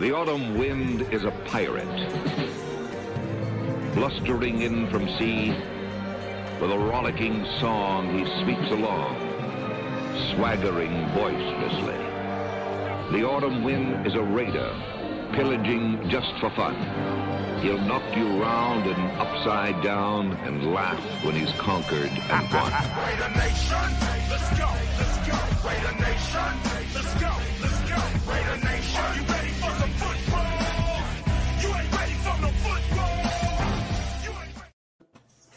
The autumn wind is a pirate, blustering in from sea. With a rollicking song, he sweeps along, swaggering boisterously. The autumn wind is a raider, pillaging just for fun. He'll knock you round and upside down and laugh when he's conquered and won. Raider Nation, let's go, let's go. Raider Nation, let's go, let's go. Raider Nation,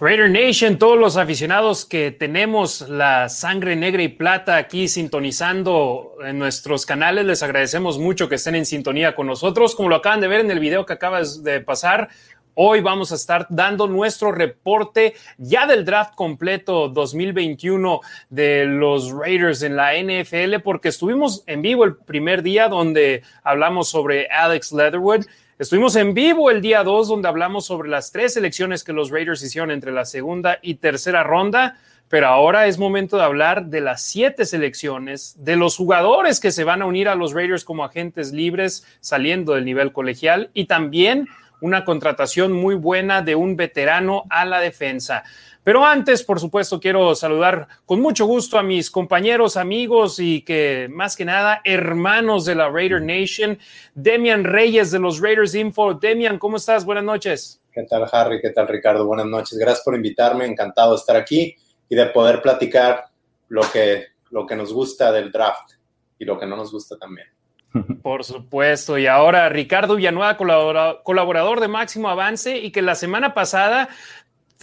Raider Nation, todos los aficionados que tenemos la sangre negra y plata aquí sintonizando en nuestros canales, les agradecemos mucho que estén en sintonía con nosotros. Como lo acaban de ver en el video que acabas de pasar, hoy vamos a estar dando nuestro reporte ya del draft completo 2021 de los Raiders en la NFL, porque estuvimos en vivo el primer día donde hablamos sobre Alex Leatherwood. Estuvimos en vivo el día 2 donde hablamos sobre las tres selecciones que los Raiders hicieron entre la segunda y tercera ronda, pero ahora es momento de hablar de las siete selecciones, de los jugadores que se van a unir a los Raiders como agentes libres saliendo del nivel colegial y también una contratación muy buena de un veterano a la defensa. Pero antes, por supuesto, quiero saludar con mucho gusto a mis compañeros, amigos y que más que nada hermanos de la Raider Nation, Demian Reyes de los Raiders Info. Demian, ¿cómo estás? Buenas noches. ¿Qué tal, Harry? ¿Qué tal, Ricardo? Buenas noches. Gracias por invitarme. Encantado de estar aquí y de poder platicar lo que, lo que nos gusta del draft y lo que no nos gusta también. Por supuesto. Y ahora Ricardo Villanueva, colabora- colaborador de Máximo Avance y que la semana pasada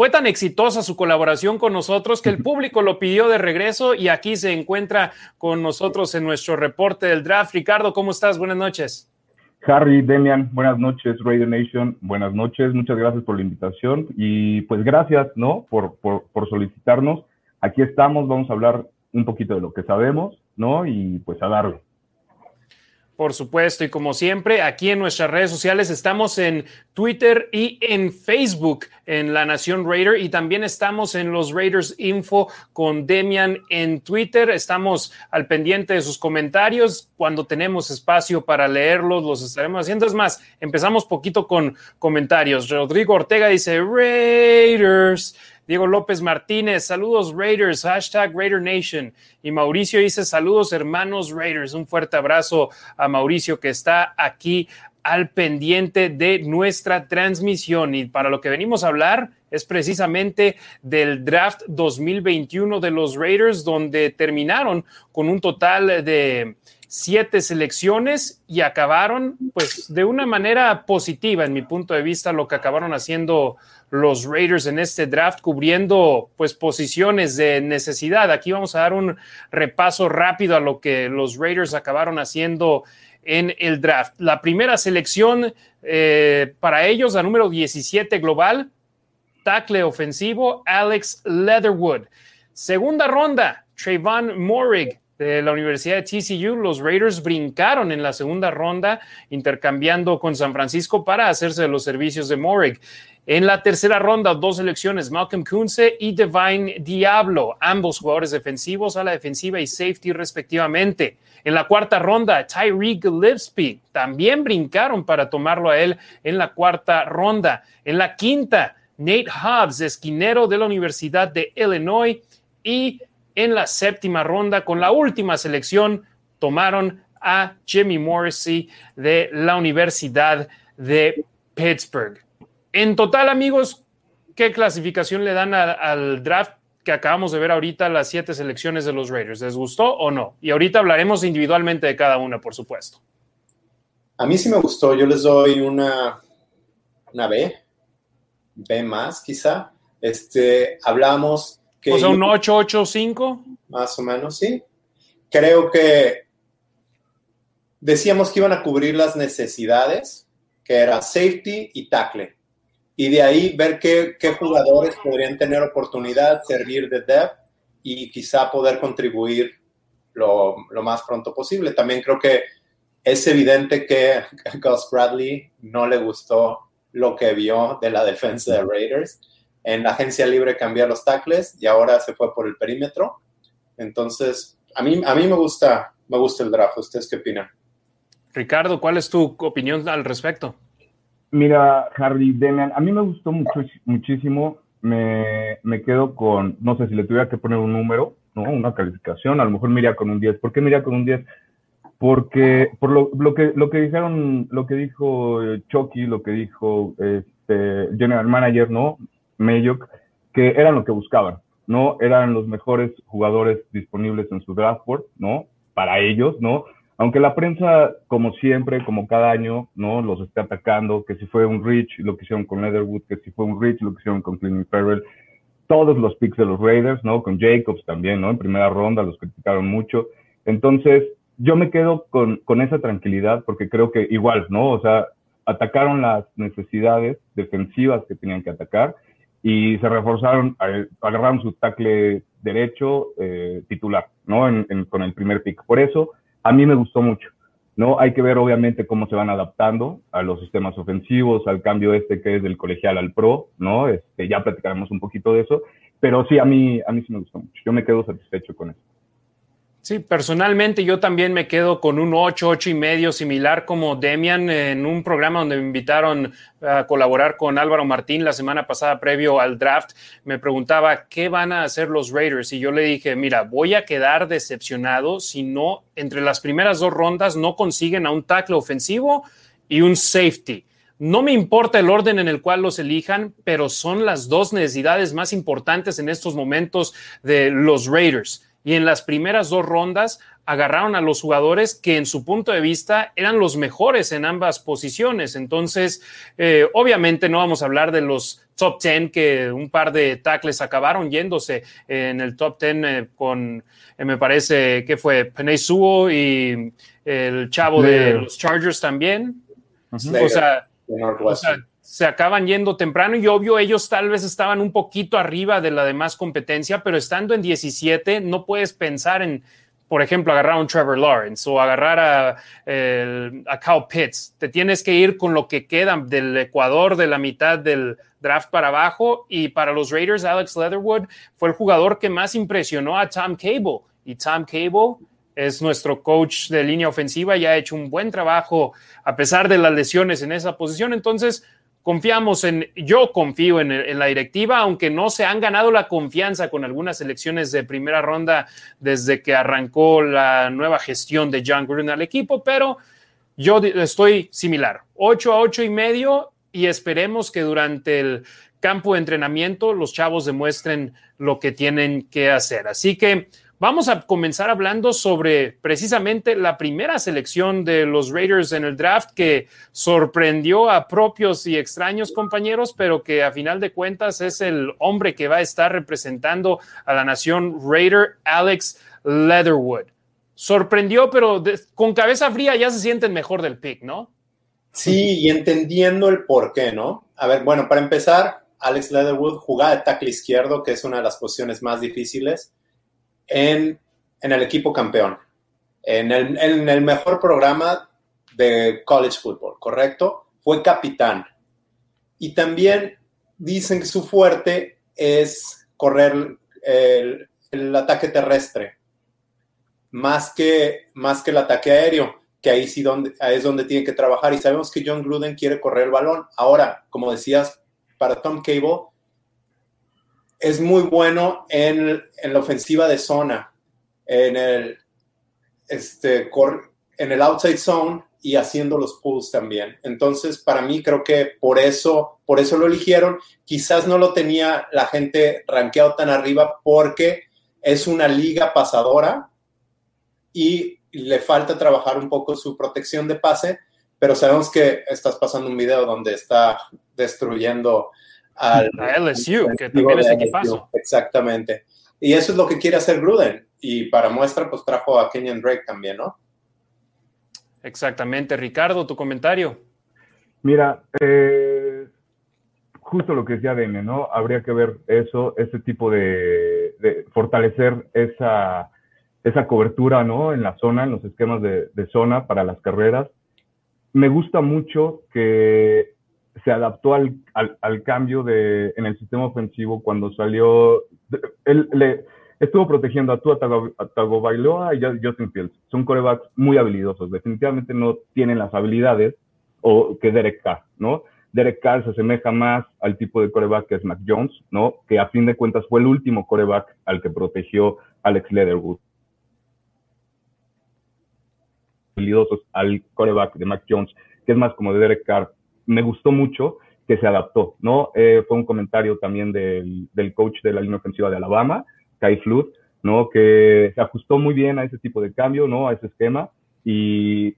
fue tan exitosa su colaboración con nosotros que el público lo pidió de regreso y aquí se encuentra con nosotros en nuestro reporte del draft. Ricardo, ¿cómo estás? Buenas noches. Harry, Demian, buenas noches, Radio Nation, buenas noches, muchas gracias por la invitación y pues gracias, ¿no? Por, por, por solicitarnos. Aquí estamos, vamos a hablar un poquito de lo que sabemos, ¿no? Y pues a darle. Por supuesto, y como siempre, aquí en nuestras redes sociales estamos en Twitter y en Facebook en La Nación Raider y también estamos en los Raiders Info con Demian en Twitter. Estamos al pendiente de sus comentarios. Cuando tenemos espacio para leerlos, los estaremos haciendo. Es más, empezamos poquito con comentarios. Rodrigo Ortega dice Raiders. Diego López Martínez, saludos Raiders, hashtag Raider Nation. Y Mauricio dice, saludos hermanos Raiders. Un fuerte abrazo a Mauricio que está aquí al pendiente de nuestra transmisión. Y para lo que venimos a hablar es precisamente del draft 2021 de los Raiders, donde terminaron con un total de siete selecciones y acabaron pues de una manera positiva en mi punto de vista lo que acabaron haciendo los Raiders en este draft cubriendo pues posiciones de necesidad. Aquí vamos a dar un repaso rápido a lo que los Raiders acabaron haciendo en el draft. La primera selección eh, para ellos, la número 17 global, tackle ofensivo Alex Leatherwood. Segunda ronda, Trayvon Morig de la Universidad de TCU. Los Raiders brincaron en la segunda ronda, intercambiando con San Francisco para hacerse los servicios de Morig. En la tercera ronda, dos selecciones, Malcolm Kunze y Divine Diablo, ambos jugadores defensivos a la defensiva y safety respectivamente. En la cuarta ronda, Tyreek Gillespie, también brincaron para tomarlo a él en la cuarta ronda. En la quinta, Nate Hobbs, esquinero de la Universidad de Illinois. Y en la séptima ronda, con la última selección, tomaron a Jimmy Morrissey de la Universidad de Pittsburgh. En total, amigos, ¿qué clasificación le dan a- al draft que acabamos de ver ahorita, las siete selecciones de los Raiders? ¿Les gustó o no? Y ahorita hablaremos individualmente de cada una, por supuesto. A mí sí me gustó, yo les doy una, una B, B más quizá. Este, hablamos que O sea, un 885. más o menos, sí. Creo que decíamos que iban a cubrir las necesidades, que era safety y tackle. Y de ahí ver qué, qué jugadores podrían tener oportunidad, servir de depth y quizá poder contribuir lo, lo más pronto posible. También creo que es evidente que a Gus Bradley no le gustó lo que vio de la defensa de Raiders. En la agencia libre cambió los tackles y ahora se fue por el perímetro. Entonces, a mí, a mí me gusta, me gusta el draft. ¿Ustedes qué opinan? Ricardo, ¿cuál es tu opinión al respecto? Mira, Harry Demian, a mí me gustó mucho, muchísimo. Me, me, quedo con, no sé si le tuviera que poner un número, ¿no? Una calificación, a lo mejor me iría con un 10. ¿Por qué me iría con un 10? Porque por lo, lo, que, lo que dijeron, lo que dijo Chucky, lo que dijo este General Manager, ¿no? Mayock, que eran lo que buscaban, ¿no? Eran los mejores jugadores disponibles en su draft board, ¿no? Para ellos, ¿no? Aunque la prensa, como siempre, como cada año, ¿no? Los está atacando, que si fue un Rich, lo que hicieron con Leatherwood, que si fue un Rich, lo que hicieron con Clinton Farrell, todos los picks de los Raiders, ¿no? Con Jacobs también, ¿no? En primera ronda los criticaron mucho. Entonces, yo me quedo con, con esa tranquilidad porque creo que igual, ¿no? O sea, atacaron las necesidades defensivas que tenían que atacar y se reforzaron, agarraron su tackle derecho eh, titular, ¿no? con el primer pick. Por eso, a mí me gustó mucho. ¿no? Hay que ver obviamente cómo se van adaptando a los sistemas ofensivos, al cambio este que es del colegial al pro, ¿no? Este, ya platicaremos un poquito de eso, pero sí, a mí, a mí sí me gustó mucho. Yo me quedo satisfecho con eso. Sí, personalmente yo también me quedo con un 8, 8 y medio, similar como Demian en un programa donde me invitaron a colaborar con Álvaro Martín la semana pasada previo al draft. Me preguntaba qué van a hacer los Raiders y yo le dije, mira, voy a quedar decepcionado si no, entre las primeras dos rondas no consiguen a un tackle ofensivo y un safety. No me importa el orden en el cual los elijan, pero son las dos necesidades más importantes en estos momentos de los Raiders y en las primeras dos rondas agarraron a los jugadores que en su punto de vista eran los mejores en ambas posiciones. Entonces, eh, obviamente no vamos a hablar de los top 10 que un par de tackles acabaron yéndose en el top 10 eh, con, eh, me parece que fue Penay y el chavo de los Chargers también. o sea, se acaban yendo temprano y obvio ellos tal vez estaban un poquito arriba de la demás competencia, pero estando en 17 no puedes pensar en, por ejemplo, agarrar a un Trevor Lawrence o agarrar a, a Cal Pitts. Te tienes que ir con lo que queda del Ecuador de la mitad del draft para abajo y para los Raiders, Alex Leatherwood fue el jugador que más impresionó a Tom Cable y Tom Cable es nuestro coach de línea ofensiva y ha hecho un buen trabajo a pesar de las lesiones en esa posición. Entonces, confiamos en, yo confío en, la directiva, aunque no se han ganado la confianza con algunas elecciones de primera ronda desde que arrancó la nueva gestión de John Gruden al equipo, pero yo estoy similar, 8 a 8 y medio y esperemos que durante el campo de entrenamiento los chavos demuestren lo que tienen que hacer. Así que Vamos a comenzar hablando sobre precisamente la primera selección de los Raiders en el draft que sorprendió a propios y extraños compañeros, pero que a final de cuentas es el hombre que va a estar representando a la nación Raider, Alex Leatherwood. Sorprendió, pero con cabeza fría ya se sienten mejor del pick, ¿no? Sí, y entendiendo el por qué, ¿no? A ver, bueno, para empezar, Alex Leatherwood jugaba de tackle izquierdo, que es una de las posiciones más difíciles en, el equipo campeón, en el, mejor programa de college football, ¿correcto? Fue capitán. Y también dicen que su fuerte es correr el, ataque terrestre, más que, más que el ataque aéreo, que ahí sí donde, es donde tiene que trabajar. Y sabemos que John Gruden quiere correr el balón. Ahora, como decías, para Tom Cable, es muy bueno en, la ofensiva de zona, en el, este, en el outside zone y haciendo los pulls también. Entonces, para mí creo que por eso, por eso lo eligieron. Quizás no lo tenía la gente rankeado tan arriba porque es una liga pasadora y le falta trabajar un poco su protección de pase, pero sabemos que estás pasando un video donde está destruyendo al, a LSU, que también es equipazo. Exactamente. Y eso es lo que quiere hacer Gruden. Y para muestra, pues trajo a Kenyon Drake también, ¿no? Exactamente. Ricardo, tu comentario. Mira, eh, justo lo que decía Dene, ¿no? Habría que ver eso, ese tipo de, de, fortalecer esa, esa cobertura, ¿no? En la zona, en los esquemas de, de zona para las carreras. Me gusta mucho que se adaptó al, al, cambio de, en el sistema ofensivo cuando salió. Él, le, estuvo protegiendo a Tua Tagovailoa y Justin Fields. Son corebacks muy habilidosos. Definitivamente no tienen las habilidades o que Derek Carr, ¿no? Derek Carr se asemeja más al tipo de coreback que es Mac Jones, ¿no? Que a fin de cuentas fue el último coreback al que protegió Alex Leatherwood. Habilidosos al coreback de Mac Jones, que es más como de Derek Carr. Me gustó mucho que se adaptó, ¿no? Eh, fue un comentario también del, del coach de la línea ofensiva de Alabama, Kai Flood, ¿no? Que se ajustó muy bien a ese tipo de cambio, ¿no? A ese esquema y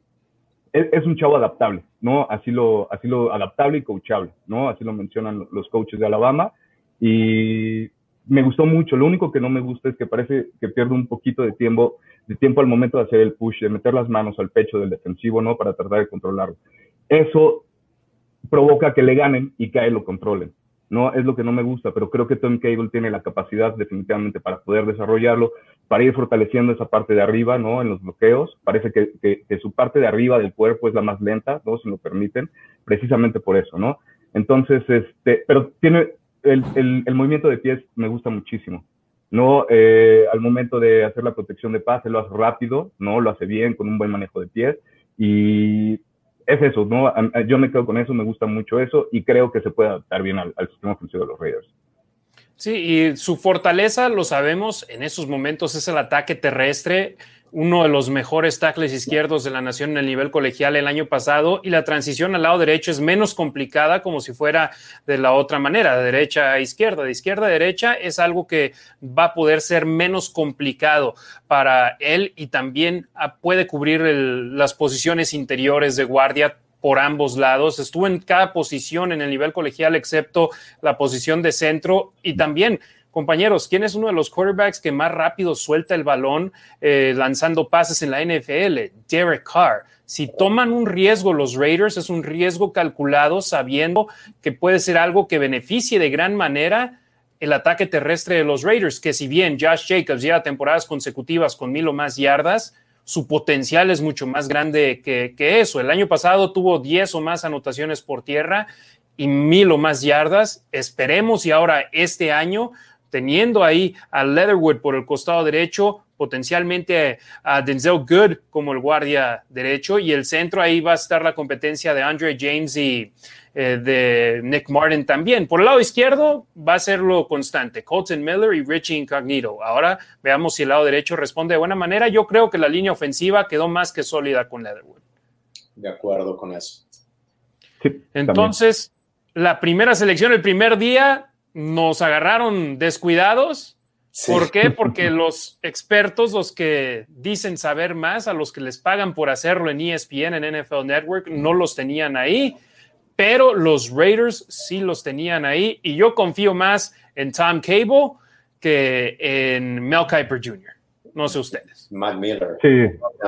es, un chavo adaptable, ¿no? Así lo, así lo adaptable y coachable, ¿no? Así lo mencionan los coaches de Alabama y me gustó mucho. Lo único que no me gusta es que parece que pierde un poquito de tiempo, de tiempo al momento de hacer el push, de meter las manos al pecho del defensivo, ¿no? Para tratar de controlarlo. Eso provoca que le ganen y que a él lo controlen. No es lo que no me gusta, pero creo que Tom Cable tiene la capacidad definitivamente para poder desarrollarlo, para ir fortaleciendo esa parte de arriba, ¿no? En los bloqueos. Parece que, que, su parte de arriba del cuerpo es la más lenta, ¿no? Si lo permiten, precisamente por eso, ¿no? Entonces, este, pero tiene el, el, el movimiento de pies me gusta muchísimo. ¿no? Eh, al momento de hacer la protección de pase lo hace rápido, ¿no? Lo hace bien, con un buen manejo de pies. Y es eso, ¿no? Yo me quedo con eso, me gusta mucho eso y creo que se puede adaptar bien al, sistema ofensivo de los Raiders. Sí, y su fortaleza, lo sabemos, en esos momentos es el ataque terrestre, uno de los mejores tackles izquierdos de la nación en el nivel colegial el año pasado, y la transición al lado derecho es menos complicada como si fuera de la otra manera, de derecha a izquierda, de izquierda a derecha, es algo que va a poder ser menos complicado para él y también ah, puede cubrir las posiciones interiores de guardia por ambos lados. Estuvo en cada posición en el nivel colegial, excepto la posición de centro. Y también, compañeros, ¿quién es uno de los quarterbacks que más rápido suelta el balón eh, lanzando pases en la NFL? Derek Carr. Si toman un riesgo los Raiders, es un riesgo calculado sabiendo que puede ser algo que beneficie de gran manera el ataque terrestre de los Raiders, que si bien Josh Jacobs lleva temporadas consecutivas con mil o más yardas, su potencial es mucho más grande que, eso. El año pasado tuvo 10 o más anotaciones por tierra y mil o más yardas. Esperemos y ahora este año, teniendo ahí a Leatherwood por el costado derecho, potencialmente a Denzel Good como el guardia derecho y el centro ahí va a estar la competencia de Andre James y, eh, de Nick Martin también. Por el lado izquierdo va a ser lo constante, Colton Miller y Richie Incognito. Ahora veamos si el lado derecho responde de buena manera. Yo creo que la línea ofensiva quedó más que sólida con Leatherwood. De acuerdo con eso. Entonces, la primera selección, el primer día, nos agarraron descuidados. ¿Por qué? Porque los expertos, los que dicen saber más, a los que les pagan por hacerlo en ESPN, en NFL Network, no los tenían ahí pero los Raiders sí los tenían ahí y yo confío más en Tom Cable que en Mel Kiper Jr. No sé ustedes. Matt Miller. Sí,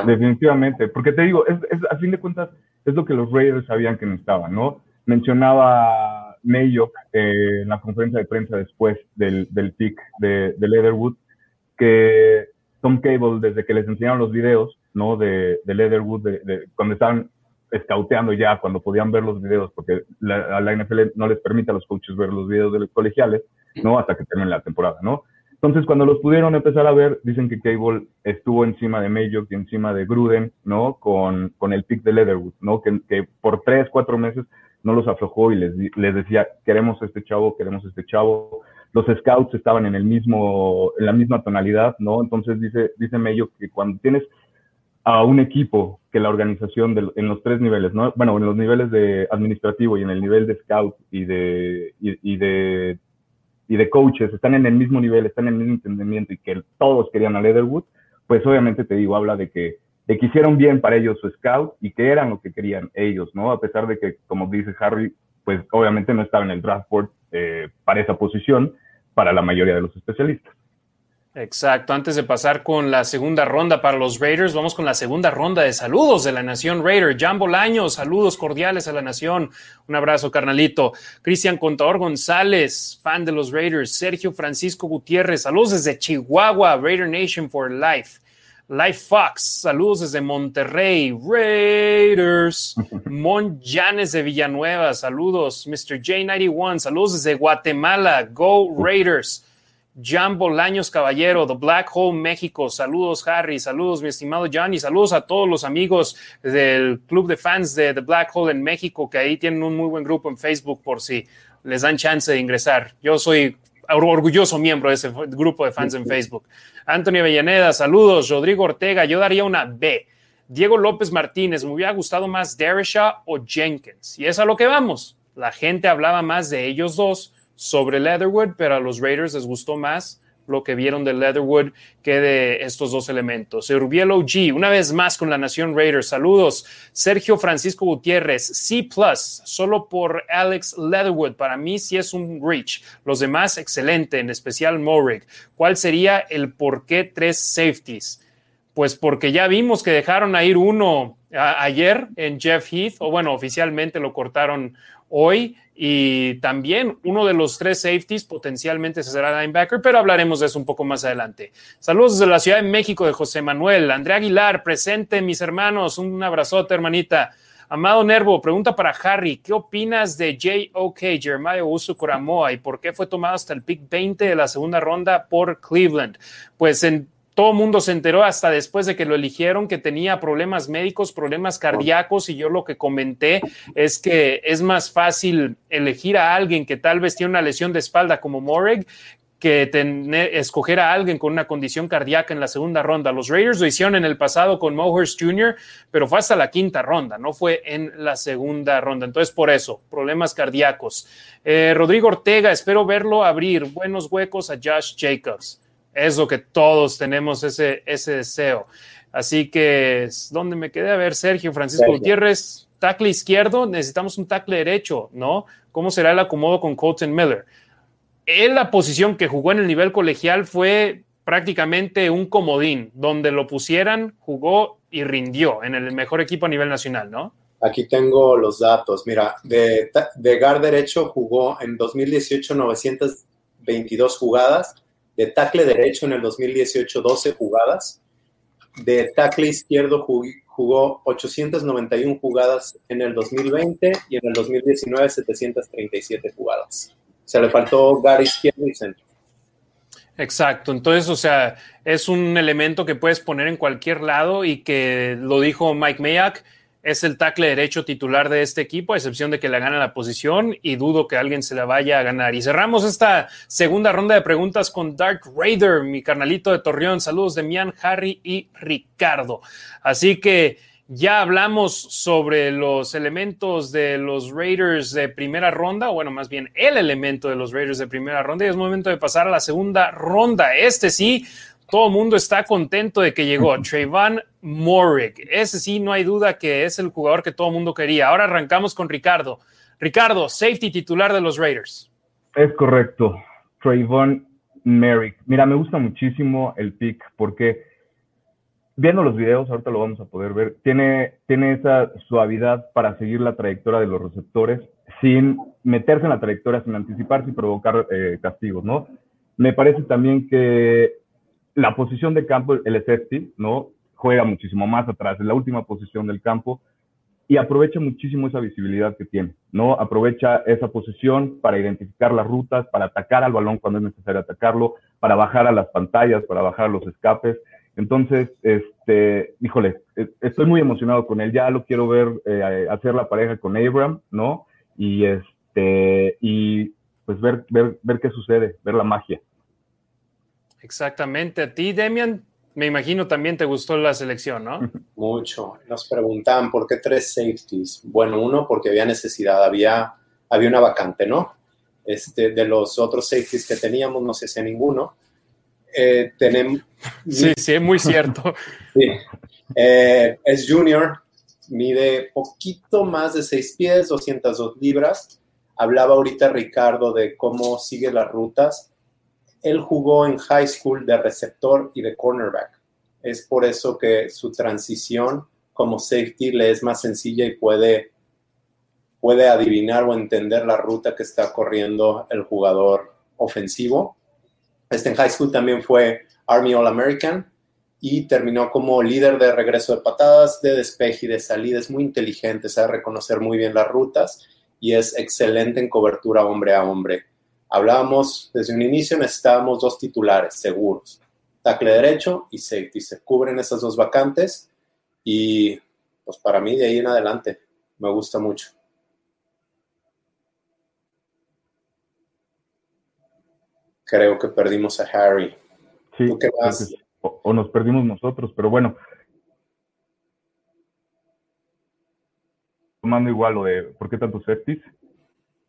definitivamente. Porque te digo, es, a fin de cuentas, es lo que los Raiders sabían que necesitaban, ¿no? Mencionaba Mayo eh, en la conferencia de prensa después del, del pick de, Leatherwood que Tom Cable, desde que les enseñaron los videos, ¿no? De, Leatherwood, de, cuando estaban escauteando ya cuando podían ver los videos, porque la, la NFL no les permite a los coaches ver los videos de los colegiales, ¿no? Hasta que termine la temporada, ¿no? Entonces, cuando los pudieron empezar a ver, dicen que Cable estuvo encima de Mayock y encima de Gruden, ¿no? Con, con el pick de Leatherwood, ¿no? Que, que por tres, cuatro meses no los aflojó y les, les decía, queremos este chavo, queremos este chavo. Los scouts estaban en el mismo, en la misma tonalidad, ¿no? Entonces dice, dice Mayock que cuando tienes a un equipo que la organización en los tres niveles, ¿no? Bueno, en los niveles de administrativo y en el nivel de scout y de, y, de, y de coaches están en el mismo nivel, están en el mismo entendimiento y que todos querían a Leatherwood, pues obviamente te digo, habla de que, de que hicieron bien para ellos su scout y que eran lo que querían ellos, ¿no? A pesar de que, como dice Harry, pues obviamente no estaba en el draft board eh, para esa posición para la mayoría de los especialistas. Exacto. Antes de pasar con la segunda ronda para los Raiders, vamos con la segunda ronda de saludos de la Nación Raider. Jan Bolaño, saludos cordiales a la Nación. Un abrazo, carnalito. Cristian Contador González, fan de los Raiders. Sergio Francisco Gutiérrez, saludos desde Chihuahua, Raider Nation for Life. Life Fox, saludos desde Monterrey, Raiders. Mon Janes de Villanueva, saludos. Mr. J91, saludos desde Guatemala, Go Raiders. Jan Bolaños Caballero, The Black Hole México. Saludos, Harry. Saludos, mi estimado John. Y saludos a todos los amigos del club de fans de The Black Hole en México, que ahí tienen un muy buen grupo en Facebook por si les dan chance de ingresar. Yo soy orgulloso miembro de ese grupo de fans en Facebook. Antonio Avellaneda, saludos. Rodrigo Ortega, yo daría una B. Diego López Martínez, me hubiera gustado más Derisha o Jenkins. Y es a lo que vamos. La gente hablaba más de ellos dos sobre Leatherwood, pero a los Raiders les gustó más lo que vieron de Leatherwood que de estos dos elementos. Rubiel OG, una vez más con la Nación Raiders. Saludos. Sergio Francisco Gutiérrez, C, solo por Alex Leatherwood. Para mí sí es un reach. Los demás, excelente, en especial Morig. ¿Cuál sería el por qué tres safeties? Pues porque ya vimos que dejaron a ir uno ayer en Jeff Heath, o bueno, oficialmente lo cortaron hoy. Y también uno de los tres safeties potencialmente será linebacker, pero hablaremos de eso un poco más adelante. Saludos desde la Ciudad de México de José Manuel. Andrea Aguilar, presente, mis hermanos. Un abrazote, hermanita. Amado Nervo, pregunta para Harry, ¿qué opinas de J.O.K. Jeremiah Uso Coramoa y por qué fue tomado hasta el pick 20 de la segunda ronda por Cleveland? Pues en todo el mundo se enteró hasta después de que lo eligieron que tenía problemas médicos, problemas cardíacos y yo lo que comenté es que es más fácil elegir a alguien que tal vez tiene una lesión de espalda como Moreg que tener, escoger a alguien con una condición cardíaca en la segunda ronda. Los Raiders lo hicieron en el pasado con Mohurst Jr., pero fue hasta la quinta ronda, no fue en la segunda ronda. Entonces, por eso, problemas cardíacos. Eh, Rodrigo Ortega, espero verlo abrir buenos huecos a Josh Jacobs es lo que todos tenemos ese, ese deseo. Así que, ¿dónde me quedé? A ver, Sergio Francisco Gutiérrez, tackle izquierdo, necesitamos un tackle derecho, ¿no? ¿Cómo será el acomodo con Colton Miller? En la posición que jugó en el nivel colegial fue prácticamente un comodín, donde lo pusieran, jugó y rindió en el mejor equipo a nivel nacional, ¿no? Aquí tengo los datos. Mira, de, de guard derecho jugó en 2018 922 jugadas, de tackle derecho en el 2018, 12 jugadas. De tackle izquierdo jugó 891 jugadas en el 2020 y en el 2019 737 jugadas. Se le faltó Gary izquierdo y centro. Exacto, entonces, o sea, es un elemento que puedes poner en cualquier lado y que lo dijo Mike Mayak, es el tackle derecho titular de este equipo, a excepción de que le gane la posición y dudo que alguien se la vaya a ganar. Y cerramos esta segunda ronda de preguntas con Dark Raider, mi carnalito de Torreón. Saludos de Mian, Harry y Ricardo. Así que ya hablamos sobre los elementos de los Raiders de primera ronda, bueno, más bien el elemento de los Raiders de primera ronda, y es momento de pasar a la segunda ronda. Este sí, todo el mundo está contento de que llegó Trayvon Morig. Ese sí, no hay duda que es el jugador que todo el mundo quería. Ahora arrancamos con Ricardo. Ricardo, safety titular de los Raiders. Es correcto, Trayvon Merrick. Mira, me gusta muchísimo el pick porque viendo los videos, ahorita lo vamos a poder ver, tiene, tiene esa suavidad para seguir la trayectoria de los receptores sin meterse en la trayectoria, sin anticiparse y provocar eh, castigos, ¿no? Me parece también que la posición de campo, el safety, ¿no? Juega muchísimo más atrás, en la última posición del campo y aprovecha muchísimo esa visibilidad que tiene, ¿no? Aprovecha esa posición para identificar las rutas, para atacar al balón cuando es necesario atacarlo, para bajar a las pantallas, para bajar los escapes. Entonces, este, híjole, e, estoy muy emocionado con él. Ya lo quiero ver eh, hacer la pareja con Abram, ¿no? Y este, y pues ver, ver, ver qué sucede, ver la magia. Exactamente. A ti, Demian, me imagino también te gustó la selección, ¿no? Mucho. Nos preguntaban por qué tres safeties. Bueno, uno porque había necesidad, había, había una vacante, ¿no? Este, de los otros safeties que teníamos, no sé si ninguno. Eh, tenemos... Sí, sí, es muy cierto. sí. Eh, es junior, mide poquito más de seis pies, 202 libras. Hablaba ahorita Ricardo de cómo sigue las rutas él jugó en high school de receptor y de cornerback. Es por eso que su transición como safety le es más sencilla y puede, puede adivinar o entender la ruta que está corriendo el jugador ofensivo. Este en high school también fue Army All American y terminó como líder de regreso de patadas, de despeje y de salida. Es muy inteligente, sabe reconocer muy bien las rutas y es excelente en cobertura hombre a hombre. Hablábamos desde un inicio, necesitábamos dos titulares seguros, tackle derecho y safety. Se cubren esas dos vacantes y pues para mí de ahí en adelante me gusta mucho. Creo que perdimos a Harry. Sí, ¿Tú qué o, o nos perdimos nosotros, pero bueno. Tomando igual lo de por qué tantos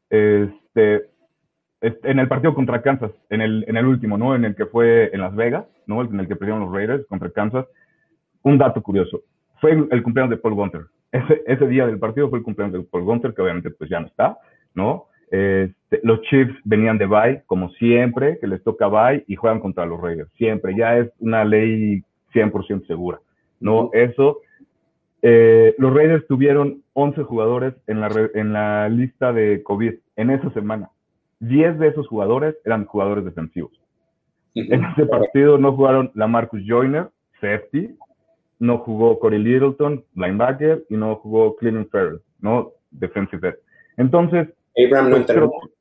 este, en el partido contra Kansas, en el, en el último, ¿no? En el que fue en Las Vegas, ¿no? En el que perdieron los Raiders contra Kansas. Un dato curioso. Fue el, cumpleaños de Paul Gunter. Ese, ese día del partido fue el cumpleaños de Paul Gunter, que obviamente pues ya no está, ¿no? Este, los Chiefs venían de bye, como siempre, que les toca bye y juegan contra los Raiders. Siempre, ya es una ley 100% segura. No, eso. eh, los Raiders tuvieron 11 jugadores en la, re- en la lista de COVID en esa semana. 10 de esos jugadores eran jugadores defensivos. En ese partido no jugaron la Marcus Joyner, safety, no jugó Corey Littleton, linebacker, y no jugó Cleveland Farrell, no defensive end. Entonces, Abraham no pues, entrenó. creo-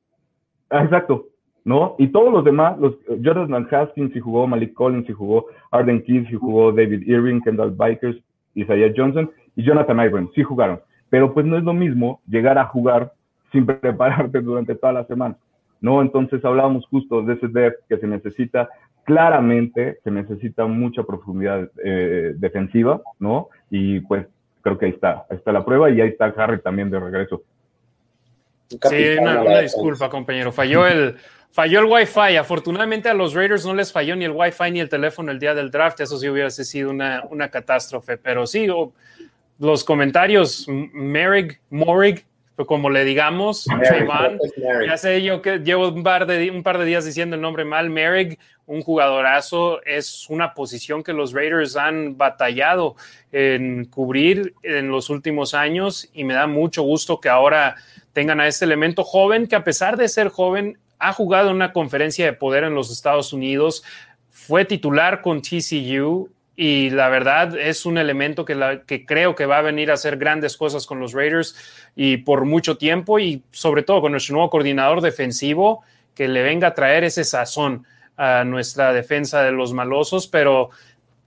Ah, exacto, ¿no? Y todos los demás, los Jonathan Haskins sí jugó, Malik Collins sí jugó, Arden Keith sí jugó, David Irving, Kendall Bikers, Isaiah Johnson y Jonathan Abrams sí jugaron. Pero pues no es lo mismo llegar a jugar sin prepararte durante toda la semana, ¿no? Entonces hablábamos justo de ese depth que se necesita, claramente se necesita mucha profundidad eh, defensiva, ¿no? Y pues creo que ahí está, ahí está la prueba y ahí está Harry también de regreso. Sí, una, una disculpa, compañero. Falló el, falló el Wi-Fi. Afortunadamente a los Raiders no les falló ni el Wi-Fi ni el teléfono el día del draft. Eso sí hubiese sido una, una catástrofe. Pero sí, o- los comentarios, Merrick, Morrig, como le digamos, Trayvon, ya sé yo que llevo un par, de, un par de días diciendo el nombre mal. Merrick, un jugadorazo, es una posición que los Raiders han batallado en cubrir en los últimos años y me da mucho gusto que ahora tengan a este elemento joven que a pesar de ser joven ha jugado en una conferencia de poder en los Estados Unidos, fue titular con TCU y la verdad es un elemento que, que creo que va a venir a hacer grandes cosas con los Raiders y por mucho tiempo y sobre todo con nuestro nuevo coordinador defensivo que le venga a traer ese sazón a nuestra defensa de los malosos, pero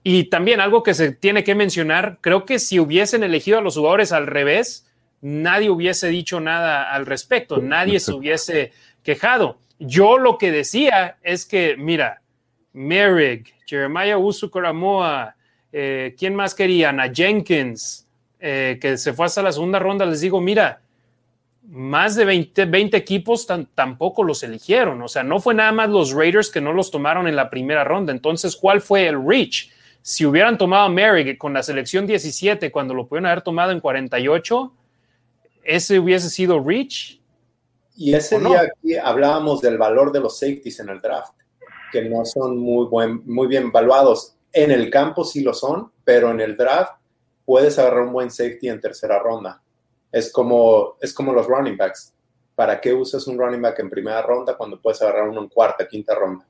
y también algo que se tiene que mencionar, creo que si hubiesen elegido a los jugadores al revés, nadie hubiese dicho nada al respecto, nadie se hubiese quejado. Yo lo que decía es que, mira, Merrick, Jeremiah Usu Coramoa, eh, ¿quién más querían? A Jenkins, eh, que se fue hasta la segunda ronda, les digo, mira, más de 20, 20 equipos tan- tampoco los eligieron. O sea, no fue nada más los Raiders que no los tomaron en la primera ronda. Entonces, ¿cuál fue el reach? Si hubieran tomado a Merrick con la selección 17 cuando lo pudieron haber tomado en 48, ese hubiese sido reach. Y ese día aquí hablábamos del valor de los safeties en el draft, que no son muy, buen, muy bien evaluados. En el campo sí lo son, pero en el draft puedes agarrar un buen safety en tercera ronda. Es como, es como los running backs. ¿Para qué usas un running back en primera ronda cuando puedes agarrar uno en cuarta, quinta ronda?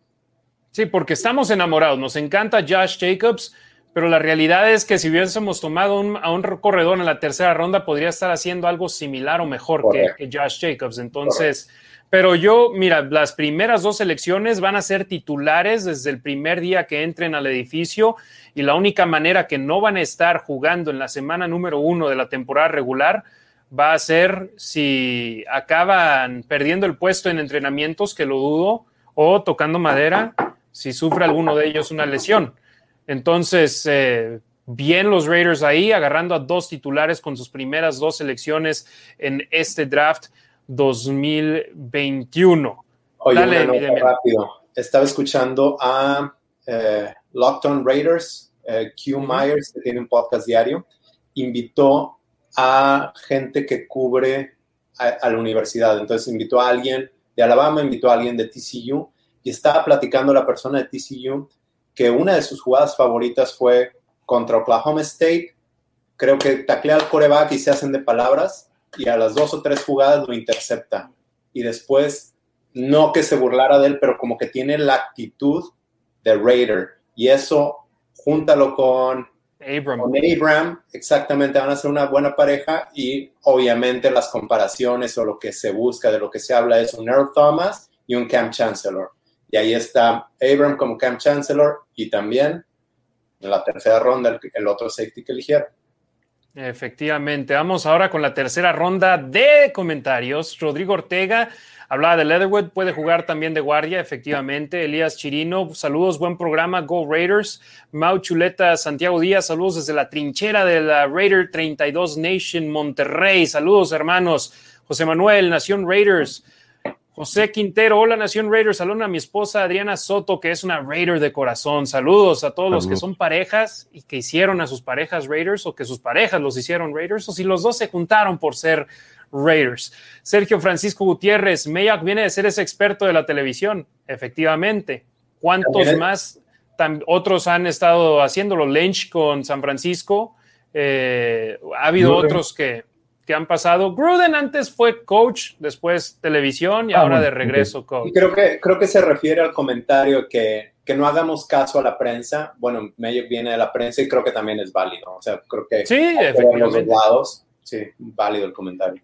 Sí, porque estamos enamorados. Nos encanta Josh Jacobs, pero la realidad es que si hubiésemos tomado un- a un corredor en la tercera ronda, podría estar haciendo algo similar o mejor que Josh Jacobs. Entonces, pero yo, mira, las primeras dos selecciones van a ser titulares desde el primer día que entren al edificio y la única manera que no van a estar jugando en la semana número uno de la temporada regular va a ser si acaban perdiendo el puesto en entrenamientos, que lo dudo, o tocando madera, si sufre alguno de ellos una lesión. Entonces, eh, bien los Raiders ahí, agarrando a dos titulares con sus primeras dos selecciones en este draft 2021. Oye, Dale, una nota rápido. Estaba escuchando a eh, Lockdown Raiders, eh, Q Myers, que tiene un podcast diario, invitó a gente que cubre a, a la universidad. Entonces invitó a alguien de Alabama, invitó a alguien de TCU y estaba platicando la persona de TCU que una de sus jugadas favoritas fue contra Oklahoma State. Creo que taclea al coreback y se hacen de palabras y a las dos o tres jugadas lo intercepta. Y después no que se burlara de él, pero como que tiene la actitud de Raider. Y eso, júntalo con, Abram. con Abram, exactamente, van a ser una buena pareja. Y obviamente las comparaciones o lo que se busca, de lo que se habla es un Earl Thomas y un Cam Chancellor. Y ahí está Abram como Cam Chancellor y también en la tercera ronda el, el otro safety que eligieron. Efectivamente. Vamos ahora con la tercera ronda de comentarios. Rodrigo Ortega hablaba de Leatherwood, puede jugar también de guardia, efectivamente. Elías Chirino, saludos, buen programa. Go Raiders. Mau Chuleta, Santiago Díaz, saludos desde la trinchera de la Raider 32 Nation Monterrey. Saludos, hermanos. José Manuel, Nación Raiders. José Quintero, hola Nación Raiders, saludos a mi esposa Adriana Soto, que es una Raider de corazón. Saludos a todos los que son parejas y que hicieron a sus parejas Raiders o que sus parejas los hicieron Raiders o si los dos se juntaron por ser Raiders. Sergio Francisco Gutiérrez, Mayock viene de ser ese experto de la televisión, efectivamente. ¿Cuántos más otros han estado haciéndolo? Lynch con San Francisco. Eh, ha habido otros que que han pasado. Gruden antes fue coach, después televisión y Ah, ahora bueno, de regreso Y coach. creo que, creo que se refiere al comentario que, que no hagamos caso a la prensa. Bueno, medio viene de la prensa y creo que también es válido. O sea, creo que Sí, ver los dos efectivamente. lados. Sí, válido el comentario.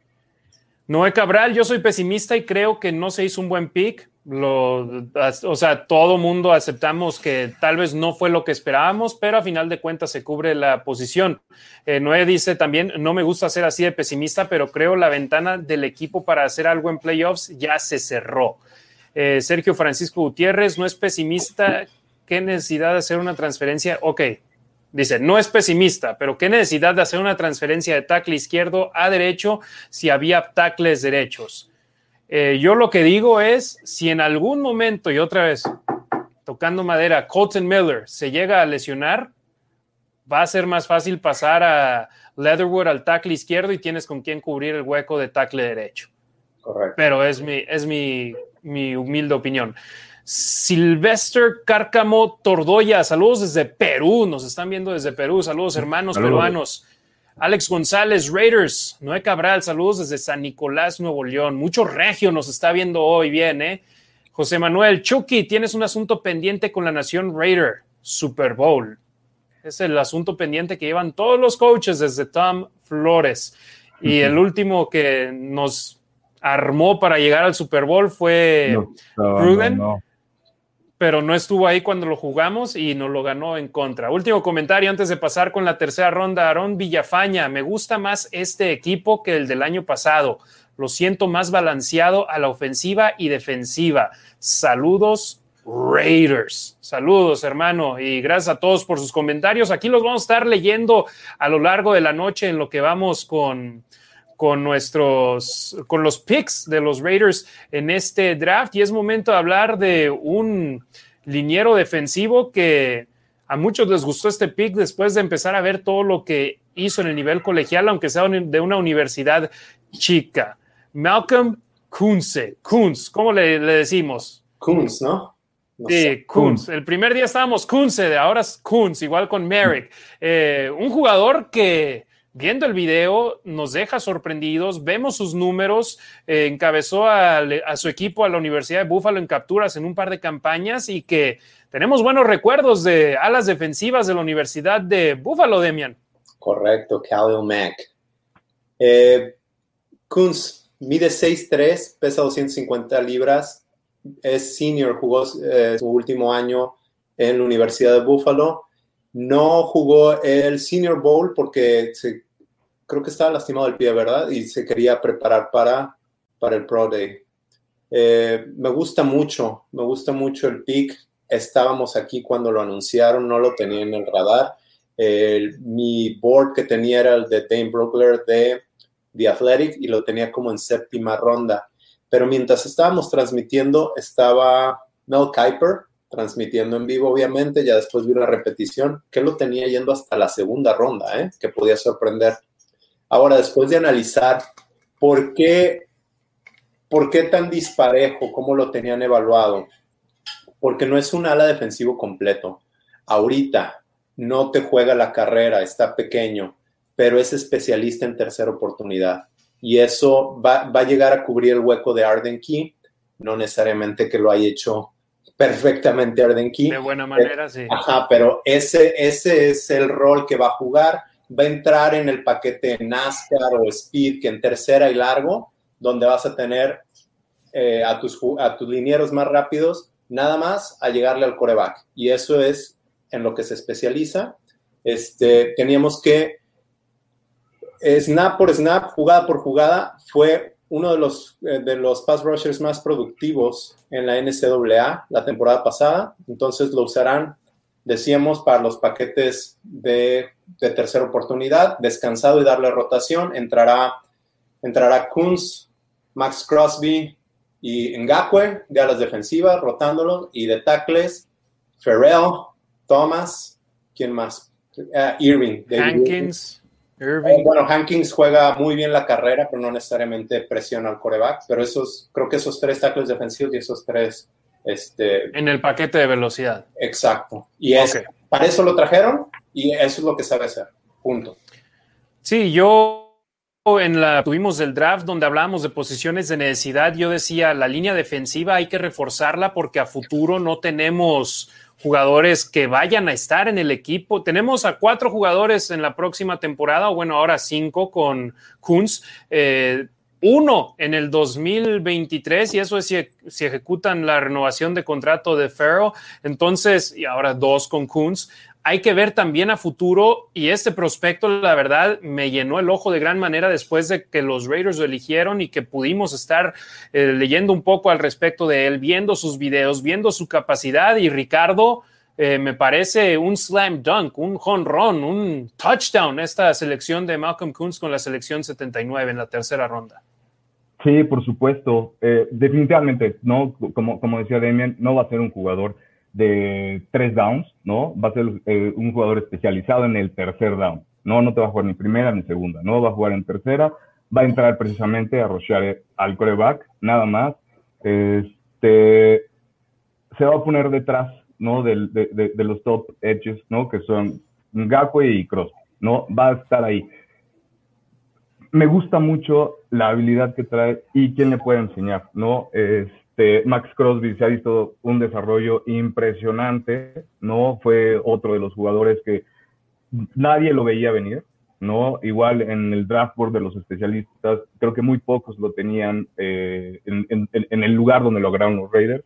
Noé Cabral, yo soy pesimista y creo que no se hizo un buen pick. Lo, o sea, todo mundo aceptamos que tal vez no fue lo que esperábamos, pero a final de cuentas se cubre la posición. Eh, Noé dice también, no me gusta ser así de pesimista, pero creo la ventana del equipo para hacer algo en playoffs ya se cerró. Eh, Sergio Francisco Gutiérrez, no es pesimista. ¿Qué necesidad de hacer una transferencia? Ok, Dice, no es pesimista, pero qué necesidad de hacer una transferencia de tackle izquierdo a derecho si había tackles derechos. Eh, yo lo que digo es, si en algún momento, y otra vez, tocando madera, Colton Miller se llega a lesionar, va a ser más fácil pasar a Leatherwood al tackle izquierdo y tienes con quién cubrir el hueco de tackle derecho. Correcto. Pero es mi, es mi, mi humilde opinión. Sylvester Cárcamo Tordoya, saludos desde Perú, nos están viendo desde Perú, saludos hermanos Saludos. peruanos. Alex González, Raiders, Noé Cabral, saludos desde San Nicolás, Nuevo León. Mucho regio nos está viendo hoy bien, ¿eh? José Manuel, Chucky, tienes un asunto pendiente con la Nación Raider, Super Bowl. Es el asunto pendiente que llevan todos los coaches desde Tom Flores. Y el último que nos armó para llegar al Super Bowl fue No, no, Gruden. no, no. Pero no estuvo ahí cuando lo jugamos y nos lo ganó en contra. Último comentario antes de pasar con la tercera ronda. Aarón Villafaña, me gusta más este equipo que el del año pasado. Lo siento más balanceado a la ofensiva y defensiva. Saludos, Raiders. Saludos, hermano, y gracias a todos por sus comentarios. Aquí los vamos a estar leyendo a lo largo de la noche en lo que vamos con, con nuestros, con los picks de los Raiders en este draft. Y es momento de hablar de un liniero defensivo que a muchos les gustó este pick después de empezar a ver todo lo que hizo en el nivel colegial, aunque sea de una universidad chica. Malcolm Kunze, Kunz, ¿cómo le, le decimos? Kunz, ¿no? No Sí, sé. Kunz. El primer día estábamos Kunze, ahora es Kunz, igual con Merrick. Eh, un jugador que, viendo el video, nos deja sorprendidos. Vemos sus números. eh, encabezó a, su equipo a la Universidad de Buffalo en capturas en un par de campañas y que tenemos buenos recuerdos de alas defensivas de la Universidad de Buffalo, Demian. Correcto, Khalil Mack. Eh, Kunz mide 6'3, pesa 250 libras, es senior, jugó eh, su último año en la Universidad de Buffalo. No jugó el Senior Bowl porque se- creo que estaba lastimado el pie, ¿verdad? Y se quería preparar para, para el Pro Day. Eh, me gusta mucho, me gusta mucho el pick. Estábamos aquí cuando lo anunciaron, no lo tenía en el radar. Mi board que tenía era el de Dane Brugler de The Athletic y lo tenía como en séptima ronda. Pero mientras estábamos transmitiendo, estaba Mel Kiper transmitiendo en vivo, obviamente. Ya después vi una repetición que lo tenía yendo hasta la segunda ronda, ¿eh? que podía sorprender. Ahora, después de analizar por qué, por qué tan disparejo, cómo lo tenían evaluado, porque no es un ala defensivo completo. Ahorita no te juega la carrera, está pequeño, pero es especialista en tercera oportunidad. Y eso va, va a llegar a cubrir el hueco de Arden Key, no necesariamente que lo haya hecho perfectamente Arden Key. De buena manera, sí. Ajá, pero ese, ese es el rol que va a jugar. Va a entrar en el paquete NASCAR o Speed, que en tercera y largo, donde vas a tener eh, a, tus, a tus linieros más rápidos, nada más a llegarle al coreback. Y eso es en lo que se especializa. Este, teníamos que, snap por snap, jugada por jugada, fue uno de los, eh, de los pass rushers más productivos en la NCAA la temporada pasada. Entonces lo usarán, decíamos, para los paquetes de, de tercera oportunidad, descansado y darle rotación. Entrará, entrará Kunz, Max Crosby y Ngakwe de alas defensivas, rotándolo, y de tackles, Ferrell, Thomas, ¿quién más? Uh, Irving. Hankins. Irving. Eh, bueno, Hankins juega muy bien la carrera, pero no necesariamente presiona al coreback. Pero esos, creo que esos tres tackles defensivos y esos tres. Este, en el paquete de velocidad. Exacto. Y es, para eso lo trajeron y eso es lo que sabe hacer. Punto. Sí, yo en la tuvimos el draft donde hablábamos de posiciones de necesidad. Yo decía la línea defensiva hay que reforzarla porque a futuro no tenemos jugadores que vayan a estar en el equipo. Tenemos a cuatro jugadores en la próxima temporada, o bueno, ahora cinco con Kunz. Eh, uno en el 2023 y eso es si, si, ejecutan la renovación de contrato de Ferro. Entonces, y ahora dos con Kunz hay que ver también a futuro y este prospecto, la verdad, me llenó el ojo de gran manera después de que los Raiders lo eligieron y que pudimos estar eh, leyendo un poco al respecto de él, viendo sus videos, viendo su capacidad y Ricardo. Eh, me parece un slam dunk, un run, un touchdown esta selección de Malcolm Kunz con la selección 79 en la tercera ronda. Sí, por supuesto. Eh, definitivamente, no, como, como decía Demian, no va a ser un jugador de tres downs, ¿no? Va a ser eh, un jugador especializado en el tercer down. No, no te va a jugar ni primera ni segunda, no va a jugar en tercera, va a entrar precisamente a rochear al coreback, nada más. Este, se va a poner detrás, ¿no? De, de, de, los top edges, ¿no? Que son Ngakwe y Cross, ¿no? Va a estar ahí. Me gusta mucho la habilidad que trae y quién le puede enseñar, ¿no? Es, este, Max Crosby se ha visto un desarrollo impresionante, ¿no? Fue otro de los jugadores que nadie lo veía venir, ¿no? Igual en el draft board de los especialistas, creo que muy pocos lo tenían eh, en, el lugar donde lograron los Raiders.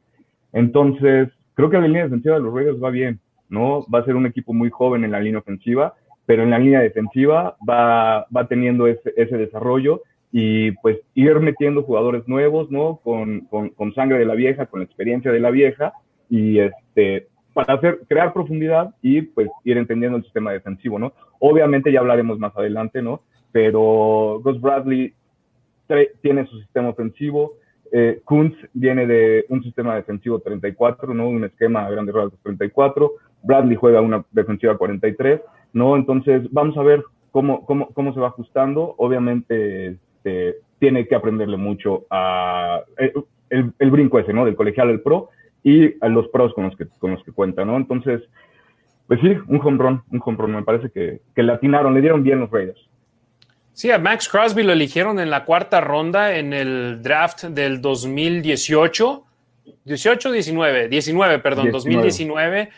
Entonces, creo que la línea defensiva de los Raiders va bien, ¿no? Va a ser un equipo muy joven en la línea ofensiva, pero en la línea defensiva va, va teniendo ese, ese desarrollo y pues ir metiendo jugadores nuevos, ¿no? Con, con, con, sangre de la vieja, con la experiencia de la vieja y este para hacer crear profundidad y pues ir entendiendo el sistema defensivo, ¿no? Obviamente ya hablaremos más adelante, ¿no? Pero Gus Bradley tiene su sistema ofensivo, eh, Kuntz viene de un sistema defensivo 34, ¿no? Un esquema a grandes rasgos 34, Bradley juega una defensiva 43, ¿no? Entonces vamos a ver cómo, cómo, cómo se va ajustando. Obviamente este, tiene que aprenderle mucho a eh, el, brinco ese, ¿no? Del colegial al pro y a los pros con los que, con los que cuenta, ¿no? Entonces, pues sí, un home run, un home run. Me parece que, que le atinaron, le dieron bien los Raiders. Sí, a Max Crosby lo eligieron en la cuarta ronda en el draft del 2018. 18, 19, 19, perdón, 2019.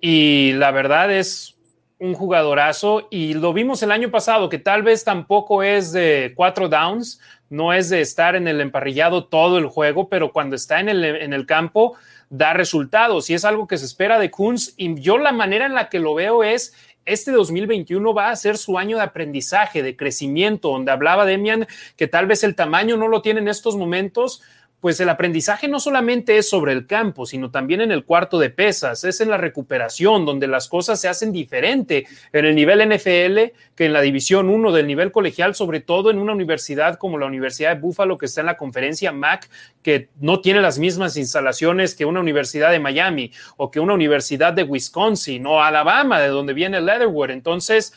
Y la verdad es un jugadorazo y lo vimos el año pasado, que tal vez tampoco es de cuatro downs, no es de estar en el emparrillado todo el juego, pero cuando está en el, en el campo da resultados y es algo que se espera de Kunz. Y yo la manera en la que lo veo es, este 2021 va a ser su año de aprendizaje, de crecimiento, donde hablaba Demian que tal vez el tamaño no lo tiene en estos momentos, pues el aprendizaje no solamente es sobre el campo, sino también en el cuarto de pesas, es en la recuperación, donde las cosas se hacen diferente en el nivel NFL que en la división 1 del nivel colegial, sobre todo en una universidad como la Universidad de Buffalo, que está en la conferencia MAC, que no tiene las mismas instalaciones que una universidad de Miami o que una universidad de Wisconsin o Alabama, de donde viene Leatherwood. Entonces,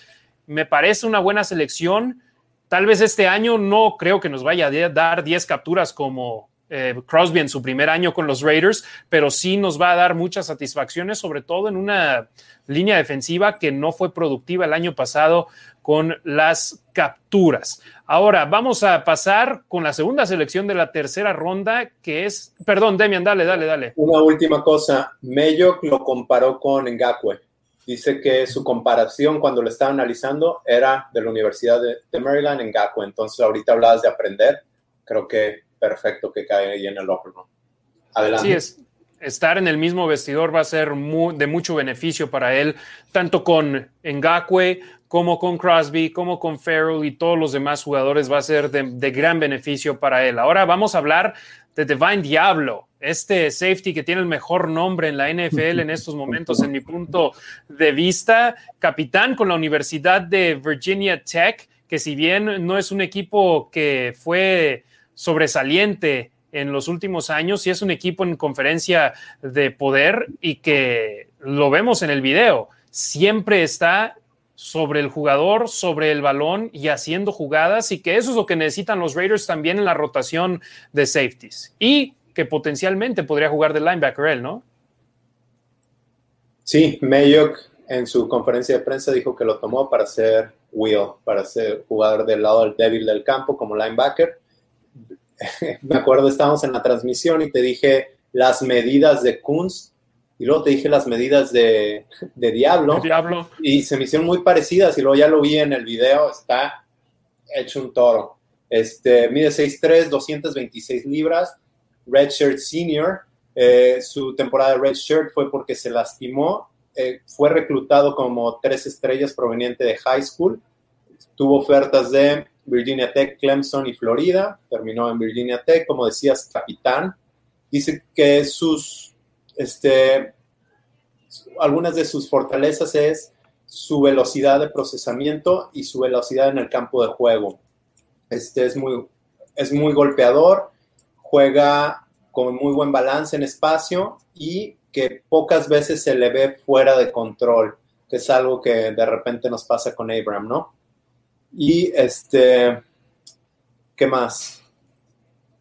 me parece una buena selección. Tal vez este año no creo que nos vaya a dar 10 capturas como, eh, Crosby en su primer año con los Raiders, pero sí nos va a dar muchas satisfacciones, sobre todo en una línea defensiva que no fue productiva el año pasado con las capturas. Ahora vamos a pasar con la segunda selección de la tercera ronda, que es, perdón, Demian, dale, dale, dale. Una última cosa, Mello lo comparó con Ngakwe. Dice que su comparación cuando lo estaba analizando era de la Universidad de, Maryland en Ngakwe. Entonces ahorita hablabas de aprender. Creo que perfecto que cae ahí en el room. Adelante. Sí, es, estar en el mismo vestidor va a ser de mucho beneficio para él, tanto con Ngakwe como con Crosby, como con Farrell y todos los demás jugadores va a ser de, de gran beneficio para él. Ahora vamos a hablar de Divine Diablo, este safety que tiene el mejor nombre en la NFL en estos momentos, en mi punto de vista, capitán con la Universidad de Virginia Tech, que si bien no es un equipo que fue sobresaliente en los últimos años, sí es un equipo en conferencia de poder y que lo vemos en el video, siempre está sobre el jugador, sobre el balón y haciendo jugadas y que eso es lo que necesitan los Raiders también en la rotación de safeties y que potencialmente podría jugar de linebacker él, ¿no? Sí, Mayock en su conferencia de prensa dijo que lo tomó para ser Will, para ser jugador del lado del débil del campo como linebacker. Me acuerdo, estábamos en la transmisión y te dije las medidas de Kunz y luego te dije las medidas de, de Diablo, Diablo. Y se me hicieron muy parecidas y luego ya lo vi en el video, está hecho un toro. Este, mide 6'3, 226 libras, Redshirt Senior. Eh, su temporada de Redshirt fue porque se lastimó. Eh, fue reclutado como tres estrellas proveniente de high school. Tuvo ofertas de Virginia Tech, Clemson y Florida. Terminó en Virginia Tech, como decías, capitán. Dice que sus este, algunas de sus fortalezas es su velocidad de procesamiento y su velocidad en el campo de juego. Este es muy, es muy golpeador, juega con muy buen balance en espacio y que pocas veces se le ve fuera de control, que es algo que de repente nos pasa con Abraham, ¿no? Y este, ¿qué más?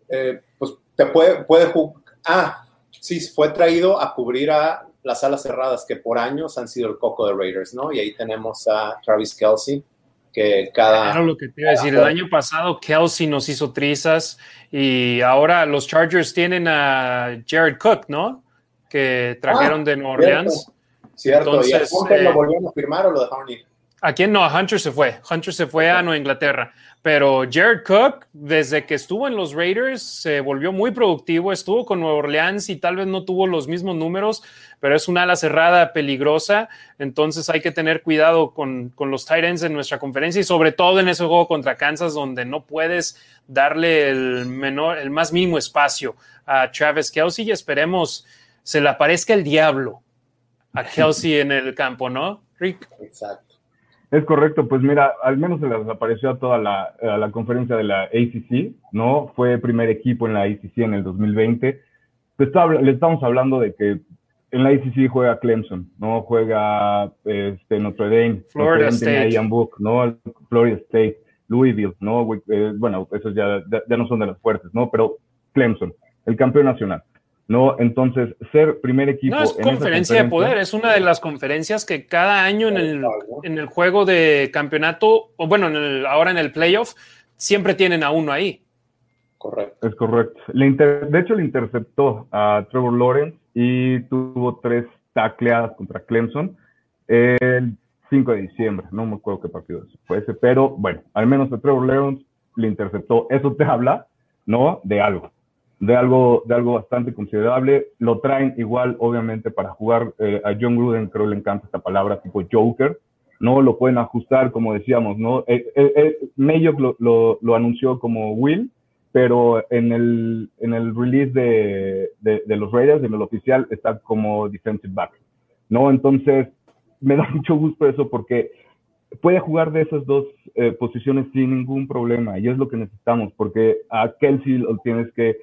Eh, pues te puede, puede jugar. Ah, sí, fue traído a cubrir a las alas cerradas que por años han sido el coco de Raiders, ¿no? Y ahí tenemos a Travis Kelsey, que cada... Claro, lo que te iba a decir, el año pasado Kelsey nos hizo trizas y ahora los Chargers tienen a Jared Cook, ¿no? Que trajeron Ah, de Nueva Orleans. Cierto, ¿y a Entonces, eh, lo volvieron a firmar o lo dejaron ir? ¿A quién no? A Hunter se fue. Hunter se fue a Nueva Inglaterra. Pero Jared Cook, desde que estuvo en los Raiders, se volvió muy productivo. Estuvo con Nueva Orleans y tal vez no tuvo los mismos números, pero es una ala cerrada peligrosa. Entonces hay que tener cuidado con, con los tight ends en nuestra conferencia y sobre todo en ese juego contra Kansas, donde no puedes darle el, menor, el más mínimo espacio a Travis Kelsey y esperemos se le aparezca el diablo a Kelsey en el campo, ¿no? Rick. Exacto. Es correcto, pues mira, al menos se les apareció a toda la, a la conferencia de la ACC, ¿no? Fue primer equipo en la ACC en el 2020. Pues está- le estamos hablando de que en la ACC juega Clemson, ¿no? Juega este, Notre Dame, Florida Notre Dame State. Ian Book, ¿no? Florida State, Louisville, ¿no? Eh, bueno, esos ya, ya, ya no son de las fuertes, ¿no? Pero Clemson, el campeón nacional, ¿no? Entonces, ser primer equipo. No es en esa conferencia de poder, es una de las conferencias que cada año en el, en el juego de campeonato, o bueno, en el- ahora en el playoff, siempre tienen a uno ahí. Correcto. Es correcto. Le inter- de hecho, le interceptó a Trevor Lawrence y tuvo tres tacleadas contra Clemson el 5 de diciembre. No me acuerdo qué partido fue ese, pero bueno, al menos a Trevor Lawrence le interceptó. Eso te habla, ¿no? De algo. De algo, de algo bastante considerable. Lo traen igual, obviamente, para jugar eh, a John Gruden, creo le encanta esta palabra, tipo Joker. No lo pueden ajustar, como decíamos, ¿no? Eh, eh, eh, lo, anunció como Will, pero en el, en el release de, de, los Raiders, en el oficial, está como defensive back, ¿no? Entonces, me da mucho gusto eso porque puede jugar de esas dos posiciones sin ningún problema y es lo que necesitamos porque a Kelsey lo tienes que,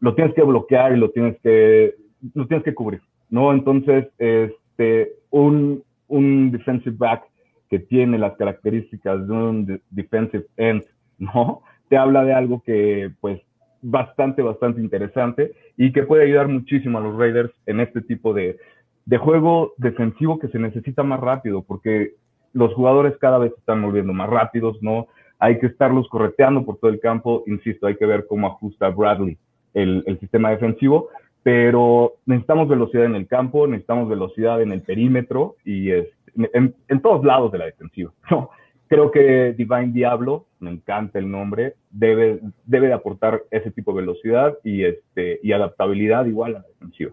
lo tienes que bloquear y lo tienes que, lo tienes que cubrir, ¿no? Entonces, este, un, un defensive back que tiene las características de un de defensive end, ¿no? te habla de algo que, pues, bastante, bastante interesante y que puede ayudar muchísimo a los Raiders en este tipo de, de juego defensivo que se necesita más rápido, porque los jugadores cada vez se están volviendo más rápidos, ¿no? Hay que estarlos correteando por todo el campo, insisto, hay que ver cómo ajusta Bradley el, el sistema defensivo, pero necesitamos velocidad en el campo, necesitamos velocidad en el perímetro y es, en, en todos lados de la defensiva, ¿no? creo que Divine Diablo, me encanta el nombre, debe, debe de aportar ese tipo de velocidad y, este, y adaptabilidad igual a la defensiva.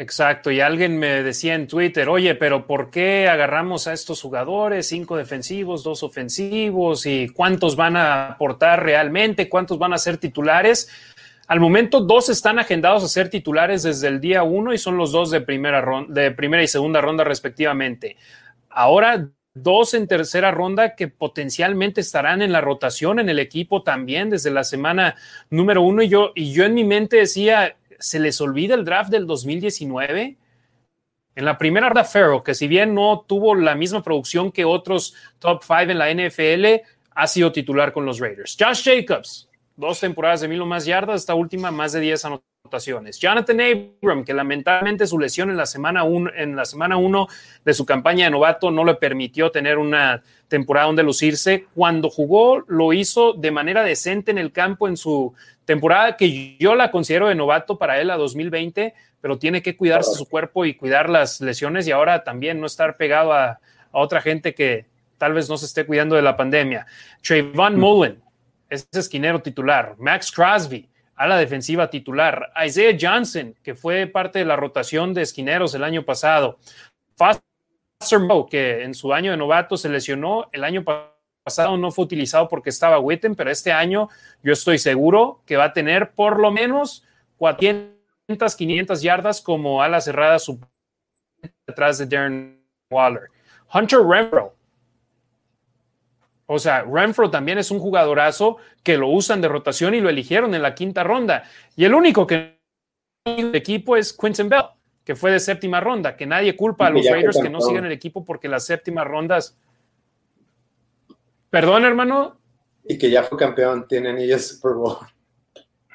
Exacto, y alguien me decía en Twitter, oye, pero ¿por qué agarramos a estos jugadores, cinco defensivos, dos ofensivos, y cuántos van a aportar realmente, cuántos van a ser titulares? Al momento, dos están agendados a ser titulares desde el día uno y son los dos de primera, de primera y segunda ronda respectivamente. Ahora, dos en tercera ronda que potencialmente estarán en la rotación en el equipo también desde la semana número uno. Y yo, y yo en mi mente decía, se les olvida el draft del 2019. En la primera ronda, Ferro, que si bien no tuvo la misma producción que otros top five en la NFL, ha sido titular con los Raiders. Josh Jacobs, dos temporadas de mil o más yardas, esta última más de 10 anotaciones. Jonathan Abram, que lamentablemente su lesión en la semana uno, en la semana uno de su campaña de novato no le permitió tener una temporada donde lucirse. Cuando jugó, lo hizo de manera decente en el campo en su temporada que yo la considero de novato para él a 2020, pero tiene que cuidarse su cuerpo y cuidar las lesiones y ahora también no estar pegado a, a otra gente que tal vez no se esté cuidando de la pandemia. Trayvon Mullen es esquinero titular. Max Crosby a la defensiva titular. Isaiah Johnson, que fue parte de la rotación de esquineros el año pasado. Foster Moe, que en su año de novato se lesionó el año pasado no fue utilizado porque estaba Witten, pero este año yo estoy seguro que va a tener por lo menos 400, 500 yardas como ala cerrada detrás de Darren Waller. Hunter Renfro. O sea, Renfro también es un jugadorazo que lo usan de rotación y lo eligieron en la quinta ronda. Y el único que el equipo es Quinton Bell, que fue de séptima ronda, que nadie culpa a los Raiders que no sigan el equipo porque las séptimas rondas Perdón, hermano. Y que ya fue campeón, tienen ellos Super Bowl.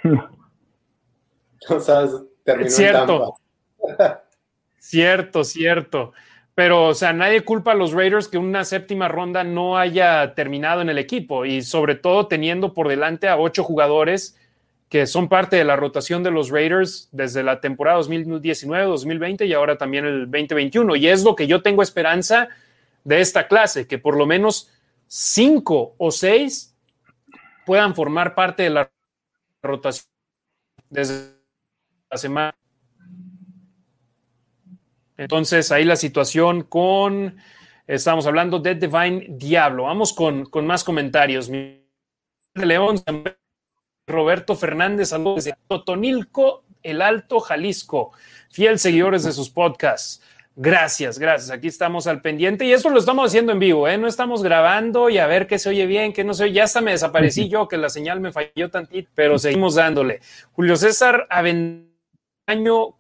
no sabes, terminó cierto. cierto, cierto. Pero, o sea, nadie culpa a los Raiders que una séptima ronda no haya terminado en el equipo y sobre todo teniendo por delante a ocho jugadores que son parte de la rotación de los Raiders desde la temporada 2019, 2020 y ahora también el 2021. Y es lo que yo tengo esperanza de esta clase, que por lo menos cinco o seis puedan formar parte de la rotación desde la semana. Entonces, ahí la situación con, estamos hablando de Divine Diablo. Vamos con, con más comentarios. De León, Roberto Fernández, saludos desde Totonilco, el Alto Jalisco, fiel seguidores de sus podcasts. Gracias, gracias. Aquí estamos al pendiente y esto lo estamos haciendo en vivo, ¿eh? No estamos grabando y a ver qué se oye bien, qué no se oye. Ya hasta me desaparecí yo, que la señal me falló tantito, pero seguimos dándole. Julio César Avendaño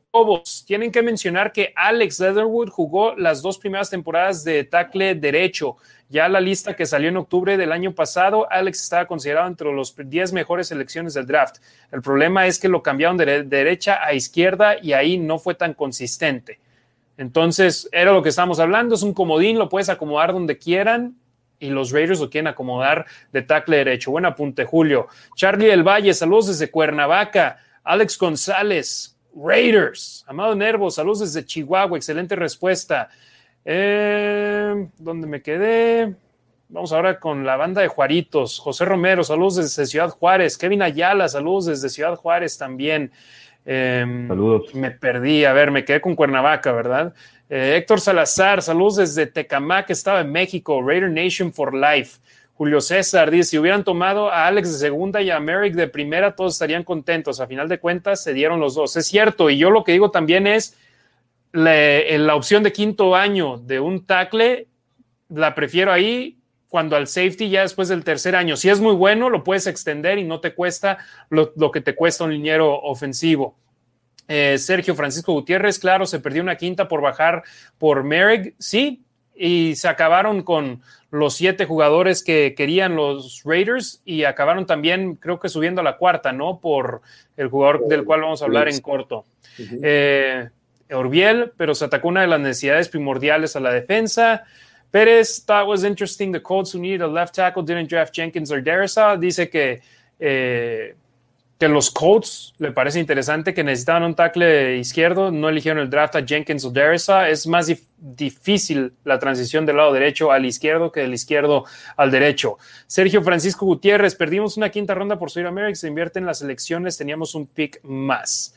Tienen que mencionar que Alex Leatherwood jugó las dos primeras temporadas de tackle derecho. Ya la lista que salió en octubre del año pasado, Alex estaba considerado entre los 10 mejores selecciones del draft. El problema es que lo cambiaron de derecha a izquierda y ahí no fue tan consistente. Entonces, era lo que estábamos hablando, es un comodín, lo puedes acomodar donde quieran y los Raiders lo quieren acomodar de tackle derecho. Buen apunte, Julio. Charlie del Valle, saludos desde Cuernavaca. Alex González, Raiders. Amado Nervo, saludos desde Chihuahua, excelente respuesta. Eh, ¿Dónde me quedé? Vamos ahora con la banda de Juaritos. José Romero, saludos desde Ciudad Juárez. Kevin Ayala, saludos desde Ciudad Juárez también. Em, saludos. Me perdí, a ver, me quedé con Cuernavaca, ¿verdad? Eh, Héctor Salazar, saludos desde Tecamac, estaba en México, Raider Nation for Life. Julio César dice, si hubieran tomado a Alex de segunda y a Merrick de primera, todos estarían contentos. A final de cuentas, se dieron los dos. Es cierto, y yo lo que digo también es, la, la opción de quinto año de un tackle, la prefiero ahí cuando al safety ya después del tercer año, si es muy bueno, lo puedes extender y no te cuesta lo, que te cuesta un liniero ofensivo. Eh, Sergio Francisco Gutiérrez, claro, se perdió una quinta por bajar por Merrick, sí, y se acabaron con los siete jugadores que querían los Raiders y acabaron también, creo que subiendo a la cuarta, ¿no? Por el jugador del cual vamos a hablar en corto. Eh, Orbiel, pero se atacó una de las necesidades primordiales a la defensa. Pérez thought was interesting. The Colts who needed a left tackle didn't draft Jenkins or Darrisaw. Dice que eh, que los Colts le parece interesante que necesitaban un tackle izquierdo, no eligieron el draft a Jenkins o Deresa. Es más difícil la transición del lado derecho al izquierdo que del izquierdo al derecho. Sergio Francisco Gutiérrez, perdimos una quinta ronda por subir a se invierte en las elecciones, teníamos un pick más.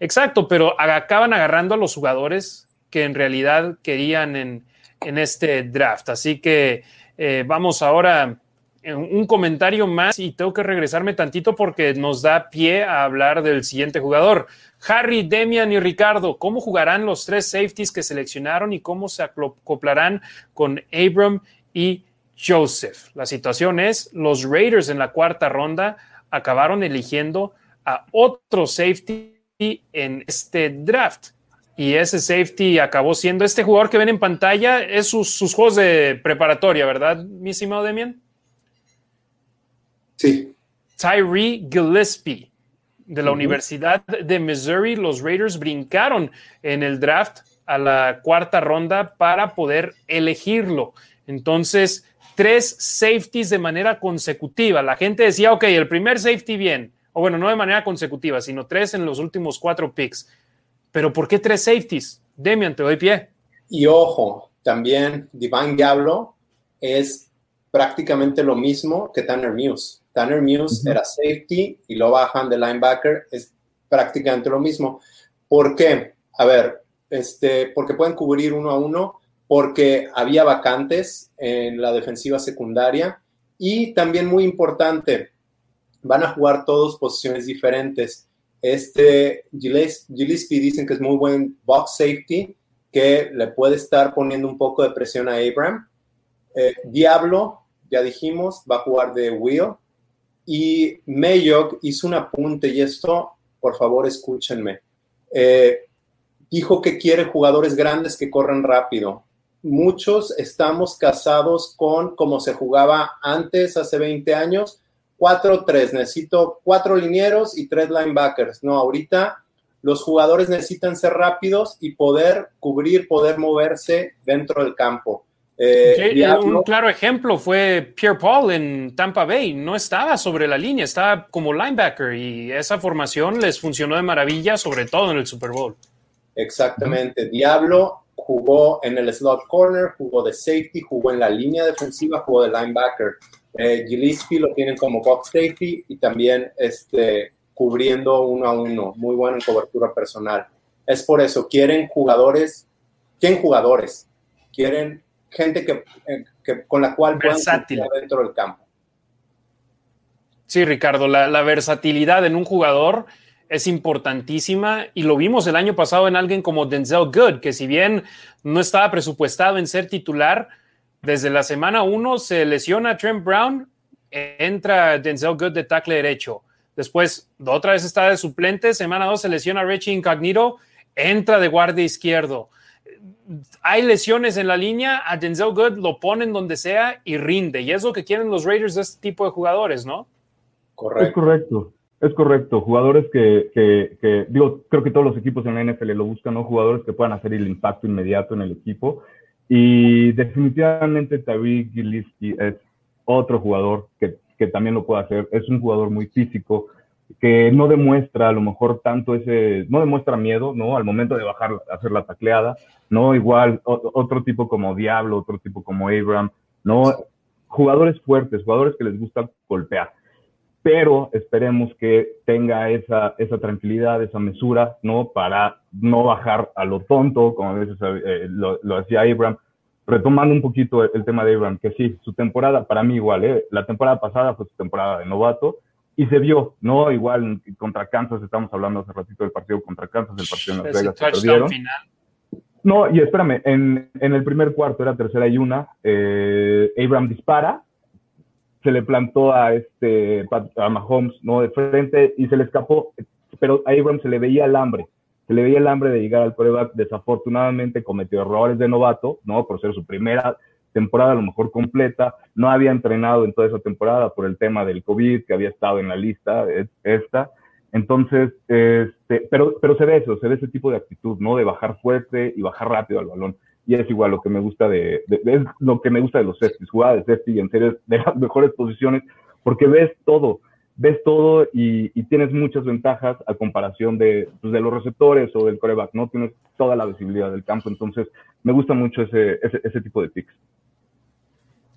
Exacto, pero acaban agarrando a los jugadores que en realidad querían en, este draft. Así que eh, vamos ahora un comentario más y tengo que regresarme tantito porque nos da pie a hablar del siguiente jugador. Harry, Demian y Ricardo, ¿cómo jugarán los tres safeties que seleccionaron y cómo se acoplarán con Abram y Joseph? La situación es, los Raiders en la cuarta ronda acabaron eligiendo a otro safety en este draft. Y ese safety acabó siendo este jugador que ven en pantalla, es sus, sus juegos de preparatoria, ¿verdad, mi estimado Demian? Sí. Tyree Gillespie, de la Universidad de Missouri. Los Raiders brincaron en el draft a la cuarta ronda para poder elegirlo. Entonces, tres safeties de manera consecutiva. La gente decía, ok, el primer safety bien, o bueno, no de manera consecutiva, sino tres en los últimos cuatro picks. Pero ¿por qué tres safeties? Demian, te doy pie. Y ojo, también Divine Diablo es prácticamente lo mismo que Tanner Muse. Tanner Muse era safety y lo bajan de linebacker, es prácticamente lo mismo. ¿Por qué? A ver, este, porque pueden cubrir uno a uno, porque había vacantes en la defensiva secundaria y también muy importante, van a jugar todos posiciones diferentes. Este Gillespie dicen que es muy buen box safety, que le puede estar poniendo un poco de presión a Abram. Eh, Diablo, ya dijimos, va a jugar de Will. Y Mayock hizo un apunte, y esto, por favor, escúchenme. Eh, dijo que quiere jugadores grandes que corran rápido. Muchos estamos casados con como se jugaba antes, hace 20 años, 4-3. Necesito cuatro linieros y tres linebackers. No, ahorita los jugadores necesitan ser rápidos y poder cubrir, poder moverse dentro del campo. Eh, un claro ejemplo fue Pierre Paul en Tampa Bay. No estaba sobre la línea, estaba como linebacker y esa formación les funcionó de maravilla, sobre todo en el Super Bowl. Exactamente. Diablo jugó en el slot corner, jugó de safety, jugó en la línea defensiva, jugó de linebacker. Eh, Gillespie lo tienen como box safety y también este, cubriendo uno a uno. Muy bueno en cobertura personal. Es por eso, quieren jugadores, quieren jugadores, quieren gente que, eh, que con la cual versátil dentro del campo. Sí, Ricardo, la, versatilidad en un jugador es importantísima y lo vimos el año pasado en alguien como Denzel Good, que si bien no estaba presupuestado en ser titular, desde la semana uno se lesiona Trent Brown, entra Denzel Good de tackle derecho. Después, otra vez está de suplente, semana dos se lesiona Richie Incognito, entra de guardia izquierdo hay lesiones en la línea, a Denzel Good lo ponen donde sea y rinde. Y es lo que quieren los Raiders de este tipo de jugadores, ¿no? Correcto. Es correcto. Es correcto, jugadores que, que, digo, creo que todos los equipos en la NFL lo buscan, ¿no? Jugadores que puedan hacer el impacto inmediato en el equipo. Y definitivamente Tariq Gillespie es otro jugador que, que también lo puede hacer. Es un jugador muy físico, que no demuestra a lo mejor tanto ese, no demuestra miedo, ¿no? Al momento de bajar, hacer la tacleada, ¿no? Igual otro tipo como Diablo, otro tipo como Abram, ¿no? Jugadores fuertes, jugadores que les gusta golpear. Pero esperemos que tenga esa, esa tranquilidad, esa mesura, ¿no? Para no bajar a lo tonto, como a veces eh, lo, lo hacía Abram, retomando un poquito el, tema de Abram, que sí, su temporada, para mí igual, ¿eh? la temporada pasada fue su temporada de novato, y se vio, ¿no? Igual contra Kansas, estamos hablando hace ratito del partido contra Kansas, el partido en Las Vegas, se perdieron. Final. No, y espérame, en, en, el primer cuarto era tercera y una, eh, Abraham dispara, se le plantó a este a Mahomes, ¿no? De frente y se le escapó, pero a Abraham se le veía el hambre, se le veía el hambre de llegar al prueba, desafortunadamente cometió errores de novato, ¿no? Por ser su primera temporada a lo mejor completa, no había entrenado en toda esa temporada por el tema del COVID, que había estado en la lista esta. Entonces, este, pero, pero se ve eso, se ve ese tipo de actitud, ¿no? De bajar fuerte y bajar rápido al balón. Y es igual lo que me gusta de, es lo que me gusta de los safeties, jugar de en series de las mejores posiciones, porque ves todo, ves todo y, tienes muchas ventajas a comparación de, pues, de los receptores o del coreback, ¿no? Tienes toda la visibilidad del campo, entonces me gusta mucho ese, ese, tipo de picks.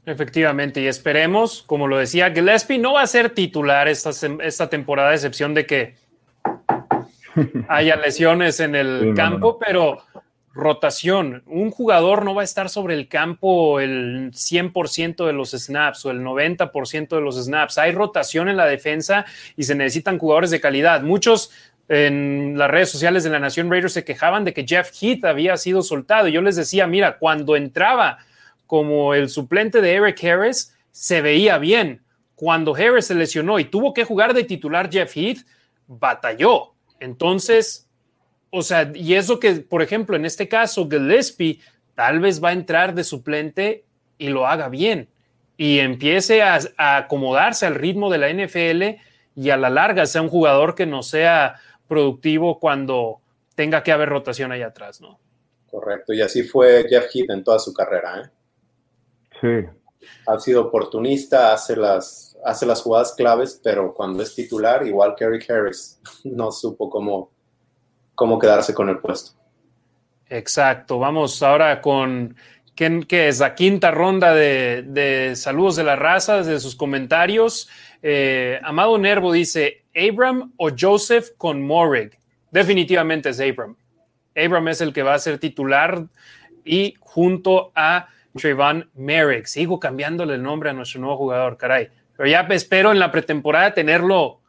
Efectivamente, y esperemos, como lo decía, Gillespie no va a ser titular esta, esta temporada, a excepción de que haya lesiones en el campo, pero rotación. Un jugador no va a estar sobre el campo el 100% de los snaps o el 90% de los snaps. Hay rotación en la defensa y se necesitan jugadores de calidad. Muchos en las redes sociales de la Nación Raiders se quejaban de que Jeff Heath había sido soltado. Yo les decía, mira, cuando entraba como el suplente de Eric Harris, se veía bien. Cuando Harris se lesionó y tuvo que jugar de titular Jeff Heath, batalló. Entonces, o sea, y eso que, por ejemplo, en este caso, Gillespie tal vez va a entrar de suplente y lo haga bien y empiece a, acomodarse al ritmo de la NFL y a la larga sea un jugador que no sea productivo cuando tenga que haber rotación ahí atrás, ¿no? Correcto, y así fue Jeff Heath en toda su carrera, ¿eh? Sí. Ha sido oportunista, hace las, hace las jugadas claves, pero cuando es titular, igual que Eric Harris, no supo cómo, cómo quedarse con el puesto. Exacto. Vamos ahora con ¿qué, es la quinta ronda de, saludos de la raza, desde sus comentarios. Eh, Amado Nervo dice, Abram o Joseph con Morig. Definitivamente es Abram. Abram es el que va a ser titular y junto a Trayvon Merrick. Sigo cambiándole el nombre a nuestro nuevo jugador, caray. Pero ya espero en la pretemporada tenerlo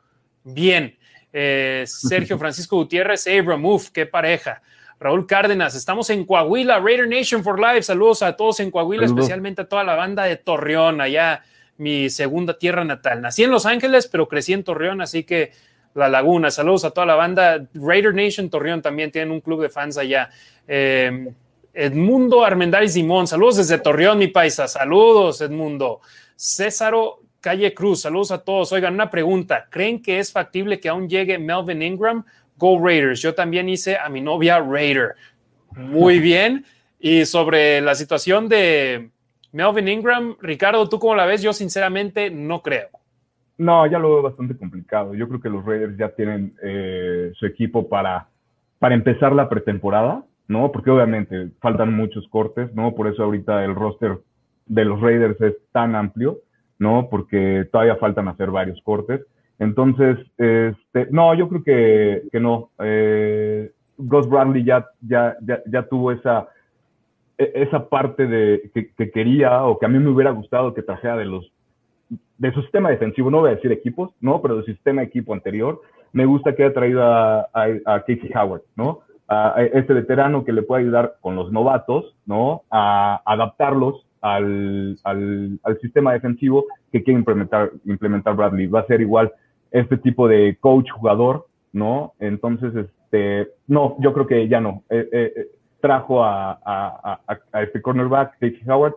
bien. Eh, Sergio Francisco Gutiérrez, Abram, uff, qué pareja. Raúl Cárdenas, estamos en Coahuila, Raider Nation for Life. Saludos a todos en Coahuila, especialmente a toda la banda de Torreón, allá mi segunda tierra natal. Nací en Los Ángeles, pero crecí en Torreón, así que La Laguna. Saludos a toda la banda. Raider Nation Torreón también tienen un club de fans allá. Eh, Edmundo Armendáriz Simón, saludos desde Torreón, mi paisa. Saludos, Edmundo. Césaro Calle Cruz, saludos a todos. Oigan, una pregunta. ¿Creen que es factible que aún llegue Melvin Ingram? Go Raiders. Yo también hice a mi novia Raider. Muy bien. Y sobre la situación de Melvin Ingram, Ricardo, ¿tú cómo la ves? Yo sinceramente no creo. No, ya lo veo bastante complicado. Yo creo que los Raiders ya tienen eh, su equipo para, para empezar la pretemporada, ¿no? Porque obviamente faltan muchos cortes, ¿no? Por eso ahorita el roster de los Raiders es tan amplio. ¿no? Porque todavía faltan hacer varios cortes. Entonces, este, no, yo creo que, que no. Eh, Gus Bradley ya, ya, ya, tuvo esa, e, esa parte de, que, quería o que a mí me hubiera gustado que trajera de los de su sistema defensivo, no voy a decir equipos, ¿no? Pero del sistema equipo anterior. Me gusta que haya traído a, a, Casey Howard, ¿no? A, este veterano que le puede ayudar con los novatos, ¿no? A adaptarlos al, al, al, sistema defensivo que quiere implementar, implementar Bradley. Va a ser igual este tipo de coach jugador, ¿no? Entonces, este, no, yo creo que ya no. Eh, eh, eh, trajo a, a, a, este cornerback, Casey Howard,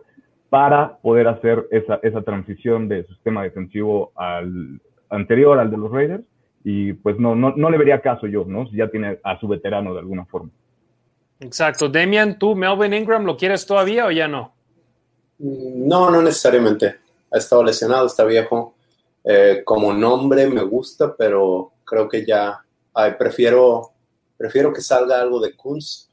para poder hacer esa, esa transición de sistema defensivo al anterior, al de los Raiders, y pues no, no, no le vería caso yo, ¿no? Si ya tiene a su veterano de alguna forma. Exacto. Demian, ¿tú, Melvin Ingram, lo quieres todavía o ya no? No, no necesariamente. Ha estado lesionado, está viejo. Eh, como nombre me gusta, pero creo que ya prefiero, prefiero que salga algo de Kunz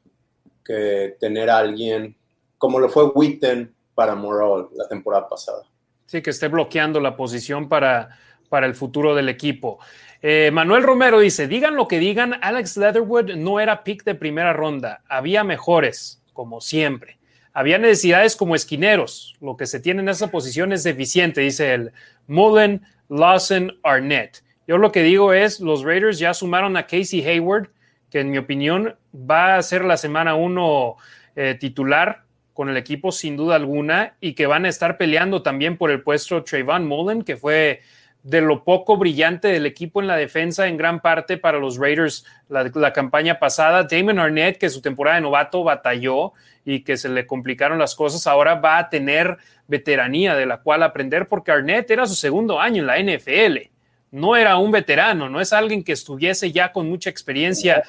que tener a alguien como lo fue Witten para Morrell la temporada pasada. Sí, que esté bloqueando la posición para, para el futuro del equipo. Eh, Manuel Romero dice, digan lo que digan, Alex Leatherwood no era pick de primera ronda, había mejores, como siempre. Había necesidades como esquineros. Lo que se tiene en esa posición es deficiente, dice el Mullen, Lawson, Arnett. Yo lo que digo es, los Raiders ya sumaron a Casey Hayward, que en mi opinión va a ser la semana uno eh, titular con el equipo sin duda alguna y que van a estar peleando también por el puesto Trayvon Mullen, que fue de lo poco brillante del equipo en la defensa en gran parte para los Raiders la, campaña pasada. Damon Arnett, que su temporada de novato batalló y que se le complicaron las cosas, ahora va a tener veteranía de la cual aprender porque Arnett era su segundo año en la NFL. No era un veterano, no es alguien que estuviese ya con mucha experiencia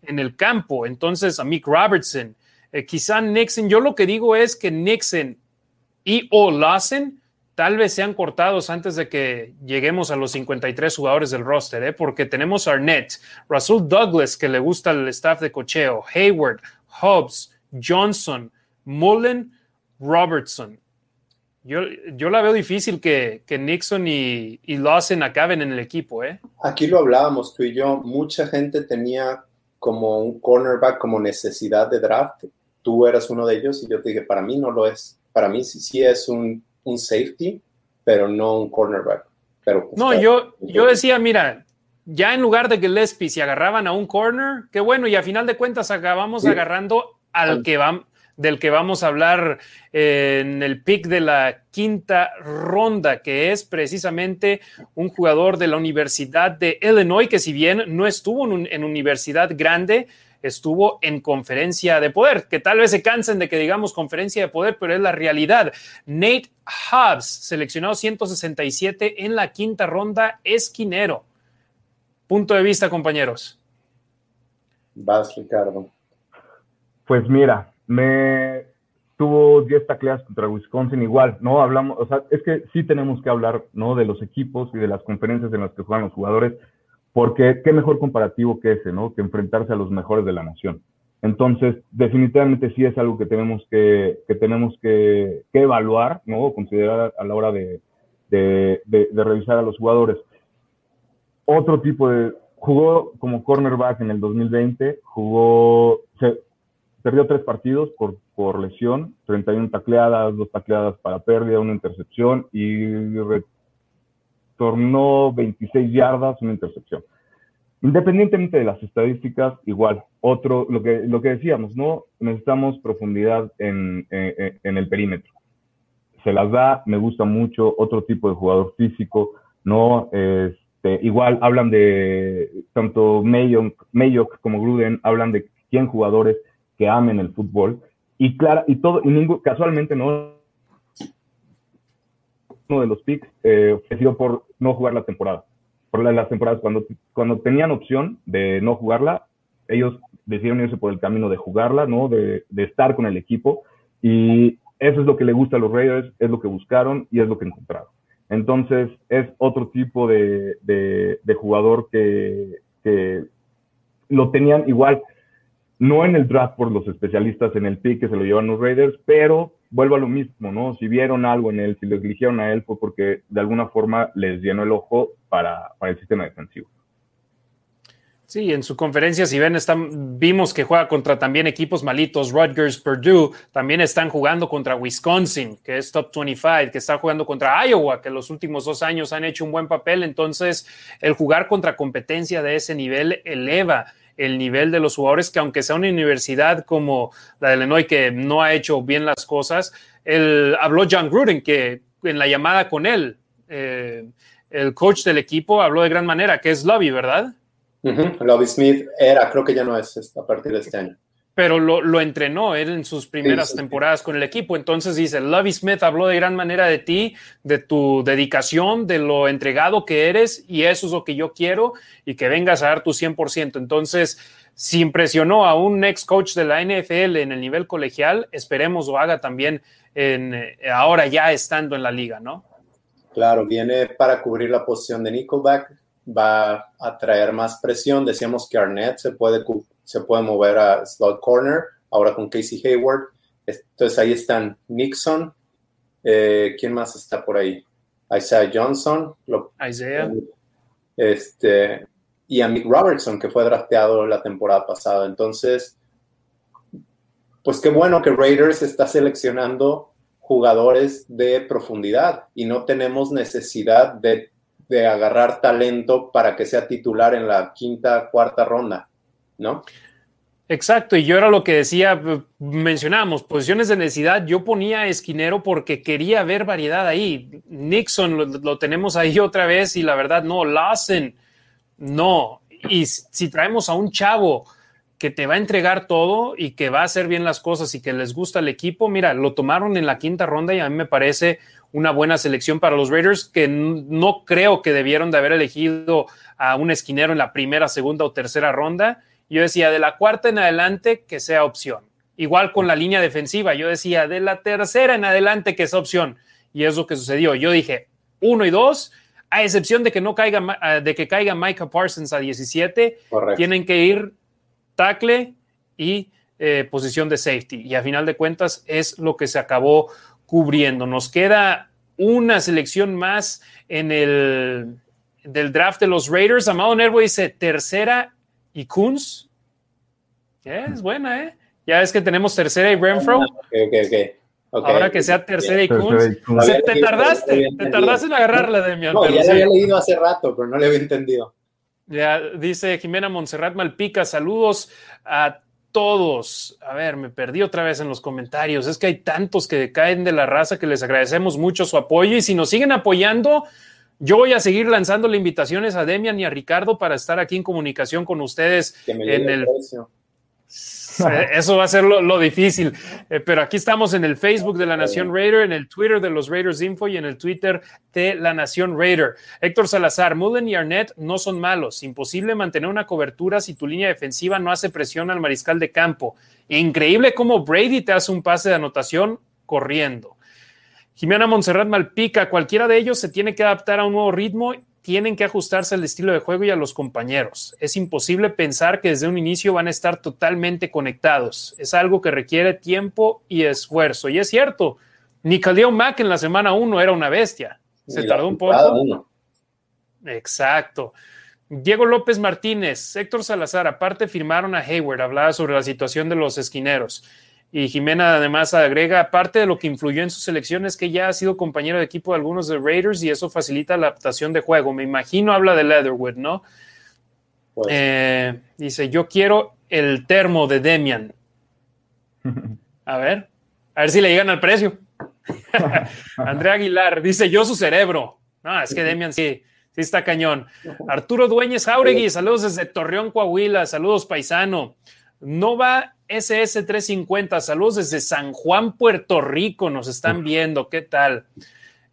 en el campo. Entonces, a Mick Robertson, eh, quizá Nixon, yo lo que digo es que Nixon y o Lawson tal vez sean cortados antes de que lleguemos a los 53 jugadores del roster, ¿eh? porque tenemos Arnett, Russell Douglas, que le gusta el staff de cocheo, Hayward, Hobbs, Johnson, Mullen, Robertson. Yo, yo la veo difícil que, que Nixon y, y, Lawson acaben en el equipo. ¿eh? Aquí lo hablábamos tú y yo. Mucha gente tenía como un cornerback como necesidad de draft. Tú eras uno de ellos y yo te dije, para mí no lo es. Para mí sí, sí es un, un safety, pero no un cornerback. Pero, no, yo, yo decía, mira, ya en lugar de que Gillespie se agarraban a un corner, qué bueno, y a final de cuentas acabamos sí. agarrando al que va, del que vamos a hablar en el pick de la quinta ronda, que es precisamente un jugador de la Universidad de Illinois, que si bien no estuvo en, un, en universidad grande, estuvo en conferencia de poder, que tal vez se cansen de que digamos conferencia de poder, pero es la realidad. Nate Hobbs, seleccionado 167 en la quinta ronda, esquinero. Punto de vista, compañeros. Vas, Ricardo. Pues mira, me tuvo 10 tacleadas contra Wisconsin igual, ¿no? Hablamos, o sea, es que sí tenemos que hablar, ¿no? De los equipos y de las conferencias en las que juegan los jugadores, porque qué mejor comparativo que ese, ¿no? Que enfrentarse a los mejores de la nación. Entonces, definitivamente sí es algo que tenemos que, que tenemos que, que evaluar, ¿no? Considerar a la hora de, de, de, revisar a los jugadores. Otro tipo de, jugó como cornerback en el 2020, jugó, se, perdió tres partidos por, por lesión, 31 tacleadas, dos tacleadas para pérdida, una intercepción y retornó 26 yardas, una intercepción. Independientemente de las estadísticas, igual, otro, lo que, lo que decíamos, ¿no? Necesitamos profundidad en, en, en el perímetro. Se las da, me gusta mucho, otro tipo de jugador físico, ¿no? Este, igual hablan de, tanto Mayock, Mayock como Gruden, hablan de 100 jugadores que amen el fútbol. Y claro, y todo, y ningún, casualmente no uno de los picks eh, ofreció por no jugar la temporada. Por la, las temporadas, cuando, cuando tenían opción de no jugarla, ellos decidieron irse por el camino de jugarla, ¿no? De, de, estar con el equipo. Y eso es lo que le gusta a los Raiders, es lo que buscaron y es lo que encontraron. Entonces, es otro tipo de, de, de jugador que, que lo tenían igual no en el draft por los especialistas en el pick que se lo llevan los Raiders, pero vuelvo a lo mismo, ¿no? Si vieron algo en él, si lo eligieron a él fue porque de alguna forma les llenó el ojo para, para el sistema defensivo. Sí, en su conferencia, si ven, están, vimos que juega contra también equipos malitos, Rutgers, Purdue, también están jugando contra Wisconsin, que es top 25, que está jugando contra Iowa, que los últimos dos años han hecho un buen papel, entonces el jugar contra competencia de ese nivel eleva el nivel de los jugadores, que aunque sea una universidad como la de Illinois, que no ha hecho bien las cosas, él, habló John Gruden, que en la llamada con él, eh, el coach del equipo, habló de gran manera, que es Lobby, ¿verdad? Uh -huh. Lobby Smith era, creo que ya no es a partir de este año pero lo, lo, entrenó él en sus primeras sí, sí, temporadas con el equipo. Entonces dice, Lovey Smith habló de gran manera de ti, de tu dedicación, de lo entregado que eres y eso es lo que yo quiero y que vengas a dar tu 100%. Entonces, si impresionó a un ex coach de la NFL en el nivel colegial, esperemos lo haga también en, ahora ya estando en la liga, ¿no? Claro, viene para cubrir la posición de Nickelback, va a traer más presión. Decíamos que Arnett se puede se puede mover a slot corner, ahora con Casey Hayward. Entonces ahí están Nixon. Eh, ¿Quién más está por ahí? Isaiah Johnson. Lo, Isaiah. Este, y a Mick Robertson, que fue drafteado la temporada pasada. Entonces, pues qué bueno que Raiders está seleccionando jugadores de profundidad y no tenemos necesidad de, de agarrar talento para que sea titular en la quinta, cuarta ronda. ¿No? Exacto, y yo era lo que decía, mencionábamos, posiciones de necesidad, yo ponía esquinero porque quería ver variedad ahí. Nixon lo, lo, tenemos ahí otra vez y la verdad no, Lawson, no. Y si traemos a un chavo que te va a entregar todo y que va a hacer bien las cosas y que les gusta el equipo, mira, lo tomaron en la quinta ronda y a mí me parece una buena selección para los Raiders que no creo que debieron de haber elegido a un esquinero en la primera, segunda o tercera ronda yo decía, de la cuarta en adelante que sea opción. Igual con la línea defensiva, yo decía, de la tercera en adelante que sea opción. y es lo que sucedió. Yo dije, uno y dos, a excepción de que no caiga, ah, de que caiga Micah Parsons a 17, Correcto. tienen que ir tackle y eh, posición de safety. Y a final de cuentas es lo que se acabó cubriendo. Nos queda una selección más en el del draft de los Raiders. Amado Nervo dice tercera y Kunz. Es buena, ¿eh? Ya es que tenemos tercera y Renfro. Ok, ok, ok. Ok. Ahora que sea tercera y Tercera Kunz. y te tardaste, te tardaste en agarrarla, Demian. No, pero ya sí. la había leído hace rato, pero no le había entendido. Ya dice Jimena Montserrat Malpica, saludos a todos. A ver, me perdí otra vez en los comentarios. Es que hay tantos que caen de la raza que les agradecemos mucho su apoyo y si nos siguen apoyando, yo voy a seguir lanzándole invitaciones a Demian y a Ricardo para estar aquí en comunicación con ustedes Que me en llegue el el precio. Eso va a ser lo, lo difícil. Eh, pero aquí estamos en el Facebook de la Nación Raider, en el Twitter de los Raiders Info y en el Twitter de la Nación Raider. Héctor Salazar, Mullen y Arnett no son malos. Imposible mantener una cobertura si tu línea defensiva no hace presión al mariscal de campo. Increíble cómo Brady te hace un pase de anotación corriendo. Jimena Montserrat Malpica, cualquiera de ellos se tiene que adaptar a un nuevo ritmo, tienen que ajustarse al estilo de juego y a los compañeros. Es imposible pensar que desde un inicio van a estar totalmente conectados. Es algo que requiere tiempo y esfuerzo. Y es cierto, ni Khalil Mack en la semana uno era una bestia. Se tardó un poco. uno. Exacto. Diego López Martínez, Héctor Salazar, aparte firmaron a Hayward, hablaba sobre la situación de los esquineros. Y Jimena además agrega, aparte de lo que influyó en su selección es que ya ha sido compañero de equipo de algunos de Raiders y eso facilita la adaptación de juego. Me imagino habla de Leatherwood, ¿no? Pues, Eh, dice, yo quiero el termo de Demian. A ver, a ver si le llegan al precio. Andrea Aguilar dice, yo su cerebro. No, es que Demian sí, sí está cañón. Arturo Dueñez Jauregui, saludos desde Torreón, Coahuila, saludos paisano. Nova SS350, saludos desde San Juan, Puerto Rico, nos están viendo, ¿qué tal?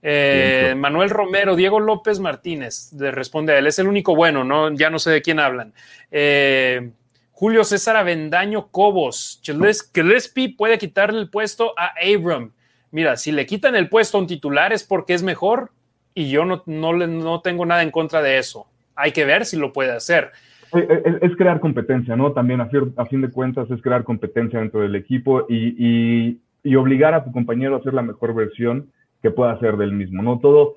Eh. Manuel Romero, Diego López Martínez, le responde a él, es el único bueno, no, ya no sé de quién hablan. Eh, Julio César Avendaño Cobos, Gilles- Gillespie puede quitarle el puesto a Abram. Mira, si le quitan el puesto a un titular es porque es mejor y yo no, no, no tengo nada en contra de eso. Hay que ver si lo puede hacer. Es, es- es crear competencia, ¿no? También a, fin de cuentas es crear competencia dentro del equipo y, y- y obligar a tu compañero a hacer la mejor versión que pueda hacer del mismo, ¿no? Todo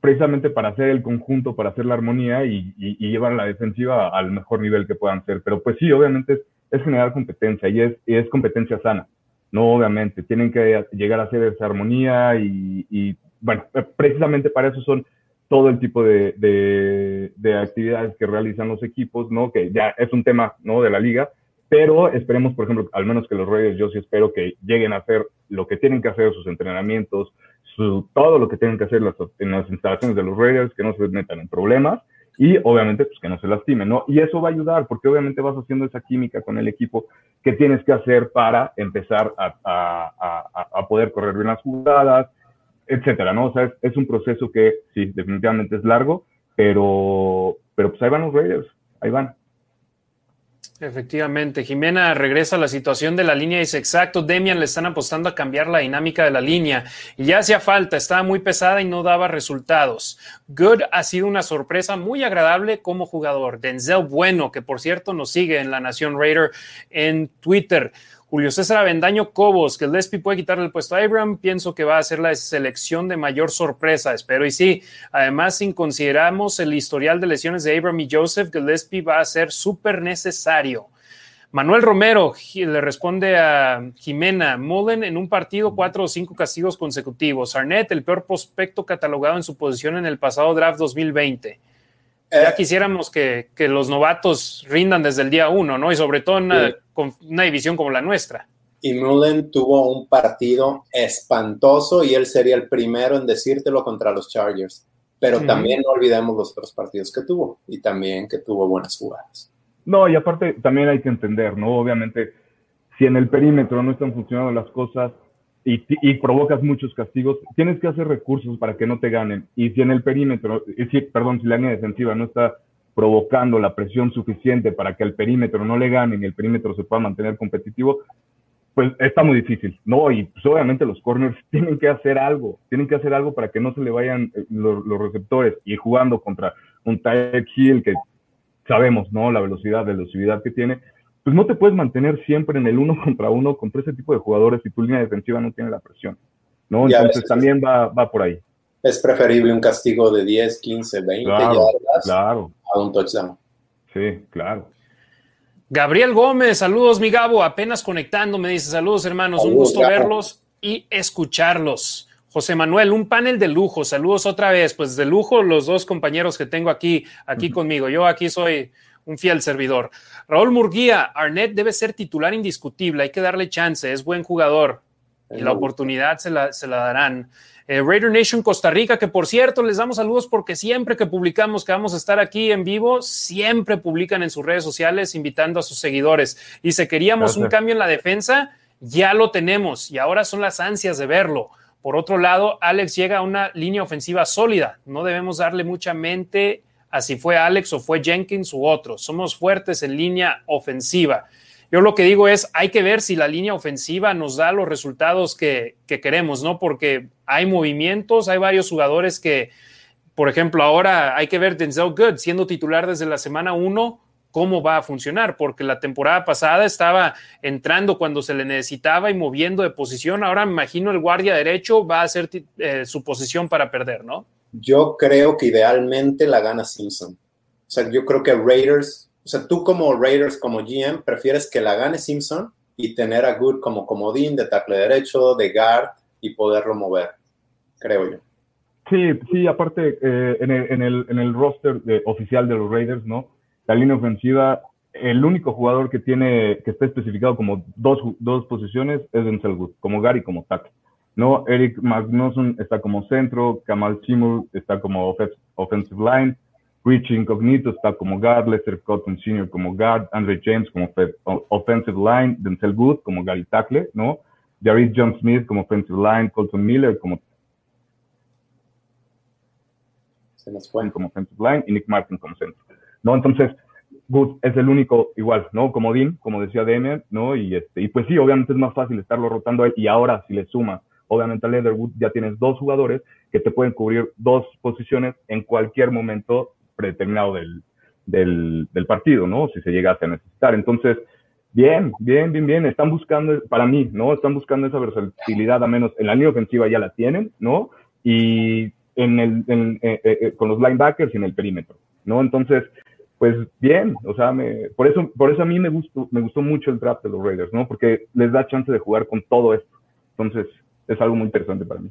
precisamente para hacer el conjunto, para hacer la armonía y, y- llevar la defensiva al mejor nivel que puedan ser. Pero pues sí, obviamente es, es generar competencia y es, es competencia sana, ¿no? Obviamente, tienen que llegar a hacer esa armonía y, bueno, precisamente para eso son todo el tipo de, de, de actividades que realizan los equipos, ¿no? Que ya es un tema, ¿no? De la liga, pero esperemos, por ejemplo, al menos que los Raiders, yo sí espero que lleguen a hacer lo que tienen que hacer, sus entrenamientos, su, todo lo que tienen que hacer las, en las instalaciones de los Raiders, que no se metan en problemas y obviamente pues que no se lastimen, ¿no? Y eso va a ayudar porque obviamente vas haciendo esa química con el equipo que tienes que hacer para empezar a, a poder correr bien las jugadas, etcétera, ¿no? O sea, es, un proceso que sí, definitivamente es largo, pero, pero pues ahí van los Raiders, ahí van. Efectivamente, Jimena regresa a la situación de la línea dice, exacto, Demian le están apostando a cambiar la dinámica de la línea y ya hacía falta, estaba muy pesada y no daba resultados. Good ha sido una sorpresa muy agradable como jugador. Denzel Bueno, que por cierto nos sigue en la Nación Raider en Twitter. Julio César Avendaño Cobos, que Lespi puede quitarle el puesto a Abram, pienso que va a ser la selección de mayor sorpresa, espero y sí. Además, si consideramos el historial de lesiones de Abram y Joseph, Gillespie va a ser súper necesario. Manuel Romero le responde a Jimena, Mullen en un partido cuatro o cinco castigos consecutivos. Arnett, el peor prospecto catalogado en su posición en el pasado draft 2020. Ya quisiéramos que, que, los novatos rindan desde el día uno, ¿no? Y sobre todo en una, sí. una división como la nuestra. Y Mullen tuvo un partido espantoso y él sería el primero en decírtelo contra los Chargers. Pero también no olvidemos los otros partidos que tuvo y también que tuvo buenas jugadas. No, y aparte también hay que entender, ¿no? Obviamente, si en el perímetro no están funcionando las cosas, y, y, provocas muchos castigos, tienes que hacer recursos para que no te ganen. Y si en el perímetro, si, perdón, si la línea defensiva no está provocando la presión suficiente para que el perímetro no le gane y el perímetro se pueda mantener competitivo, pues está muy difícil, ¿no? Y pues obviamente los corners tienen que hacer algo, tienen que hacer algo para que no se le vayan eh, los, los receptores y jugando contra un Tyreek Hill que sabemos, ¿no? La velocidad, la velocidad que tiene, pues no te puedes mantener siempre en el uno contra uno contra ese tipo de jugadores si tu línea defensiva no tiene la presión, ¿no? Entonces también va, va por ahí. Es preferible un castigo de 10, 15, 20 Claro, yardas claro, a un touchdown. sí, claro. Gabriel Gómez, saludos, mi Gabo, apenas conectando, me dice, saludos hermanos, un gusto Gabo. verlos y escucharlos. José Manuel, un panel de lujo, saludos otra vez, pues de lujo los dos compañeros que tengo aquí, aquí conmigo, yo aquí soy un fiel servidor. Raúl Murguía, Arnett debe ser titular indiscutible, hay que darle chance, es buen jugador y la oportunidad se la, se la darán. Eh, Raider Nation Costa Rica, que por cierto, les damos saludos porque siempre que publicamos que vamos a estar aquí en vivo, siempre publican en sus redes sociales invitando a sus seguidores. Y si queríamos un cambio en la defensa, ya lo tenemos y ahora son las ansias de verlo. Por otro lado, Alex llega a una línea ofensiva sólida. No debemos darle mucha mente a si fue Alex o fue Jenkins u otro. Somos fuertes en línea ofensiva. Yo lo que digo es, hay que ver si la línea ofensiva nos da los resultados que, que queremos, ¿no? Porque hay movimientos, hay varios jugadores que, por ejemplo, ahora hay que ver Denzel Good siendo titular desde la semana 1, cómo va a funcionar, porque la temporada pasada estaba entrando cuando se le necesitaba y moviendo de posición. Ahora me imagino el guardia derecho va a ser eh, su posición para perder, ¿no? Yo creo que idealmente la gana Simpson. O sea, yo creo que Raiders, o sea, tú como Raiders, como GM, prefieres que la gane Simpson y tener a Good como comodín de tackle derecho, de guard y poderlo mover, creo yo. Sí, sí, aparte eh, en, el, en, el, en el roster de- oficial de los Raiders, ¿no? La línea ofensiva, el único jugador que tiene, que está especificado como dos, dos posiciones es Denzel Good, como Gary como tackle. ¿No? Eric Magnuson está como centro, Kamal Chimur está como offensive line, Rich Incognito está como guard, Lester Cotton Sr. como guard, Andre James como offensive line, Denzel Good como Gary tackle, ¿no? Jared John Smith como offensive line, Colton Miller como Se nos fue. como offensive line y Nick Martin como centro, ¿no? Entonces, Good es el único igual, ¿no? Como Dean, como decía Demian, ¿no? Y, este, y pues sí, obviamente es más fácil estarlo rotando a él y ahora si le sumas, obviamente a Leatherwood ya tienes dos jugadores que te pueden cubrir dos posiciones en cualquier momento predeterminado del, del, partido, ¿no? Si se llegase a necesitar. Entonces, bien, bien, bien, bien. Están buscando, para mí, ¿no? Están buscando esa versatilidad, a menos en la línea ofensiva ya la tienen, ¿no? Y en el, en, eh, eh, con los linebackers y en el perímetro, ¿no? Entonces, pues bien, o sea, me, por, eso, por eso a mí me gustó, me gustó mucho el draft de los Raiders, ¿no? Porque les da chance de jugar con todo esto. Entonces, es algo muy interesante para mí.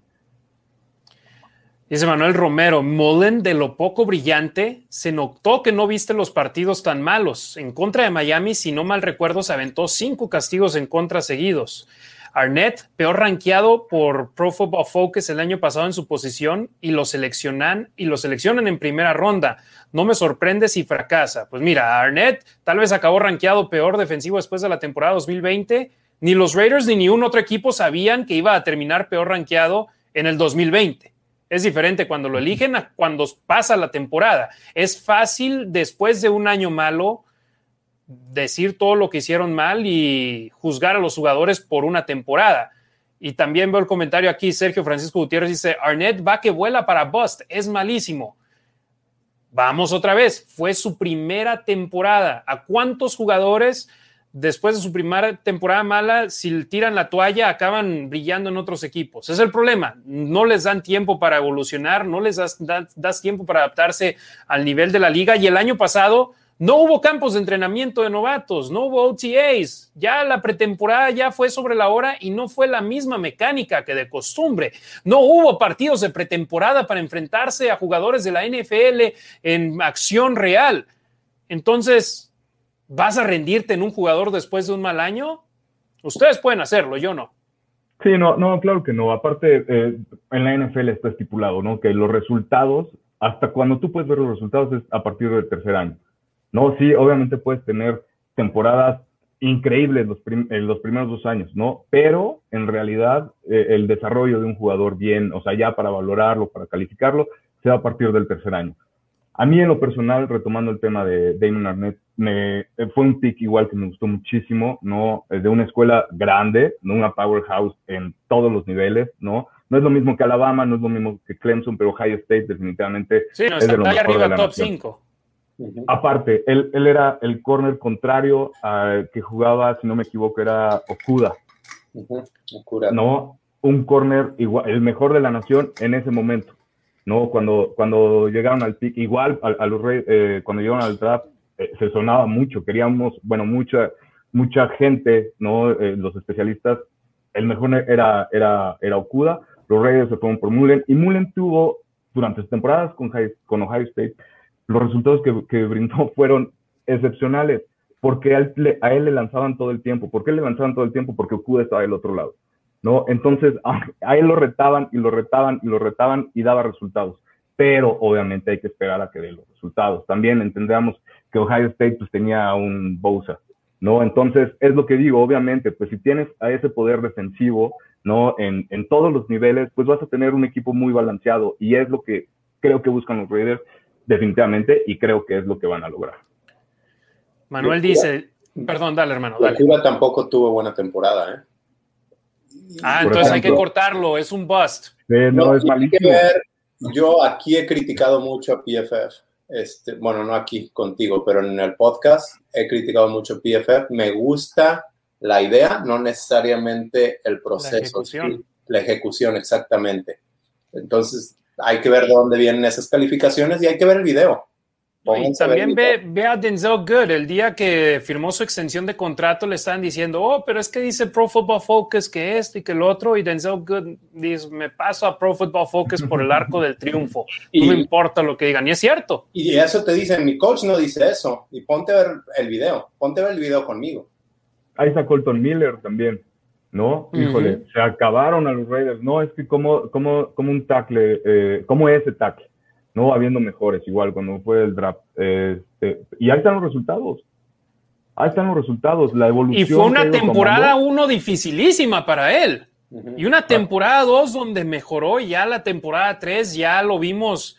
Dice Manuel Romero, Mullen, de lo poco brillante, se notó que no viste los partidos tan malos. En contra de Miami, si no mal recuerdo, se aventó cinco castigos en contra seguidos. Arnett, peor rankeado por Pro Football Focus el año pasado en su posición y lo seleccionan y lo seleccionan en primera ronda. No me sorprende si fracasa. Pues mira, Arnett tal vez acabó rankeado peor defensivo después de la temporada 2020. Ni los Raiders ni ningún otro equipo sabían que iba a terminar peor rankeado en el 2020. Es diferente cuando lo eligen a cuando pasa la temporada. Es fácil después de un año malo decir todo lo que hicieron mal y juzgar a los jugadores por una temporada. Y también veo el comentario aquí, Sergio Francisco Gutiérrez dice, Arnett va que vuela para Bust, es malísimo. Vamos otra vez, fue su primera temporada. ¿A cuántos jugadores después de su primera temporada mala, si tiran la toalla, acaban brillando en otros equipos? Es el problema, no les dan tiempo para evolucionar, no les das, das, tiempo para adaptarse al nivel de la liga. Y el año pasado no hubo campos de entrenamiento de novatos, no hubo OTAs, ya la pretemporada ya fue sobre la hora y no fue la misma mecánica que de costumbre. No hubo partidos de pretemporada para enfrentarse a jugadores de la NFL en acción real. Entonces, ¿vas a rendirte en un jugador después de un mal año? Ustedes pueden hacerlo, yo no. Sí, no, no, claro que no. Aparte, eh, en la NFL está estipulado, ¿no? Que los resultados, hasta cuando tú puedes ver los resultados es a partir del tercer año. No, sí, obviamente puedes tener temporadas increíbles los, prim en los primeros dos años, ¿no? Pero en realidad eh, el desarrollo de un jugador bien, o sea, ya para valorarlo, para calificarlo, se da a partir del tercer año. A mí en lo personal, retomando el tema de Damon Arnett, me, eh, fue un pick igual que me gustó muchísimo, ¿no? De una escuela grande, ¿no? Una powerhouse en todos los niveles, ¿no? No es lo mismo que Alabama, no es lo mismo que Clemson, pero Ohio State definitivamente Sí, no, es está de lo mejor de arriba la top nación. 5. Ujú. Aparte, él, él era el corner contrario al que jugaba, si no me equivoco, era Okuda. ¿no? Un corner igual, el mejor de la nación en ese momento, ¿no? Cuando, cuando llegaron al pick, igual a, a los eh, cuando llegaron al draft, eh, se sonaba mucho, queríamos, bueno, mucha, mucha gente, ¿no? Eh, los especialistas, el mejor era, era, era Okuda, los Raiders se fueron por Mullen, y Mullen tuvo, durante sus temporadas con, High- con Ohio State, los resultados que, que brindó fueron excepcionales, porque a él, a él le lanzaban todo el tiempo. ¿Por qué le lanzaban todo el tiempo? Porque Okuda estaba del otro lado, ¿no? Entonces, a, él lo retaban y lo retaban y lo retaban y daba resultados. Pero obviamente hay que esperar a que dé los resultados. También entendamos que Ohio State pues tenía un Bosa, ¿no? Entonces, es lo que digo, obviamente, pues si tienes a ese poder defensivo, ¿no? En, en todos los niveles, pues vas a tener un equipo muy balanceado y es lo que creo que buscan los Raiders definitivamente y creo que es lo que van a lograr. Manuel dice, perdón, dale hermano, dale. Locura tampoco tuvo buena temporada, ¿eh? Ah, Por entonces hay que cortarlo, es un bust. Eh, no, es malísimo. ver, yo aquí he criticado mucho a PFF. Este, bueno, no aquí contigo, pero en el podcast he criticado mucho a PFF. Me gusta la idea, no necesariamente el proceso. ejecución. sí, la ejecución, exactamente. Entonces, hay que ver de dónde vienen esas calificaciones y hay que ver el video. Y también ve, ve a Denzel Good. El día que firmó su extensión de contrato le estaban diciendo, oh, pero es que dice Pro Football Focus que esto y que lo otro. Y Denzel Good dice, me paso a Pro Football Focus por el arco del triunfo. Y- No me importa lo que digan. Y es cierto. Y eso te dicen, mi coach no dice eso. Y ponte a ver el video, ponte a ver el video conmigo. Ahí está Colton Miller también, ¿no? Híjole, se acabaron a los Raiders. No, es que como, como, como un tackle, eh, como ese tackle, ¿no? Habiendo mejores, igual cuando fue el draft. este, y ahí están los resultados. Ahí están los resultados, la evolución. Y fue una temporada tomando. uno dificilísima para él. Y una temporada dos donde mejoró. Y ya la temporada tres ya lo vimos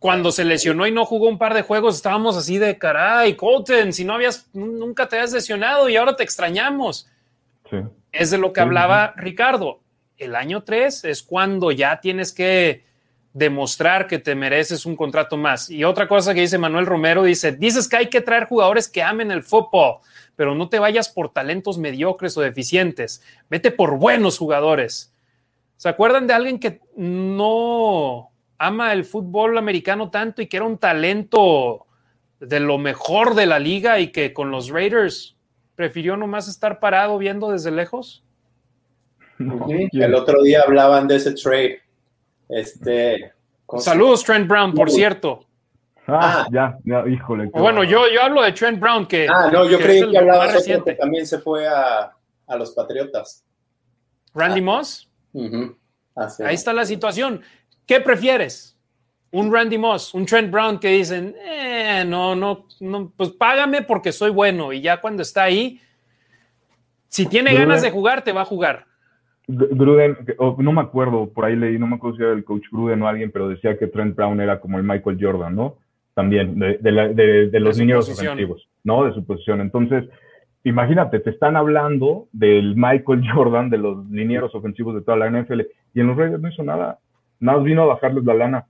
cuando se lesionó y no jugó un par de juegos. Estábamos así de caray, Colton, si no habías, nunca te habías lesionado y ahora te extrañamos. Sí. Es de lo que Sí, hablaba Ricardo. El año 3 es cuando ya tienes que demostrar que te mereces un contrato más. Y otra cosa que dice Manuel Romero, dice, dices que hay que traer jugadores que amen el fútbol, pero no te vayas por talentos mediocres o deficientes, vete por buenos jugadores. ¿Se acuerdan de alguien que no ama el fútbol americano tanto y que era un talento de lo mejor de la liga y que con los Raiders prefirió nomás estar parado viendo desde lejos? El otro día hablaban de ese trade. Este, ¿cómo se- Saludos, Trent Brown, por Uy. cierto. Ah, Ah. ya, ya, híjole. Bueno, yo, yo hablo de Trent Brown, que, Ah, no, yo que creí que hablabas más de que reciente. también se fue a, a los Patriotas. Randy Ah. Moss. Así ahí está la situación. ¿Qué prefieres? ¿Un Randy Moss, un Trent Brown que dicen, eh, no, no, no, pues págame porque soy bueno y ya cuando está ahí, si tiene ganas de jugar, te va a jugar. Gr- Gruden, no me acuerdo, por ahí leí, no me acuerdo si era el coach Gruden o alguien, pero decía que Trent Brown era como el Michael Jordan, ¿no? También, de, de la- de- de los posición. ofensivos, ¿no? De su posición. Entonces, imagínate, te están hablando del Michael Jordan, de los linieros ofensivos de toda la NFL, y en los Raiders no hizo nada. Nada más vino a bajarles la lana.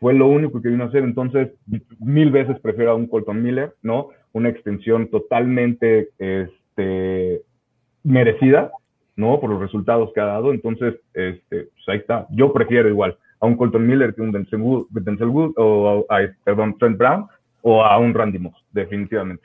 Fue lo único que vino a hacer. Entonces, mil veces prefiero a un Colton Miller, ¿no? Una extensión totalmente este, merecida, ¿no? Por los resultados que ha dado. Entonces, este, pues ahí está. Yo prefiero igual a un Colton Miller que un Denzel Wood, Denzel Wood o a, a- Trent Brown o a un Randy Moss, definitivamente.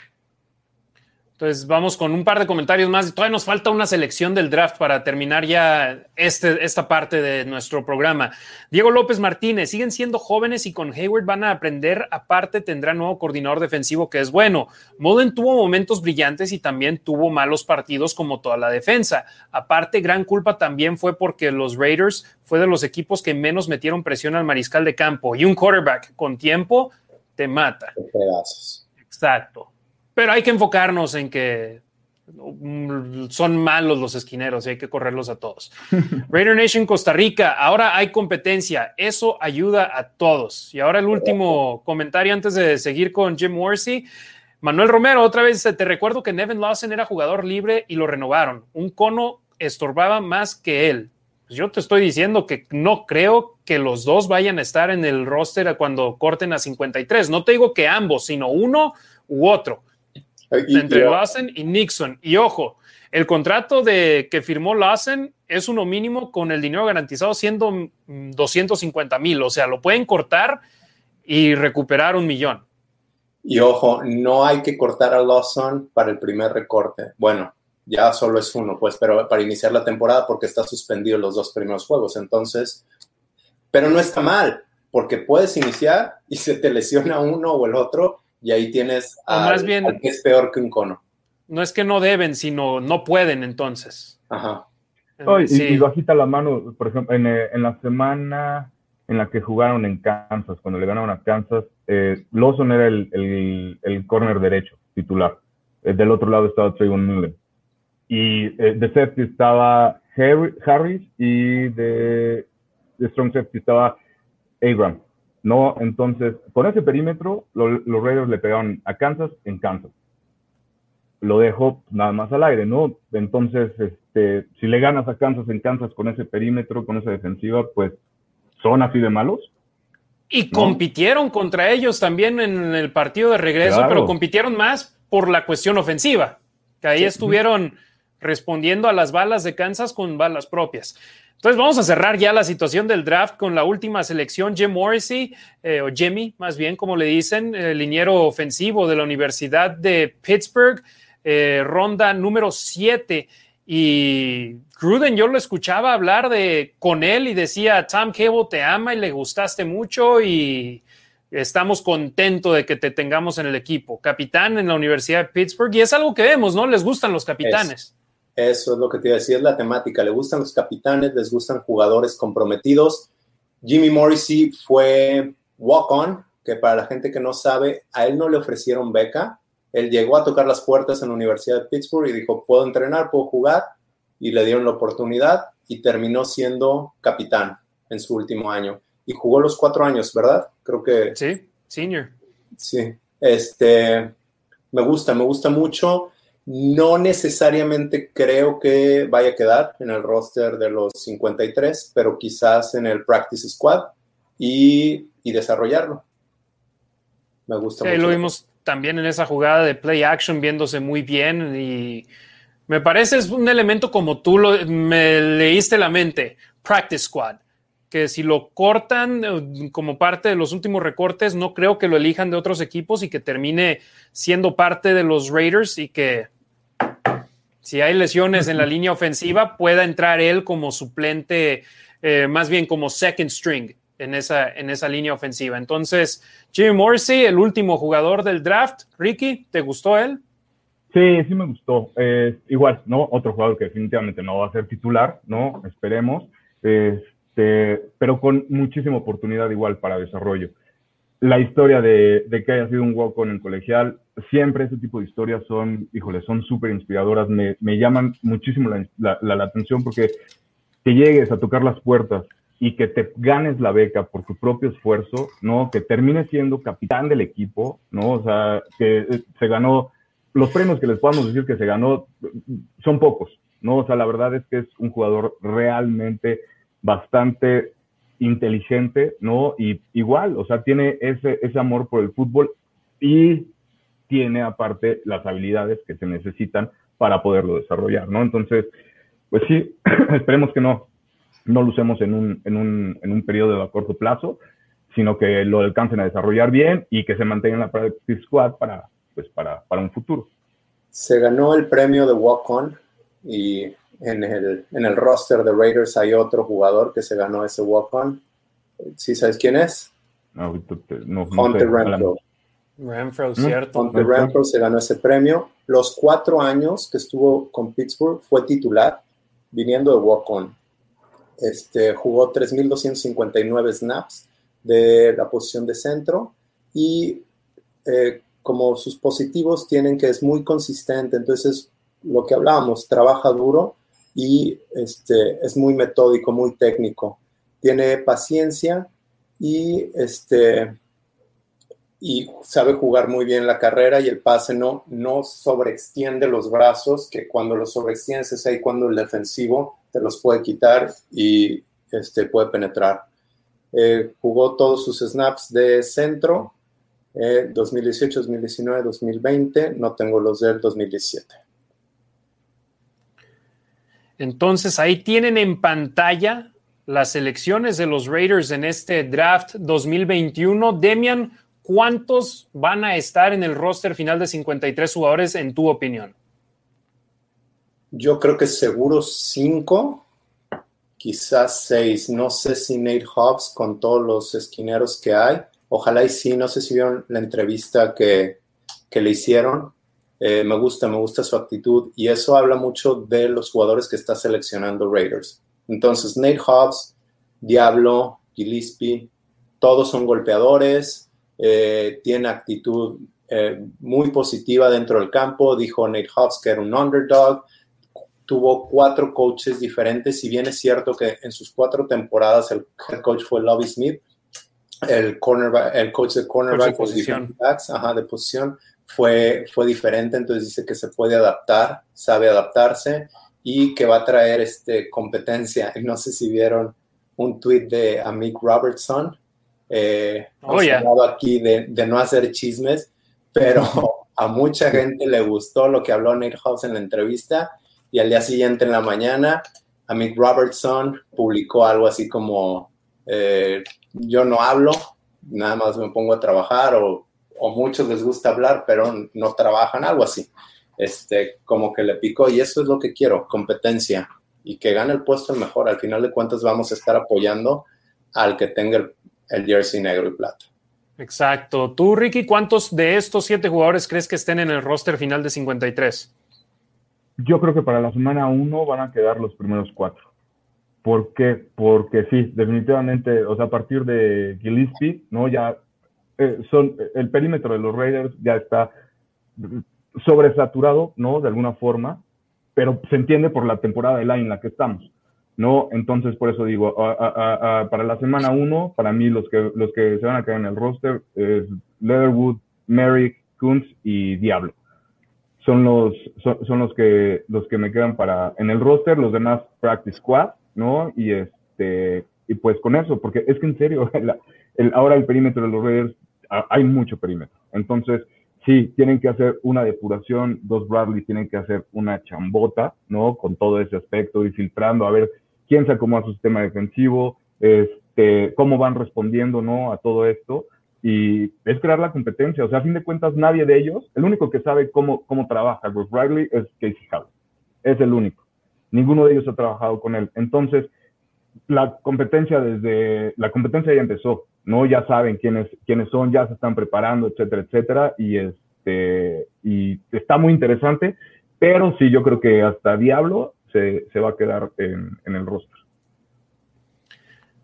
Entonces vamos con un par de comentarios más. Todavía nos falta una selección del draft para terminar ya este, esta parte de nuestro programa. Diego López Martínez, siguen siendo jóvenes y con Hayward van a aprender. Aparte tendrá nuevo coordinador defensivo que es bueno. Mullen tuvo momentos brillantes y también tuvo malos partidos como toda la defensa. Aparte, gran culpa también fue porque los Raiders fue de los equipos que menos metieron presión al mariscal de campo y un quarterback con tiempo te mata. Pedazos. Exacto. Pero hay que enfocarnos en que Mm, son malos los esquineros y hay que correrlos a todos. Raider Nation Costa Rica, ahora hay competencia, eso ayuda a todos. Y ahora el último comentario antes de seguir con Jim Worsey. Manuel Romero, otra vez te recuerdo que Nevin Lawson era jugador libre y lo renovaron. Un cono estorbaba más que él. Pues yo te estoy diciendo que no creo que los dos vayan a estar en el roster cuando corten a 53. No te digo que ambos, sino uno u otro entre Lawson y Nixon. Y ojo, el contrato de que firmó Lawson es uno mínimo con el dinero garantizado siendo 250 mil. O sea, lo pueden cortar y recuperar un millón. Y ojo, no hay que cortar a Lawson para el primer recorte. Bueno, ya solo es uno, pues, pero para iniciar la temporada porque está suspendido los dos primeros juegos. Entonces, pero no está mal, porque puedes iniciar y se te lesiona uno o el otro y ahí tienes a más bien, que es peor que un cono. No es que no deben, sino no pueden entonces. Ajá. y, bajita la mano, por ejemplo, eh, en, la semana en la que jugaron en Kansas, cuando le ganaron a Kansas, eh, Lawson era el, el, corner derecho titular. Eh, del otro lado estaba Trayvon Miller. Y eh, de safety estaba Harris y de, de strong safety estaba Abram. ¿No? Entonces, con ese perímetro, los Raiders le pegaron a Kansas en Kansas. Lo dejo nada más al aire, ¿no? Entonces, este, si le ganas a Kansas en Kansas con ese perímetro, con esa defensiva, pues son así de malos. Y compitieron contra ellos también en el partido de regreso, pero compitieron más por la cuestión ofensiva, que ahí estuvieron respondiendo a las balas de Kansas con balas propias. Entonces vamos a cerrar ya la situación del draft con la última selección, Jim Morrissey, eh, o Jimmy, más bien como le dicen, el liniero ofensivo de la Universidad de Pittsburgh, eh, ronda número 7. Y Gruden, yo lo escuchaba hablar de con él y decía, Tom Cable te ama y le gustaste mucho y estamos contentos de que te tengamos en el equipo. Capitán en la Universidad de Pittsburgh y es algo que vemos, ¿no? Les gustan los capitanes. Eso es lo que te iba a decir, es la temática. Le gustan los capitanes, les gustan jugadores comprometidos. Jimmy Morrissey fue walk-on, que para la gente que no sabe, a él no le ofrecieron beca. Él llegó a tocar las puertas en la Universidad de Pittsburgh y dijo, puedo entrenar, puedo jugar. Y le dieron la oportunidad y terminó siendo capitán en su último año. Y jugó los cuatro años, ¿verdad? Creo que... Sí, senior. Sí, este, me gusta, me gusta mucho. No necesariamente creo que vaya a quedar en el roster de los 53, pero quizás en el Practice Squad y, desarrollarlo. Me gusta sí, Lo vimos también en esa jugada de play action, viéndose muy bien y me parece es un elemento como tú lo, me leíste la mente, Practice Squad que si lo cortan eh, como parte de los últimos recortes, no creo que lo elijan de otros equipos y que termine siendo parte de los Raiders y que si hay lesiones en la línea ofensiva, pueda entrar él como suplente, eh, más bien como second string en esa, en esa línea ofensiva. Entonces, Jimmy Morrissey, el último jugador del draft. Ricky, ¿te gustó él? Sí, sí me gustó. igual, ¿no? Otro jugador que definitivamente no va a ser titular, ¿no? Esperemos. Este, pero con muchísima oportunidad igual para desarrollo la historia de, que haya sido un walk-on en colegial, siempre ese tipo de historias son, híjole, son súper inspiradoras, me, llaman muchísimo la, atención porque que llegues a tocar las puertas y que te ganes la beca por tu propio esfuerzo, ¿no? Que termines siendo capitán del equipo, ¿no? O sea, que eh, se ganó, los premios que les podamos decir que se ganó son pocos, ¿no? O sea, la verdad es que es un jugador realmente bastante inteligente, ¿no? Y igual, o sea, tiene ese, ese amor por el fútbol y tiene aparte las habilidades que se necesitan para poderlo desarrollar, ¿no? Entonces, pues sí, esperemos que no, no lo usemos en un, en un, en un periodo a corto plazo, sino que lo alcancen a desarrollar bien y que se mantenga en la practice squad para, pues, para, para un futuro. Se ganó el premio de Walk On y en el, en el roster de Raiders hay otro jugador que se ganó ese walk-on. ¿Sí sabes quién es? No, no, Hunter Renfro. Renfro, cierto. Hunter Renfro se ganó ese premio. Los cuatro años que estuvo con Pittsburgh fue titular, viniendo de walk-on. Este, jugó 3.259 snaps de la posición de centro y eh, como sus positivos tienen que es muy consistente, entonces lo que hablábamos, trabaja duro y este, es muy metódico, muy técnico. Tiene paciencia y, este, y sabe jugar muy bien la carrera y el pase no, no sobreextiende los brazos, que cuando los sobreextiendes es ahí cuando el defensivo te los puede quitar y este, puede penetrar. Eh, jugó todos sus snaps de centro, 2018, 2019, 2020, no tengo los del 2017. Entonces ahí tienen en pantalla las elecciones de los Raiders en este draft 2021. Demian, ¿cuántos van a estar en el roster final de 53 jugadores en tu opinión? Yo creo que seguro cinco, quizás seis. No sé si Nate Hobbs con todos los esquineros que hay. Ojalá y sí, no sé si vieron la entrevista que, que le hicieron. Eh, me gusta, me gusta su actitud y eso habla mucho de los jugadores que está seleccionando Raiders. Entonces, Nate Hobbs, Diablo, Gillespie, todos son golpeadores, eh, tiene actitud eh, muy positiva dentro del campo. Dijo Nate Hobbs que era un underdog. Tuvo cuatro coaches diferentes. Si bien es cierto que en sus cuatro temporadas el coach fue Lobby Smith, el, cornerback, el coach de cornerback, de posición. ajá, de posición, fue, fue diferente. Entonces dice que se puede adaptar, sabe adaptarse y que va a traer este, competencia. No sé si vieron un tweet de Amick Robertson. Eh, oh, yeah. aquí de, de, no hacer chismes, pero a mucha gente le gustó lo que habló Nate Hobbs en la entrevista y al día siguiente en la mañana, Amick Robertson publicó algo así como, eh, yo no hablo, nada más me pongo a trabajar o, o muchos les gusta hablar, pero no trabajan, algo así este, como que le picó y eso es lo que quiero, competencia y que gane el puesto el mejor. Al final de cuentas vamos a estar apoyando al que tenga el, el jersey negro y plata. Exacto. Tú, Ricky, ¿cuántos de estos siete jugadores crees que estén en el roster final de 53? Yo creo que para la semana 1 van a quedar los primeros cuatro. ¿Por qué? Porque sí, definitivamente, o sea, a partir de Gillespie, ¿no? Ya eh, son, el perímetro de los Raiders ya está sobresaturado, ¿no? De alguna forma, pero se entiende por la temporada de la en la que estamos, ¿no? Entonces, por eso digo, para la semana 1, para mí los que, los que se van a quedar en el roster es Leatherwood, Merrick, Kuntz y Diablo. Son los, son, los, que, los que me quedan para en el roster, los demás practice squad, ¿no? Y este y pues con eso, porque es que en serio, el, ahora el perímetro de los Raiders, hay mucho perímetro. Entonces, sí, tienen que hacer una depuración, dos Bradley tienen que hacer una chambota, ¿no? Con todo ese aspecto y filtrando a ver quién se acomoda su sistema defensivo, este, cómo van respondiendo, ¿no? A todo esto. Y es crear la competencia. O sea, a fin de cuentas, nadie de ellos, el único que sabe cómo, cómo trabaja Bruce Bradley es Casey Howard. Es el único. Ninguno de ellos ha trabajado con él. Entonces, la competencia desde, la competencia ya empezó. ¿no? Ya saben quiénes, quiénes son, ya se están preparando, etcétera, etcétera, y, este, y está muy interesante, pero sí, yo creo que hasta Diablo se, se va a quedar en, en, el roster.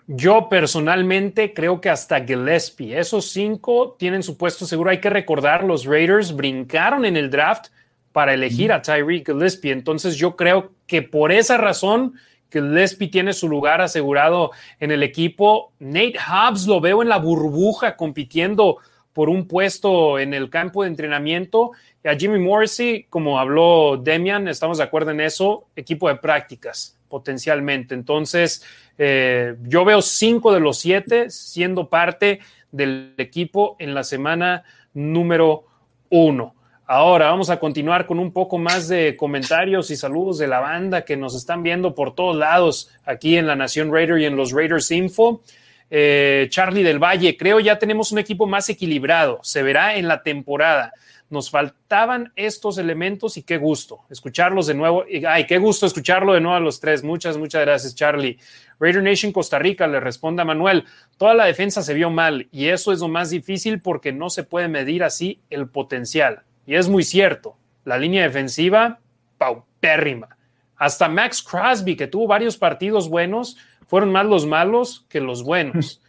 Yo personalmente creo que hasta Gillespie, esos cinco tienen su puesto seguro. Hay que recordar, los Raiders brincaron en el draft para elegir a Tyreek Gillespie. Entonces yo creo que por esa razón que Lespi tiene su lugar asegurado en el equipo. Nate Hobbs lo veo en la burbuja compitiendo por un puesto en el campo de entrenamiento. A Jimmy Morrissey, como habló Demian, estamos de acuerdo en eso, equipo de prácticas potencialmente. Entonces, eh, yo veo cinco de los siete siendo parte del equipo en la semana número uno. Ahora vamos a continuar con un poco más de comentarios y saludos de la banda que nos están viendo por todos lados aquí en la Nación Raider y en los Raiders Info. Eh, Charlie del Valle, creo ya tenemos un equipo más equilibrado, se verá en la temporada. Nos faltaban estos elementos y qué gusto escucharlos de nuevo. Ay, qué gusto escucharlo de nuevo a los tres. Muchas, muchas gracias, Charlie. Raider Nation Costa Rica le responde a Manuel. Toda la defensa se vio mal y eso es lo más difícil porque no se puede medir así el potencial. Y es muy cierto, la línea defensiva, paupérrima. Hasta Max Crosby, que tuvo varios partidos buenos, fueron más los malos que los buenos.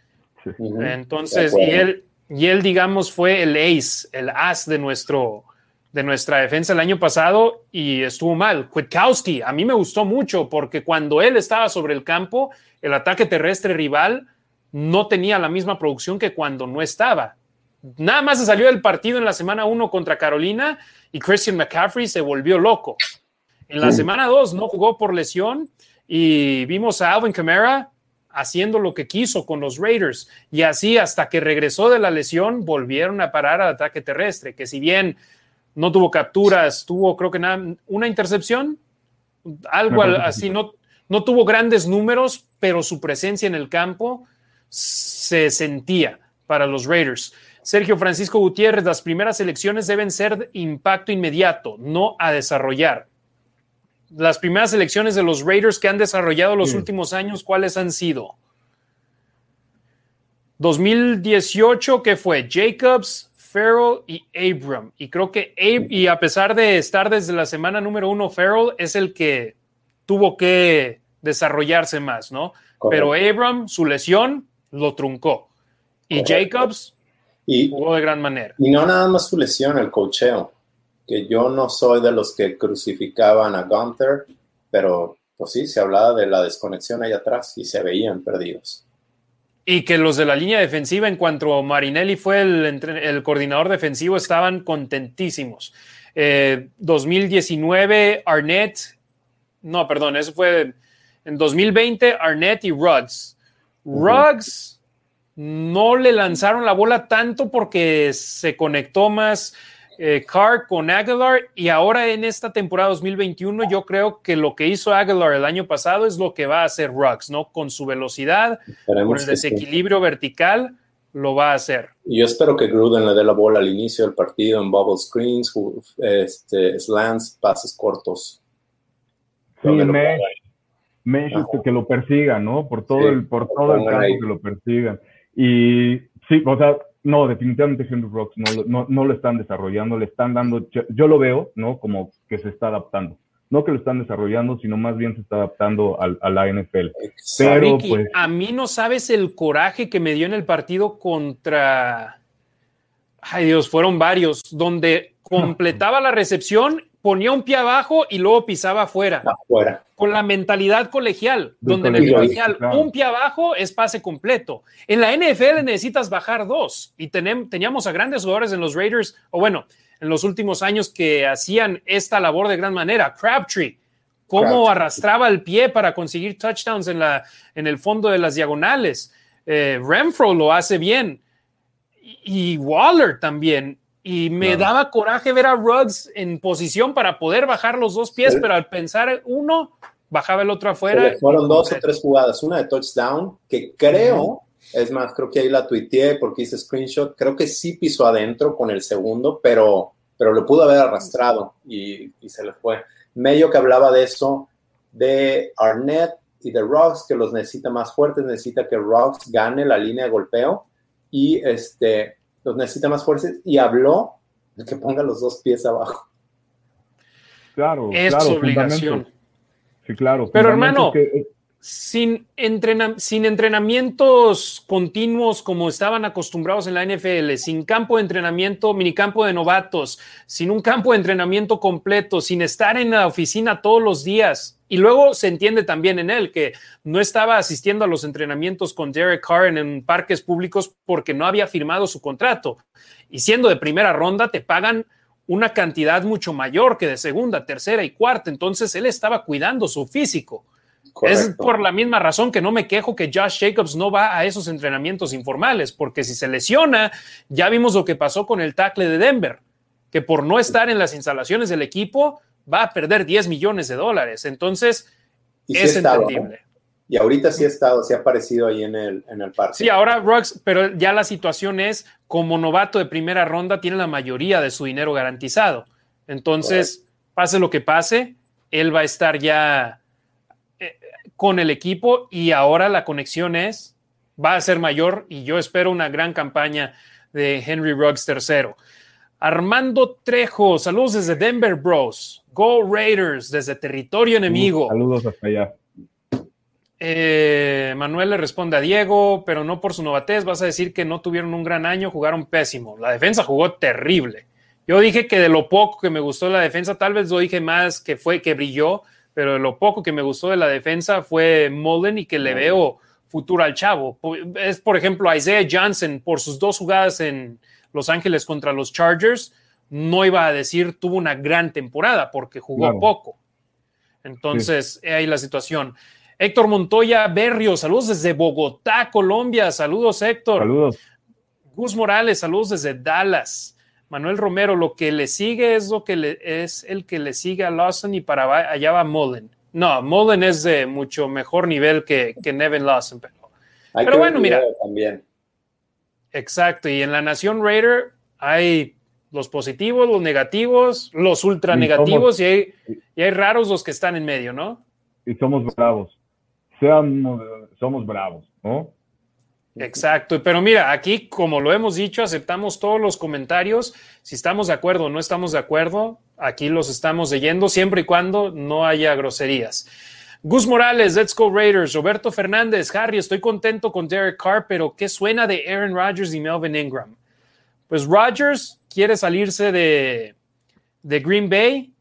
Entonces, y él, y él, digamos, fue el ace, el as de nuestro, de nuestra defensa el año pasado y estuvo mal. Kwiatkowski, a mí me gustó mucho porque cuando él estaba sobre el campo, el ataque terrestre rival no tenía la misma producción que cuando no estaba. Nada más se salió del partido en la semana 1 contra Carolina y Christian McCaffrey se volvió loco. En la semana 2 no jugó por lesión y vimos a Alvin Kamara haciendo lo que quiso con los Raiders y así hasta que regresó de la lesión volvieron a parar al ataque terrestre, que si bien no tuvo capturas, tuvo creo que nada, una intercepción, algo así, no, no tuvo grandes números, pero su presencia en el campo se sentía para los Raiders. Sergio Francisco Gutiérrez, las primeras elecciones deben ser de impacto inmediato, no a desarrollar. Las primeras elecciones de los Raiders que han desarrollado los últimos años, ¿cuáles han sido? 2018, ¿qué fue? Jacobs, Farrell y Abram. Y creo que, y a pesar de estar desde la semana número uno, Farrell es el que tuvo que desarrollarse más, ¿no? Pero Abram, su lesión, lo truncó. Y Jacobs y, jugó de gran manera. Y no nada más su lesión, el cocheo. Que yo no soy de los que crucificaban a Gunther, pero pues sí, se hablaba de la desconexión ahí atrás y se veían perdidos. Y que los de la línea defensiva, en cuanto Marinelli fue el, el coordinador defensivo, estaban contentísimos. 2019, eh, Arnett, no, perdón, eso fue en 2020, Arnett y Ruggs. Ruggs no le lanzaron la bola tanto porque se conectó más eh, Carr con Aguilar y ahora en esta temporada 2021 yo creo que lo que hizo Aguilar el año pasado es lo que va a hacer Ruggs, ¿no? Con su velocidad, con el desequilibrio vertical, lo va a hacer. Yo espero que Gruden le dé la bola al inicio del partido en bubble screens, este, slants, pases cortos. Sí, me, me que lo persigan, ¿no? Por todo el, por todo el campo que lo persigan. Y sí, o sea, no, definitivamente Henry Rocks no, no, no, lo están desarrollando, le están dando, yo, lo veo, ¿no? Como que se está adaptando. No que lo están desarrollando, sino más bien se está adaptando a, a la NFL. Pero, pues, a mí no sabes el coraje que me dio en el partido contra. Ay Dios, fueron varios, donde completaba la recepción ponía un pie abajo y luego pisaba afuera. Afuera. Con la mentalidad colegial, donde en el colegial un pie abajo es pase completo. En la NFL necesitas bajar dos y teníamos a grandes jugadores en los Raiders, o bueno, en los últimos años que hacían esta labor de gran manera. Crabtree, cómo arrastraba el pie para conseguir touchdowns en, la, en el fondo de las diagonales. Eh, Renfro lo hace bien. y Waller también. Y me daba coraje ver a Ruggs en posición para poder bajar los dos pies, pero al pensar uno, bajaba el otro afuera. Fueron dos o tres jugadas, una de touchdown, que creo, es más, creo que ahí la tuiteé porque hice screenshot, creo que sí pisó adentro con el segundo, pero, pero lo pudo haber arrastrado y, y se le fue. Medio que hablaba de eso, de Arnett y de Ruggs, que los necesita más fuertes, necesita que Ruggs gane la línea de golpeo y este los necesita más fuertes y habló de que ponga los dos pies abajo. Claro, es claro, obligación. Sí, claro. Pero hermano, eh, sin, sin entrenamientos continuos como estaban acostumbrados en la NFL, sin campo de entrenamiento, minicampo de novatos, sin un campo de entrenamiento completo, sin estar en la oficina todos los días, y luego se entiende también en él que no estaba asistiendo a los entrenamientos con Derek Carr en parques públicos porque no había firmado su contrato. Y siendo de primera ronda, te pagan una cantidad mucho mayor que de segunda, tercera y cuarta. Entonces él estaba cuidando su físico. Es por la misma razón que no me quejo que Josh Jacobs no va a esos entrenamientos informales, porque si se lesiona, ya vimos lo que pasó con el tackle de Denver, que por no estar en las instalaciones del equipo, va a perder 10 millones de dólares. Entonces, es entendible. Y ahorita sí ha estado, sí ha aparecido ahí en el, en el parque. Sí, ahora Ruggs, pero ya la situación es, como novato de primera ronda, tiene la mayoría de su dinero garantizado. Entonces, pase lo que pase, él va a estar ya con el equipo y ahora la conexión es, va a ser mayor y yo espero una gran campaña de Henry Ruggs tercero. Armando Trejo, saludos desde Denver Bros. Go Raiders desde territorio enemigo. Saludos hasta allá. Eh, Manuel le responde a Diego, pero no por su novatez. Vas a decir que no tuvieron un gran año, jugaron pésimo. La defensa jugó terrible. Yo dije que de lo poco que me gustó la defensa, tal vez lo dije más que fue que brilló, pero lo poco que me gustó de la defensa fue Mullen y que le veo futuro al chavo. Es, por ejemplo, Isaiah Johnson por sus dos jugadas en Los Ángeles contra los Chargers, no iba a decir tuvo una gran temporada porque jugó Claro. poco. Entonces, ahí la situación. Héctor Montoya Berrio, saludos desde Bogotá, Colombia. Saludos, Héctor. Saludos. Gus Morales, saludos desde Dallas. Manuel Romero, lo que le sigue es lo que le, es el que le sigue a Lawson y para allá va Mullen. No, Mullen es de mucho mejor nivel que, que Nevin Lawson. Pero, Hay Pero que bueno, mira. También. exacto. Y en la Nación Raider hay los positivos, los negativos, los ultra Y negativos somos- y hay, y hay raros los que están en medio, ¿no? Y somos bravos. Seamos, somos bravos, ¿no? Exacto, pero mira, aquí como lo hemos dicho, aceptamos todos los comentarios. Si estamos de acuerdo o no estamos de acuerdo, aquí los estamos leyendo siempre y cuando no haya groserías. Gus Morales, Let's Go Raiders. Roberto Fernández, Harry, estoy contento con Derek Carr, pero ¿qué suena de Aaron Rodgers y Melvin Ingram? Pues Rodgers quiere salirse de, de Green Bay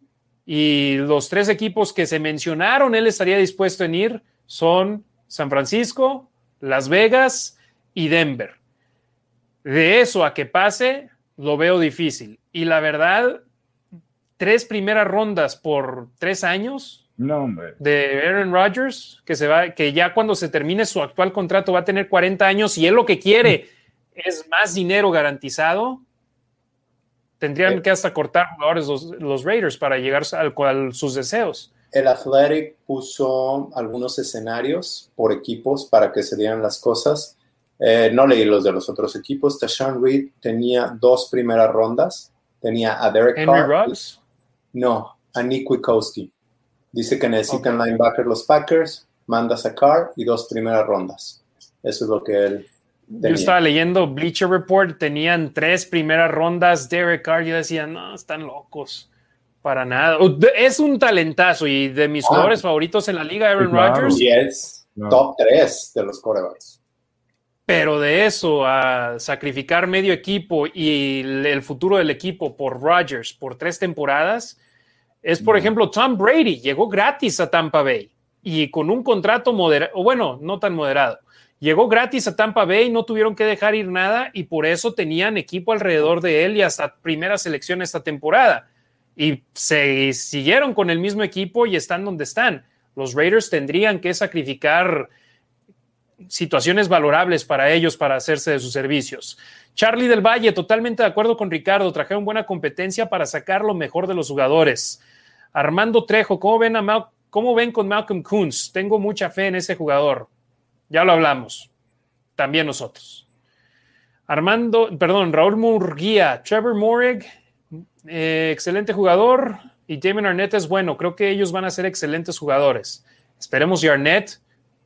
y los tres equipos que se mencionaron, él estaría dispuesto en ir, son San Francisco, Las Vegas y Denver. De eso a que pase, lo veo difícil. Y la verdad, tres primeras rondas por tres años No, hombre. de Aaron Rodgers, que se va, que ya cuando se termine su actual contrato va a tener 40 años y él lo que quiere es más dinero garantizado. Tendrían Eh. que hasta cortar jugadores los, los Raiders para llegar al cual sus deseos. El Athletic puso algunos escenarios por equipos para que se dieran las cosas. Eh, no leí los de los otros equipos. Tashawn Reed tenía dos primeras rondas. Tenía a Derek Henry Carr. Ruggs. No, a Nick Wikowski. Dice que necesitan Ok. linebacker los Packers, mandas a Carr y dos primeras rondas. Eso es lo que él Yo tenía. estaba leyendo Bleacher Report, tenían tres primeras rondas. Derek Carr, yo decía, no, están locos. Para nada. Es un talentazo y de mis Ah. jugadores favoritos en la liga, Aaron. Rodgers. Y es No. top 3 de los corebacks. Pero de eso a sacrificar medio equipo y el futuro del equipo por Rodgers por tres temporadas, es por No. ejemplo Tom Brady, llegó gratis a Tampa Bay y con un contrato moderado, bueno, no tan moderado. Llegó gratis a Tampa Bay, no tuvieron que dejar ir nada y por eso tenían equipo alrededor de él y hasta primera selección esta temporada. Y se siguieron con el mismo equipo y están donde están. Los Raiders tendrían que sacrificar situaciones valorables para ellos para hacerse de sus servicios. Charlie del Valle, totalmente de acuerdo con Ricardo, trajeron buena competencia para sacar lo mejor de los jugadores. Armando Trejo, ¿cómo ven, a Mal- cómo ven con Malcolm Kuntz? Tengo mucha fe en ese jugador. Ya lo hablamos. También nosotros. Armando, perdón, Raúl Murguía, Trevor Morig, eh, excelente jugador. Y Damon Arnett es bueno. Creo que ellos van a ser excelentes jugadores. Esperemos y Arnett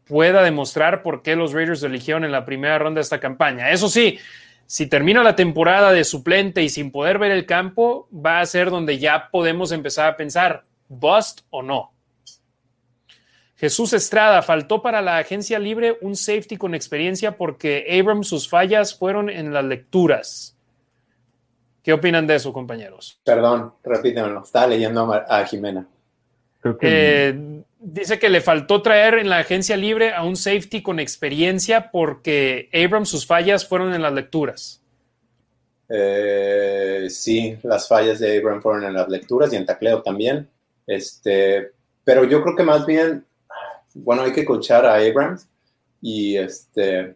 pueda demostrar por qué los Raiders lo eligieron en la primera ronda de esta campaña. Eso sí, si termina la temporada de suplente y sin poder ver el campo, va a ser donde ya podemos empezar a pensar, bust o no. Jesús Estrada, faltó para la agencia libre un safety con experiencia porque Abrams sus fallas fueron en las lecturas. ¿Qué opinan de eso, compañeros? Perdón, repítemelo. Estaba leyendo a Jimena. Creo que Eh, dice que le faltó traer en la agencia libre a un safety con experiencia porque Abrams sus fallas fueron en las lecturas. Eh, sí, las fallas de Abraham fueron en las lecturas y en tacleo también. Este, pero yo creo que más bien, bueno, hay que coachar a Abrams y este,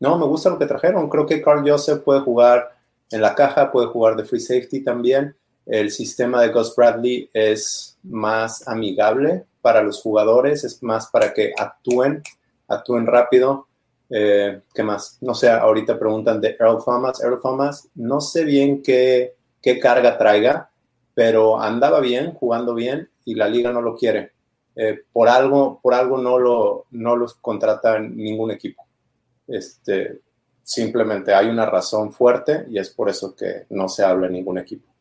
no, me gusta lo que trajeron. Creo que Carl Joseph puede jugar en la caja, puede jugar de free safety también. El sistema de Gus Bradley es más amigable para los jugadores, es más para que actúen, actúen rápido. Eh, ¿Qué más? No sé, ahorita preguntan de Earl Thomas. Earl Thomas, no sé bien qué, qué carga traiga, pero andaba bien, jugando bien y la liga no lo quiere. Eh, por algo, por algo no lo, no los contrata ningún equipo. Este, simplemente hay una razón fuerte y es por eso que no se habla en ningún equipo.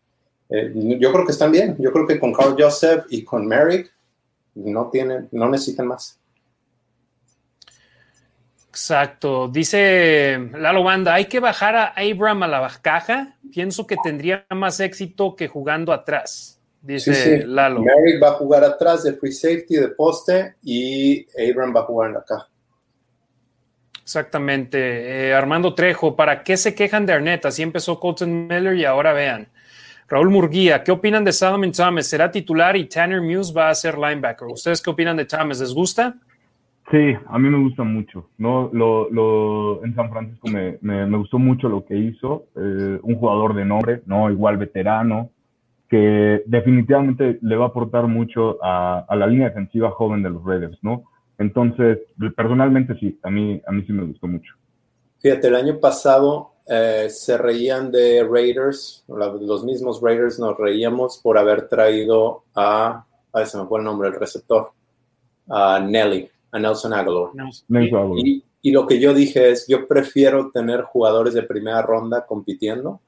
Eh, yo creo que están bien. Yo creo que con Carl Joseph y con Merrick no tienen, no necesitan más. Exacto. Dice Lalo Banda, hay que bajar a Abram a la caja. pienso que tendría más éxito que jugando atrás, dice Sí, sí. Lalo. Merrick va a jugar atrás de free safety, de poste, y Abram va a jugar acá. Exactamente. Eh, Armando Trejo, ¿para qué se quejan de Arnett? Así empezó Colton Miller y ahora vean. Raúl Murguía, ¿qué opinan de Solomon Thomas? ¿Será titular y Tanner Muse va a ser linebacker? ¿Ustedes qué opinan de Thomas? ¿Les gusta? Sí, a mí me gusta mucho. ¿no? Lo, lo, en San Francisco me, me, me gustó mucho lo que hizo. Eh, un jugador de nombre, ¿no? igual veterano, que definitivamente le va a aportar mucho a, a la línea defensiva joven de los Raiders. ¿no? Entonces, personalmente sí, a mí, a mí sí me gustó mucho. Fíjate, el año pasado eh, se reían de Raiders, los mismos Raiders nos reíamos por haber traído a, ay, se me fue el nombre, el receptor, a Nelly, a Nelson Aguilar. Nelson. Y, y lo que yo dije es, yo prefiero tener jugadores de primera ronda compitiendo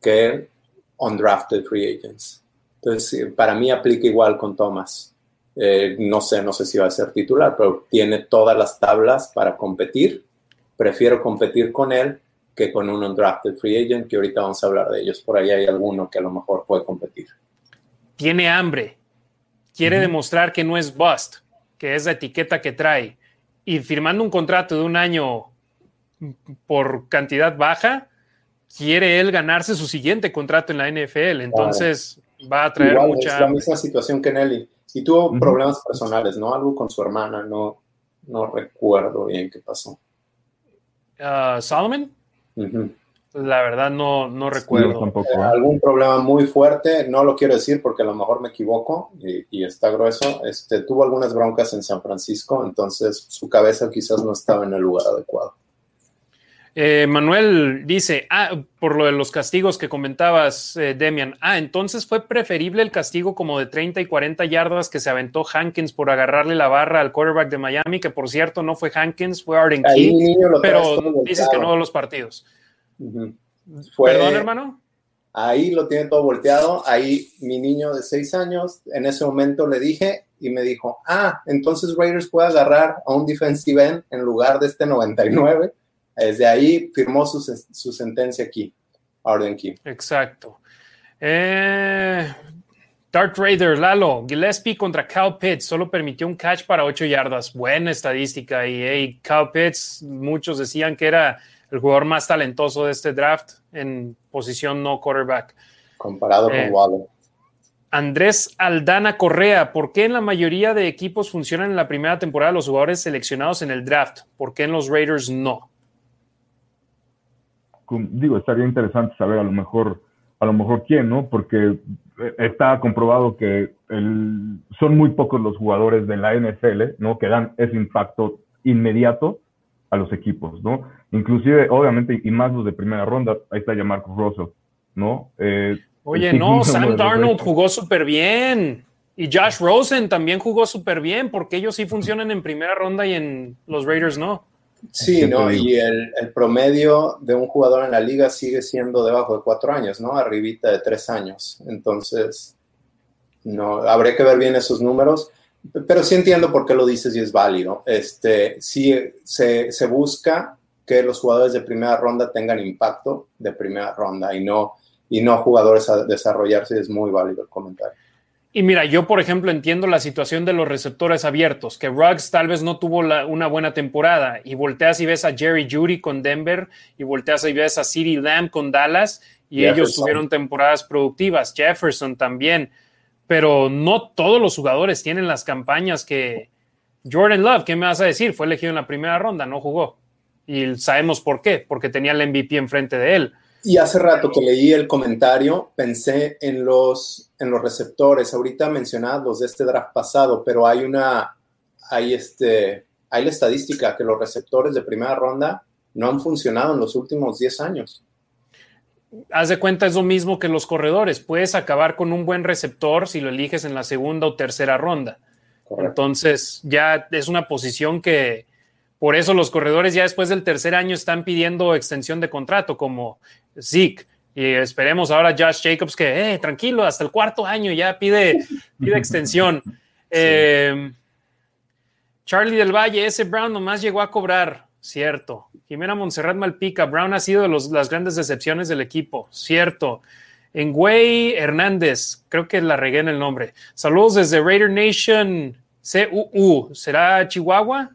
que undrafted free agents. Entonces, para mí aplica igual con Thomas. Eh, no sé, no sé si va a ser titular, pero tiene todas las tablas para competir. Prefiero competir con él que con un undrafted free agent, que ahorita vamos a hablar de ellos. Por ahí hay alguno que a lo mejor puede competir. Tiene hambre. Quiere Ujú. demostrar que no es bust, que es la etiqueta que trae. Y firmando un contrato de un año por cantidad baja, quiere él ganarse su siguiente contrato en la NFL. Entonces va a traer Igual, mucha es la misma situación que Nelly. Y tuvo Ujú. problemas personales, ¿no? Algo con su hermana, no, no recuerdo bien qué pasó. Ah, Solomon, La verdad no, no recuerdo. tampoco. ¿eh? algún problema muy fuerte, no lo quiero decir porque a lo mejor me equivoco y, y está grueso. Este, tuvo algunas broncas en San Francisco, entonces su cabeza quizás no estaba en el lugar adecuado. Eh, Manuel dice, ah, por lo de los castigos que comentabas, eh, Demian, ah, entonces fue preferible el castigo como de 30 y 40 yardas que se aventó Hankins por agarrarle la barra al quarterback de Miami, que por cierto no fue Hankins, fue Arden Ahí Key, niño lo traes pero dices que no los partidos. Fue- Perdón, hermano. Ahí lo tiene todo volteado. Ahí mi niño de seis años, en ese momento le dije y me dijo, ah, entonces Raiders puede agarrar a un defensive end en lugar de este 99. Desde ahí firmó su, su sentencia aquí, Arden Key. Exacto. Eh, Dart Raider, Lalo, Gillespie contra Cal Pitts solo permitió un catch para 8 yardas. Buena estadística. Y hey, Cal Pitts, muchos decían que era el jugador más talentoso de este draft en posición no quarterback. comparado Eh, con Waddle. Andrés Aldana Correa, ¿por qué en la mayoría de equipos funcionan en la primera temporada los jugadores seleccionados en el draft? ¿Por qué en los Raiders no? Digo, estaría interesante saber a lo mejor, a lo mejor quién, ¿no? Porque eh, está comprobado que el- son muy pocos los jugadores de la NFL, ¿no? Que dan ese impacto inmediato a los equipos, ¿no? Inclusive, obviamente, y más los de primera ronda, ahí está ya Marcus Russell, ¿no? Eh, Oye, no, Sam Darnold jugó súper bien. Y Josh Rosen también jugó súper bien, porque ellos sí funcionan en primera ronda y en los Raiders no. Sí, ¿Qué ¿no? Y el, el promedio de un jugador en la liga sigue siendo debajo de cuatro años, ¿no? Arribita de tres años. Entonces, no, habría que ver bien esos números. Pero sí entiendo por qué lo dices y es válido. Este, sí se, se busca que los jugadores de primera ronda tengan impacto de primera ronda y no, y no jugadores a desarrollarse. Es muy válido el comentario. Y mira, yo por ejemplo entiendo la situación de los receptores abiertos, que Ruggs tal vez no tuvo la- una buena temporada y volteas y ves a Jerry Judy con Denver y volteas y ves a CeeDee Lamb con Dallas y ellos tuvieron temporadas productivas, Jefferson también, pero no todos los jugadores tienen las campañas que Jordan Love, ¿qué me vas a decir? Fue elegido en la primera ronda, no jugó. Y sabemos por qué, porque tenía el MVP enfrente de él. Y hace rato que leí el comentario, pensé en los, en los receptores, ahorita mencionados los de este draft pasado, pero hay una, hay este, hay la estadística que los receptores de primera ronda no han funcionado en los últimos 10 años. haz de cuenta es lo mismo que los corredores. Puedes acabar con un buen receptor si lo eliges en la segunda o tercera ronda. Correcto. Entonces ya es una posición que por eso los corredores ya después del tercer año están pidiendo extensión de contrato como Zeke. Y esperemos ahora Josh Jacobs que, eh, tranquilo, hasta el cuarto año ya pide, pide extensión. Eh, Charlie del Valle, ese Brown nomás llegó a cobrar cierto. Jimena Montserrat Malpica, Brown ha sido de los, las grandes decepciones del equipo, cierto. Engüey Hernández, creo que la regué en el nombre. Saludos desde Raider Nation CUU. ¿Será Chihuahua?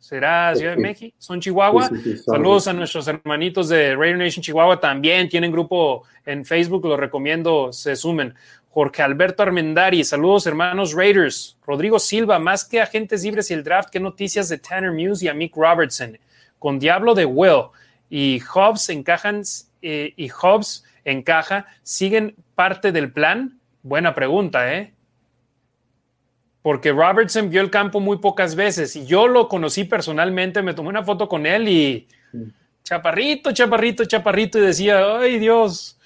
¿Será Ciudad de México? ¿Son Chihuahua? Sí, sí, sí, son- Saludos a nuestros hermanitos de Raider Nation Chihuahua. También tienen grupo en Facebook, lo recomiendo, se sumen. Jorge Alberto Armendari, saludos hermanos Raiders. Rodrigo Silva, más que agentes libres y el draft, ¿qué noticias de Tanner Muse y Amik Robertson? Con Diablo de Will y Hobbs encajan eh, y Hobbs encaja, ¿siguen parte del plan? Buena pregunta, ¿eh? Porque Robertson vio el campo muy pocas veces y yo lo conocí personalmente, me tomé una foto con él y chaparrito, chaparrito, chaparrito y decía, ay Dios.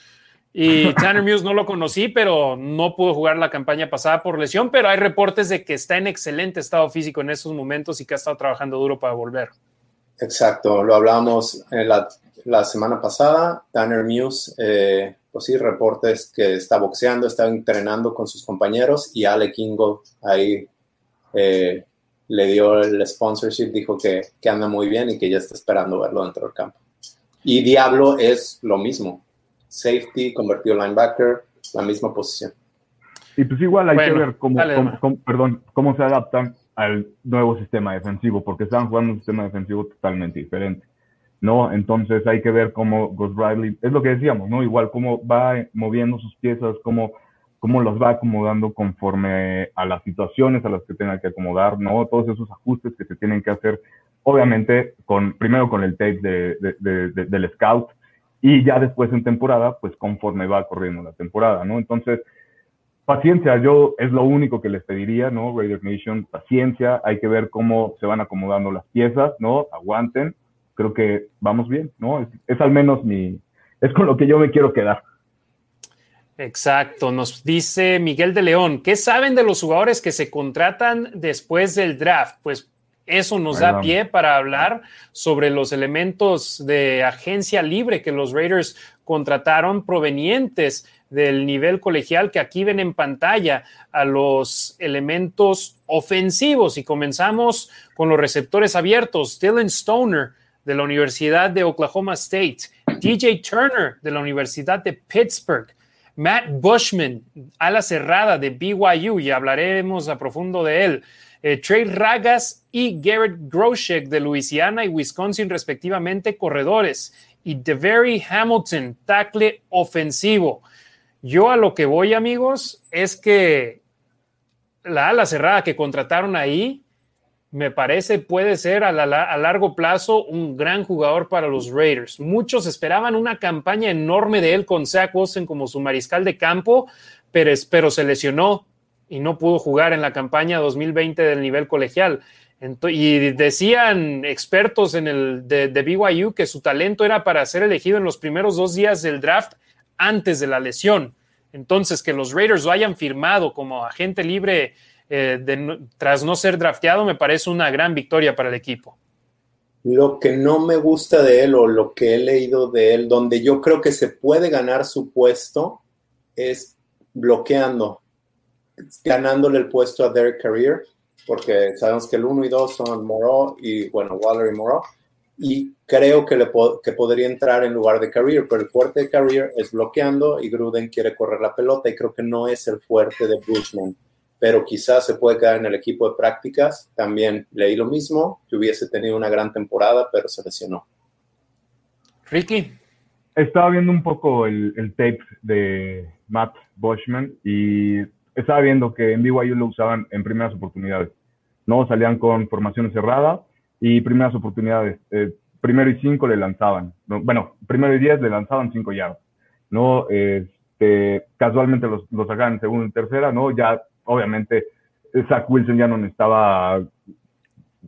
Y Tanner Muse no lo conocí, pero no pudo jugar la campaña pasada por lesión, pero hay reportes de que está en excelente estado físico en estos momentos y que ha estado trabajando duro para volver. Exacto, lo hablamos en la, la semana pasada. Tanner Muse, eh, pues sí, reportes que está boxeando, está entrenando con sus compañeros y Ale Kingo ahí eh, le dio el sponsorship, dijo que, que anda muy bien y que ya está esperando verlo dentro del campo. Y Diablo es lo mismo. Safety, convertido linebacker, la misma posición. Y pues igual hay Bueno, que ver cómo, dale, cómo- Omar. cómo- perdón, cómo se adaptan al nuevo sistema defensivo, porque estaban jugando un sistema defensivo totalmente diferente, ¿no? Entonces hay que ver cómo Ghost Riley, es lo que decíamos, ¿no? Igual cómo va moviendo sus piezas, cómo, cómo las va acomodando conforme a las situaciones a las que tenga que acomodar, ¿no? Todos esos ajustes que se tienen que hacer, obviamente, con, primero con el tape de- de- de- de- del scout, y ya después en temporada, pues conforme va corriendo la temporada, ¿no? Entonces, paciencia, yo es lo único que les pediría, ¿no? Raider Nation, paciencia, hay que ver cómo se van acomodando las piezas, ¿no? Aguanten, creo que vamos bien, ¿no? Es, es al menos mi, es con lo que yo me quiero quedar. Exacto, nos dice Miguel de León, ¿qué saben de los jugadores que se contratan después del draft? Pues eso nos da pie para hablar sobre los elementos de agencia libre que los Raiders contrataron provenientes del nivel colegial que aquí ven en pantalla a los elementos ofensivos y comenzamos con los receptores abiertos, Dylan Stoner de la Universidad de Oklahoma State, DJ Turner de la Universidad de Pittsburgh, Matt Bushman, ala cerrada de BYU, y hablaremos a profundo de él. Eh, Trey Ragas y Garrett Groshek de Luisiana y Wisconsin, respectivamente, corredores. Y DeVary Hamilton, tackle ofensivo. Yo a lo que voy, amigos, es que la ala cerrada que contrataron ahí, me parece puede ser a, la- largo plazo un gran jugador para los Raiders. Muchos esperaban una campaña enorme de él con Zach Wilson como su mariscal de campo, pero, se lesionó y no pudo jugar en la campaña 2020 del nivel colegial. Y decían expertos en el de, de BYU que su talento era para ser elegido en los primeros dos días del draft antes de la lesión. Entonces, que los Raiders lo hayan firmado como agente libre eh, tras no ser drafteado me parece una gran victoria para el equipo. Lo que no me gusta de él o lo que he leído de él, donde yo creo que se puede ganar su puesto, es bloqueando, ganándole el puesto a Derek Carrier, porque sabemos que el 1 y 2 son Moreau y, bueno, Waller y Moreau, y creo que, le po- que podría entrar en lugar de Carrier, pero el fuerte de Carrier es bloqueando y Gruden quiere correr la pelota y creo que no es el fuerte de Bushman, pero quizás se puede quedar en el equipo de prácticas. También leí lo mismo, que hubiese tenido una gran temporada, pero se lesionó. Ricky, Estaba viendo un poco el, el tape de Matt Bushman y estaba viendo que en BYU lo usaban en primeras oportunidades. No salían con formación cerrada y primeras oportunidades. Eh, primero y cinco le lanzaban. No, bueno, primero y diez le lanzaban cinco yardas. ¿no? Este, casualmente los, los sacaban en segunda y tercera, ¿no? Ya, obviamente, Zach Wilson ya no necesitaba,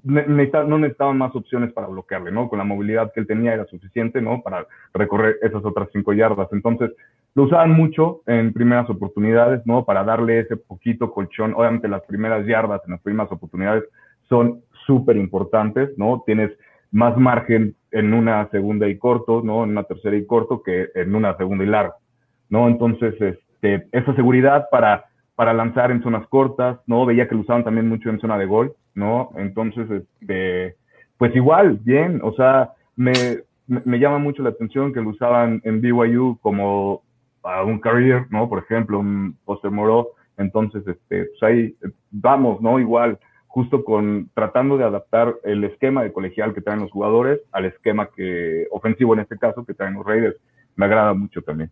ne- necesita- no necesitaban más opciones para bloquearle, ¿no? Con la movilidad que él tenía era suficiente, ¿no? Para recorrer esas otras cinco yardas. Entonces, lo usaban mucho en primeras oportunidades, ¿no? Para darle ese poquito colchón. Obviamente, las primeras yardas en las primeras oportunidades son súper importantes, ¿no? Tienes más margen en una segunda y corto, ¿no? En una tercera y corto que en una segunda y larga, ¿no? Entonces, este, esa seguridad para, para lanzar en zonas cortas, ¿no? Veía que lo usaban también mucho en zona de gol, ¿no? Entonces, este, pues igual, bien, o sea, me, me, llama mucho la atención que lo usaban en BYU como a un career, ¿no? Por ejemplo, un Poster Moro, entonces, este, pues ahí vamos, ¿no? Igual, justo con tratando de adaptar el esquema de colegial que traen los jugadores al esquema que ofensivo en este caso que traen los Raiders. Me agrada mucho también.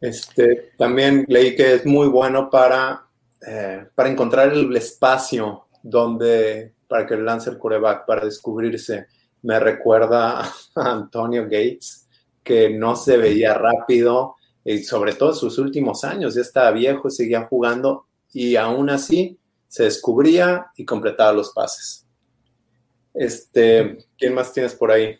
Este, también leí que es muy bueno para, eh, para encontrar el espacio donde, para que lance el coreback, para descubrirse. Me recuerda a Antonio Gates, que no se veía rápido, y sobre todo en sus últimos años, ya estaba viejo, seguía jugando, y aún así se descubría y completaba los pases. Este, ¿quién más tienes por ahí?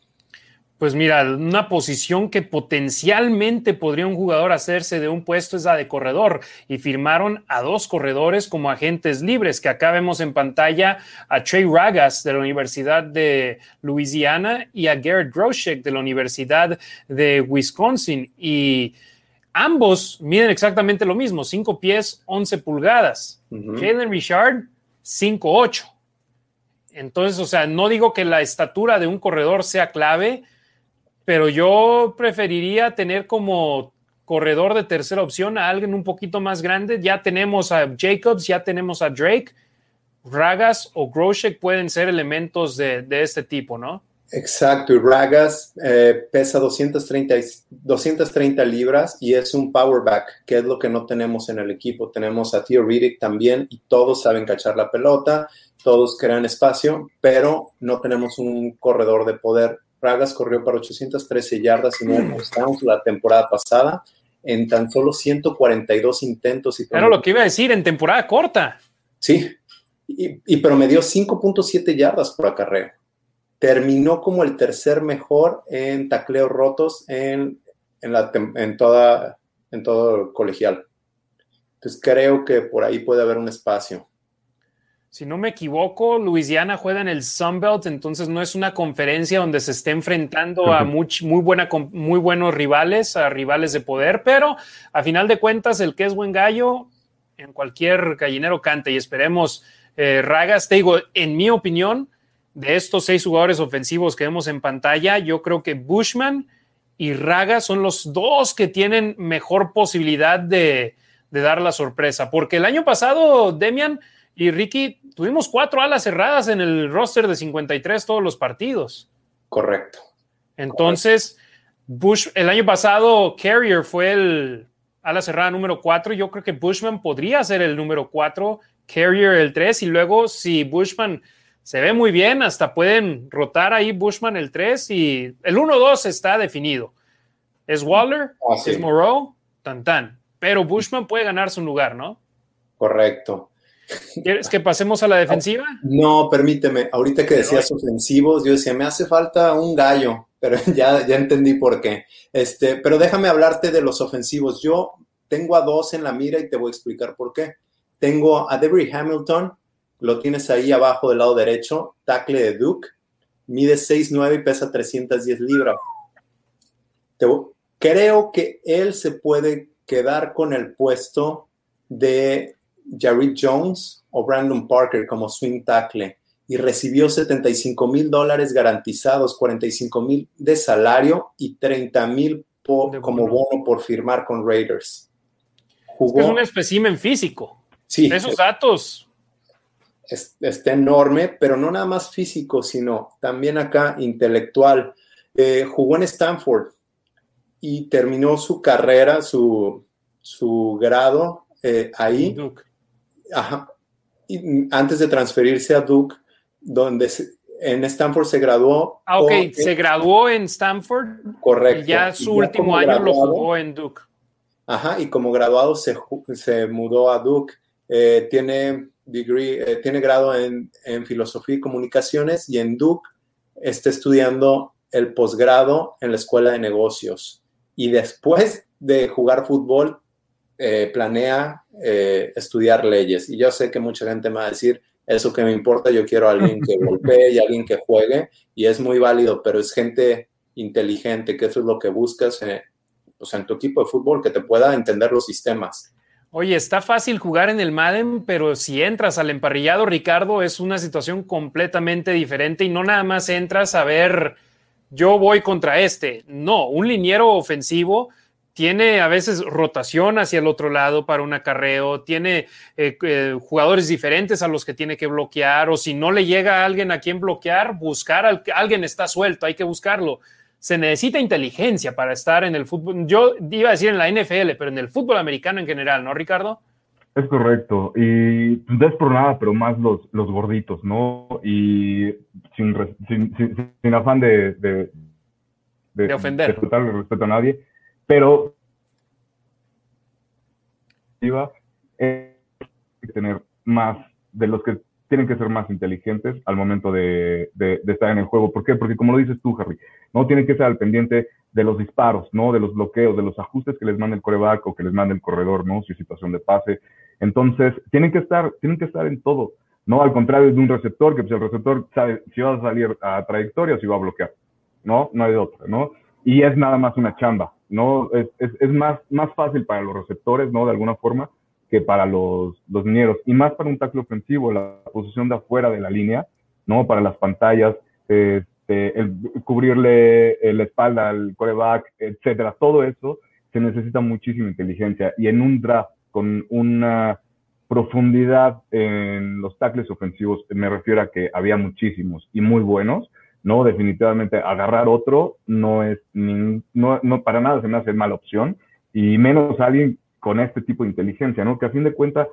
Pues mira, una posición que potencialmente podría un jugador hacerse de un puesto es la de corredor y firmaron a dos corredores como agentes libres, que acá vemos en pantalla a Trey Ragas de la Universidad de Louisiana y a Garrett Groshek de la Universidad de Wisconsin. Y ambos miden exactamente lo mismo, 5 pies, 11 pulgadas. Jalen Richard, 5'8". Entonces, o sea, no digo que la estatura de un corredor sea clave, pero yo preferiría tener como corredor de tercera opción a alguien un poquito más grande. Ya tenemos a Jacobs, ya tenemos a Drake. Ragas o Groshek pueden ser elementos de, este tipo, ¿no? Exacto, y Ragas eh, pesa 230, 230 libras y es un power back, que es lo que no tenemos en el equipo. Tenemos a Theo Riddick también y todos saben cachar la pelota, todos crean espacio, pero no tenemos un corredor de poder Ragas corrió para 813 yardas y 9 touchdowns la temporada pasada en tan solo 142 intentos. Y Era lo que iba a decir, en temporada corta. Sí, y, promedió 5.7 yardas por acarreo. Terminó como el tercer mejor en tacleos rotos en, la, en, toda, en todo el colegial. Entonces creo que por ahí puede haber un espacio si no me equivoco, Louisiana juega en el Sun Belt, entonces no es una conferencia donde se esté enfrentando a muy, muy, buena, muy buenos rivales, a rivales de poder, pero a final de cuentas, el que es buen gallo, en cualquier gallinero cante y esperemos eh, Ragas. Te digo, en mi opinión, de estos seis jugadores ofensivos que vemos en pantalla, yo creo que Bushman y Ragas son los dos que tienen mejor posibilidad de, de dar la sorpresa, porque el año pasado, Demian, y Ricky, tuvimos cuatro alas cerradas en el roster de 53 todos los partidos. Correcto. Entonces, Bush, el año pasado, Carrier fue el ala cerrada número cuatro. Yo creo que Bushman podría ser el número cuatro, Carrier el tres. Y luego, si Bushman se ve muy bien, hasta pueden rotar ahí Bushman el tres. Y el 1-2 está definido. Es Waller, ah, es Moreau, tan tan. Pero Bushman puede ganarse un lugar, ¿no? Correcto. ¿Quieres que pasemos a la defensiva? No, permíteme. Ahorita que decías ofensivos, yo decía, me hace falta un gallo, pero ya, ya entendí por qué. Este, pero déjame hablarte de los ofensivos. Yo tengo a dos en la mira y te voy a explicar por qué. Tengo a Debbie Hamilton, lo tienes ahí abajo del lado derecho, tackle de Duke, mide 6'9 y pesa 310 libras. creo que él se puede quedar con el puesto de Jared Jones o Brandon Parker como swing tackle y recibió 75 mil dólares garantizados, 45 mil de salario y 30 mil como bono por firmar con Raiders. es un espécimen físico. Sí. Esos datos. está enorme, pero no nada más físico, sino también acá intelectual. Eh, jugó en Stanford y terminó su carrera, su, su grado eh, ahí. Ajá. Y antes de transferirse a Duke, donde en Stanford se graduó. Ah, ok, se graduó en Stanford. Correcto. Y ya su último año lo jugó en Duke. Ajá, y como graduado se, se mudó a Duke. Eh, tiene degree, eh, tiene grado en, en, filosofía y comunicaciones y en Duke está estudiando el posgrado en la escuela de negocios. Y después de jugar fútbol, eh, planea eh, estudiar leyes. Y yo sé que mucha gente me va a decir, eso que me importa, yo quiero a alguien que golpee y alguien que juegue, y es muy válido, pero es gente inteligente, que eso es lo que buscas en, pues, en tu equipo de fútbol, que te pueda entender los sistemas. Oye, está fácil jugar en el Madden, pero si entras al emparrillado, Ricardo, es una situación completamente diferente y no nada más entras a ver, yo voy contra este. No, un liniero ofensivo tiene a veces rotación hacia el otro lado para un acarreo, tiene eh, eh, jugadores diferentes a los que tiene que bloquear, o si no le llega a alguien a quien bloquear, buscar al alguien está suelto, hay que buscarlo se necesita inteligencia para estar en el fútbol. Yo iba a decir en la NFL, pero en el fútbol americano en general, ¿no, Ricardo? Es correcto. Y no es por nada, pero más los, los gorditos, ¿no? Y sin, sin, afán de, de, de, ofender. De respeto a nadie, pero a tener más de los que tienen que ser más inteligentes al momento de, estar en el juego. ¿Por qué? Porque como lo dices tú, Harry, no tienen que estar al pendiente de los disparos, ¿no? De los bloqueos, de los ajustes que les manda el coreback o que les manda el corredor, ¿no? Su situación de pase. Entonces, tienen que estar, tienen que estar en todo, ¿no? Al contrario de un receptor, que pues el receptor sabe si va a salir a trayectoria o si va a bloquear, ¿no? No hay de otra, ¿no? Y es nada más una chamba, ¿no? Es, es, más, más fácil para los receptores, ¿no? De alguna forma, que para los, los mineros, y más para un tackle ofensivo, la posición de afuera de la línea, ¿no? Para las pantallas, este, el cubrirle la espalda al coreback, etcétera, todo eso se necesita muchísima inteligencia. Y en un draft con una profundidad en los tackles ofensivos, me refiero a que había muchísimos y muy buenos, ¿no? Definitivamente agarrar otro no es, ni, no, no, para nada se me hace mala opción, y menos alguien con este tipo de inteligencia, ¿no? Que a fin de cuentas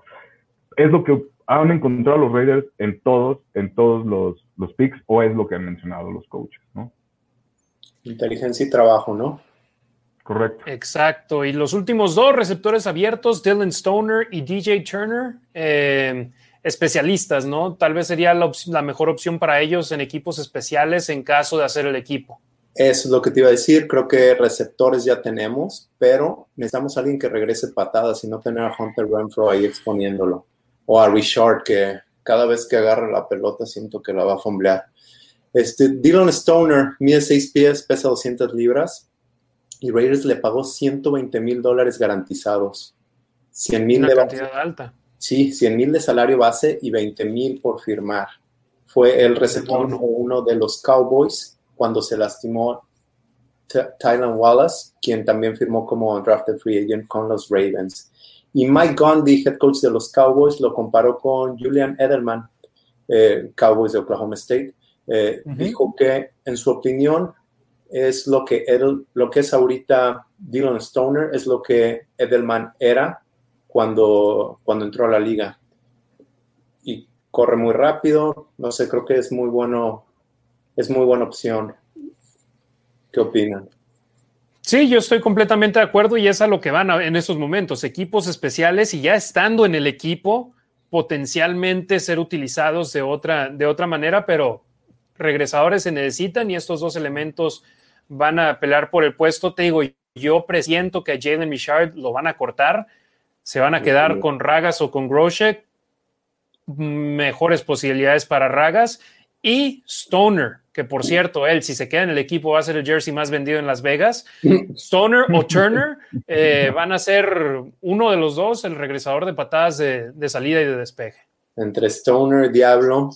es lo que han encontrado los Raiders en todos, en todos los, los picks, o es lo que han mencionado los coaches, ¿no? Inteligencia y trabajo, ¿no? Correcto. Exacto. Y los últimos dos receptores abiertos, Dylan Stoner y DJ Turner, eh, especialistas, ¿no? Tal vez sería la, la mejor opción para ellos en equipos especiales en caso de hacer el equipo. Eso es lo que te iba a decir. Creo que receptores ya tenemos, pero necesitamos a alguien que regrese patadas y no tener a Hunter Renfro ahí exponiéndolo. O a Richard, que cada vez que agarra la pelota siento que la va a fomblear. Este, Dylan Stoner mide 6 pies, pesa 200 libras y Raiders le pagó 120 mil dólares garantizados. 100 mil de cantidad alta. Sí, 100 mil de salario base y 20 mil por firmar. Fue el receptor uno de los Cowboys cuando se lastimó Tylan Wallace, quien también firmó como drafted free agent con los Ravens. Y Mike Gundy, head coach de los Cowboys, lo comparó con Julian Edelman, eh, Cowboys de Oklahoma State. Eh, dijo que, en su opinión, es lo que, Edel, lo que es ahorita Dylan Stoner, es lo que Edelman era cuando, cuando entró a la liga. Y corre muy rápido, no sé, creo que es muy bueno es muy buena opción. ¿Qué opinan? Sí, yo estoy completamente de acuerdo y es a lo que van en estos momentos, equipos especiales y ya estando en el equipo, potencialmente ser utilizados de otra, de otra manera, pero regresadores se necesitan y estos dos elementos van a pelear por el puesto. Te digo, yo presiento que a Jalen Michard lo van a cortar, se van a quedar con Ragas o con Groshek, mejores posibilidades para Ragas y Stoner, que por cierto, él, si se queda en el equipo, va a ser el jersey más vendido en Las Vegas. Stoner o Turner eh, van a ser uno de los dos el regresador de patadas de, salida y de despeje. Entre Stoner y Diablo,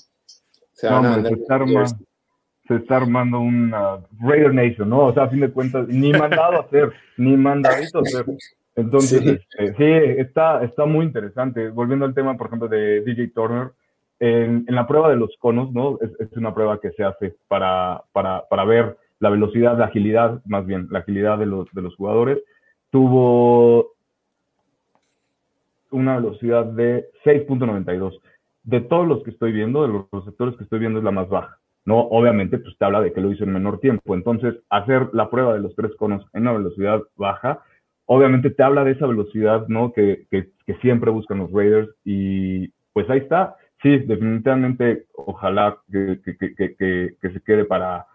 se, van a se, está armando una Raider Nation, ¿no? O sea, a fin de cuentas, ni mandado a hacer, ni mandadito a hacer. Entonces, sí, este, está, está muy interesante. Volviendo al tema, por ejemplo, de DJ Turner, en, la prueba de los conos, ¿no? Es, una prueba que se hace para, para, para, ver la velocidad, la agilidad, más bien, la agilidad de los, de los jugadores. Tuvo una velocidad de 6.92. De todos los que estoy viendo, de los receptores que estoy viendo, es la más baja. No, obviamente, pues te habla de que lo hizo en menor tiempo. Entonces, hacer la prueba de los tres conos en una velocidad baja, obviamente te habla de esa velocidad, ¿no? Que, siempre buscan los Raiders. Y pues ahí está sí, definitivamente, ojalá que, se quede para,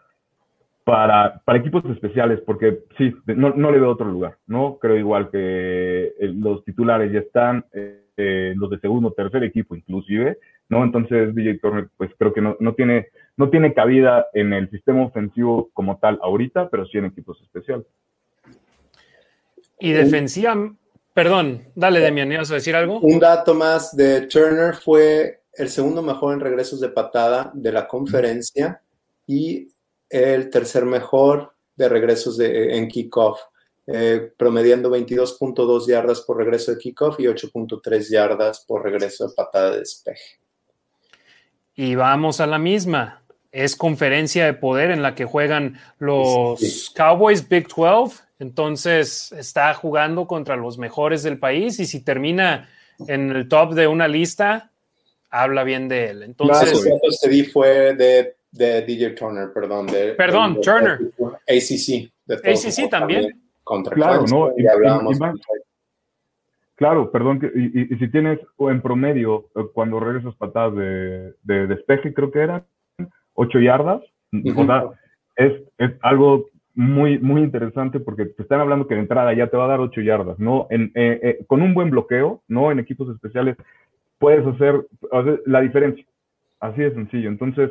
equipos especiales, porque sí, no, le veo otro lugar, ¿no? Creo igual que eh, los titulares ya están, eh, los de segundo, tercer equipo inclusive, ¿no? Entonces DJ Turner, pues creo que no, no, tiene, no tiene cabida en el sistema ofensivo como tal ahorita, pero sí en equipos especiales. Y defensiva, Perdón, dale, Demian, ¿ibas a decir algo? Un dato más de Turner fue el segundo mejor en regresos de patada de la conferencia y el tercer mejor de regresos de, en kickoff, eh, promediando 22.2 yardas por regreso de kickoff y 8.3 yardas por regreso de patada de despeje. Y vamos a la misma. Es conferencia de poder en la que juegan los Sí. Cowboys Big 12. Entonces está jugando contra los mejores del país y si termina en el top de una lista, habla bien de él. Entonces, datos que di fue de, de DJ Turner, perdón. De, Perdón, de- Turner. ACC. ACC también. Contra Claro, Clemson, ¿no? Y- ya hablábamos. y- y más- Claro, perdón, que- y, si tienes en promedio, eh, cuando regresas patadas de, de despeje, creo que eran 8 yardas, Ujú. o sea, es, es algo muy, muy interesante porque te están hablando que de entrada ya te va a dar 8 yardas, ¿no? En, eh, eh, con un buen bloqueo, ¿no? En equipos especiales puedes hacer, la diferencia, así de sencillo. Entonces,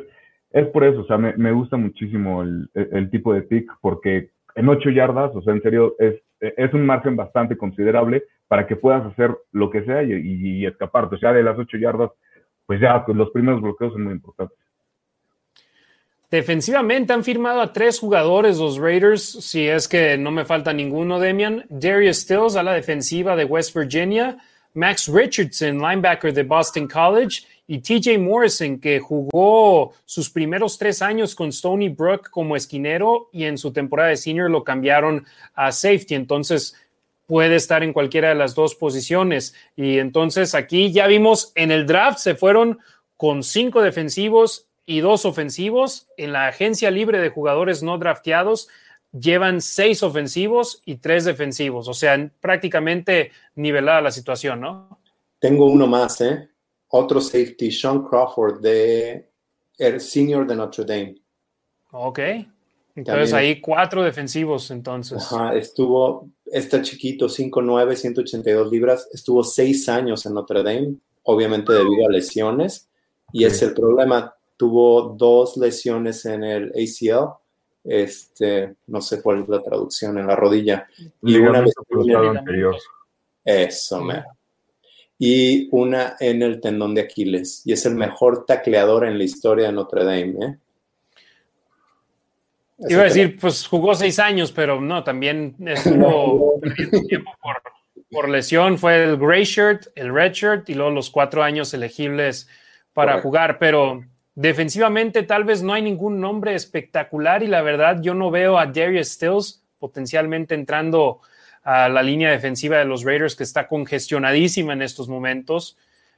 es por eso, o sea, me, me gusta muchísimo el, tipo de pick porque en 8 yardas, o sea, en serio, es, es un margen bastante considerable para que puedas hacer lo que sea y, y- escaparte. O sea, de las 8 yardas, pues ya pues los primeros bloqueos son muy importantes. Defensivamente han firmado a tres jugadores los Raiders, si es que no me falta ninguno, Demian. Darius Stills a la defensiva de West Virginia, Max Richardson, linebacker de Boston College, y TJ Morrison, que jugó sus primeros tres años con Stony Brook como esquinero y en su temporada de senior lo cambiaron a safety. Entonces puede estar en cualquiera de las dos posiciones. Y entonces aquí ya vimos en el draft se fueron con cinco defensivos y dos ofensivos. En la agencia libre de jugadores no drafteados llevan seis ofensivos y tres defensivos. O sea, prácticamente nivelada la situación, ¿no? Tengo uno más, ¿eh? Otro safety, Sean Crawford, de el senior de Notre Dame. Ok. Entonces También. ahí cuatro defensivos, entonces. Ajá, estuvo, está chiquito, 5'9", 182 libras, estuvo seis años en Notre Dame, obviamente debido a lesiones, y es el problema, tuvo dos lesiones en el ACL, este, no sé cuál es la traducción, en la rodilla, y una Ligamentos. anterior. eso, mero. y una en el tendón de Aquiles, y es el mejor tacleador en la historia de Notre Dame, ¿eh? Iba a decir, pues jugó seis años, pero no, también estuvo perdiendo tiempo por, por lesión. Fue el gray shirt, el red shirt y luego los cuatro años elegibles para Correcto. jugar. Pero defensivamente tal vez no hay ningún nombre espectacular y la verdad yo no veo a Darius Stills potencialmente entrando a la línea defensiva de los Raiders que está congestionadísima en estos momentos.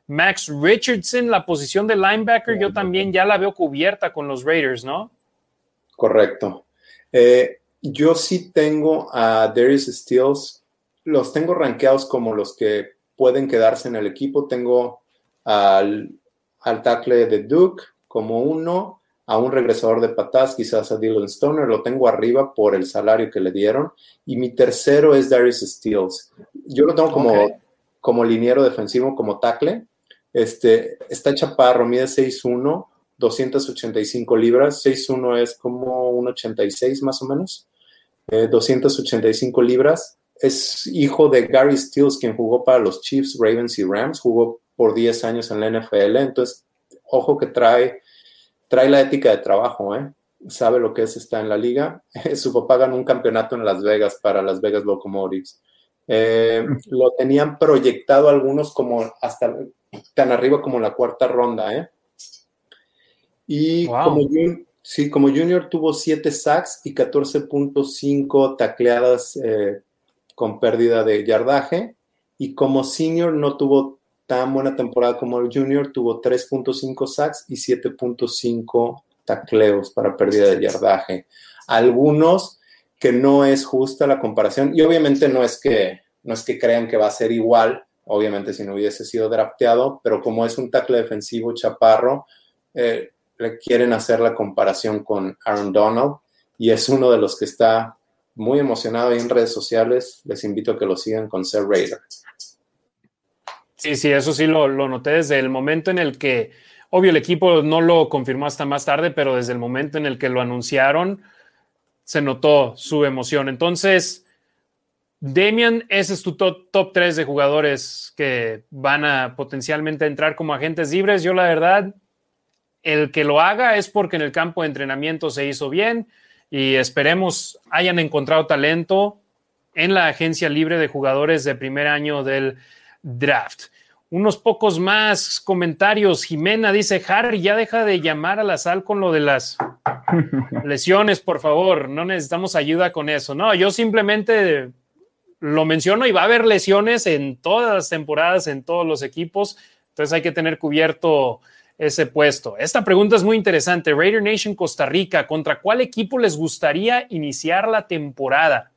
Max Richardson, la posición de linebacker, yo también ya la veo cubierta con los Raiders, ¿no? Correcto. Eh, yo sí tengo a Darius Stills, los tengo rankeados como los que pueden quedarse en el equipo. Tengo al, al tackle de Duke como uno, a un regresador de patadas, quizás a Dylan Stoner, lo tengo arriba por el salario que le dieron. Y mi tercero es Darius Stills. Yo lo tengo como, como liniero defensivo, como tackle. Este, está chaparro, mide 6'1", 285 libras, 6'1 es como un 86 más o menos, eh, 285 libras. Es hijo de Gary Stills, quien jugó para los Chiefs, Ravens y Rams, jugó por 10 años en la NFL, entonces, ojo que trae, trae la ética de trabajo, ¿eh? sabe lo que es estar en la liga. Su papá ganó un campeonato en Las Vegas para Las Vegas Locomotives. Eh, lo tenían proyectado algunos como hasta tan arriba como la cuarta ronda, ¿eh? Y Wow. como, jun- sí, como junior tuvo 7 sacks y 14.5 tacleadas eh, con pérdida de yardaje. Y como senior no tuvo tan buena temporada como el junior, tuvo 3.5 sacks y 7.5 tacleos para pérdida de yardaje. Algunos que no es justa la comparación y obviamente no es que no es que crean que va a ser igual, obviamente si no hubiese sido drafteado, pero como es un tackle defensivo chaparro, eh, le quieren hacer la comparación con Aaron Donald y es uno de los que está muy emocionado en redes sociales. Les invito a que lo sigan con Ser Raider. Sí, sí, eso sí lo, lo noté desde el momento en el que, obvio, el equipo no lo confirmó hasta más tarde, pero desde el momento en el que lo anunciaron, se notó su emoción. Entonces, Damian, ese es tu top, top 3 de jugadores que van a potencialmente entrar como agentes libres. Yo la verdad, el que lo haga es porque en el campo de entrenamiento se hizo bien y esperemos hayan encontrado talento en la agencia libre de jugadores de primer año del draft. Unos pocos más comentarios. Jimena dice, Harry, ya deja de llamar a la sal con lo de las lesiones, por favor. No necesitamos ayuda con eso. No, yo simplemente lo menciono y va a haber lesiones en todas las temporadas, en todos los equipos. Entonces hay que tener cubierto ese puesto. Esta pregunta es muy interesante. Raider Nation Costa Rica, ¿contra cuál equipo les gustaría iniciar la temporada?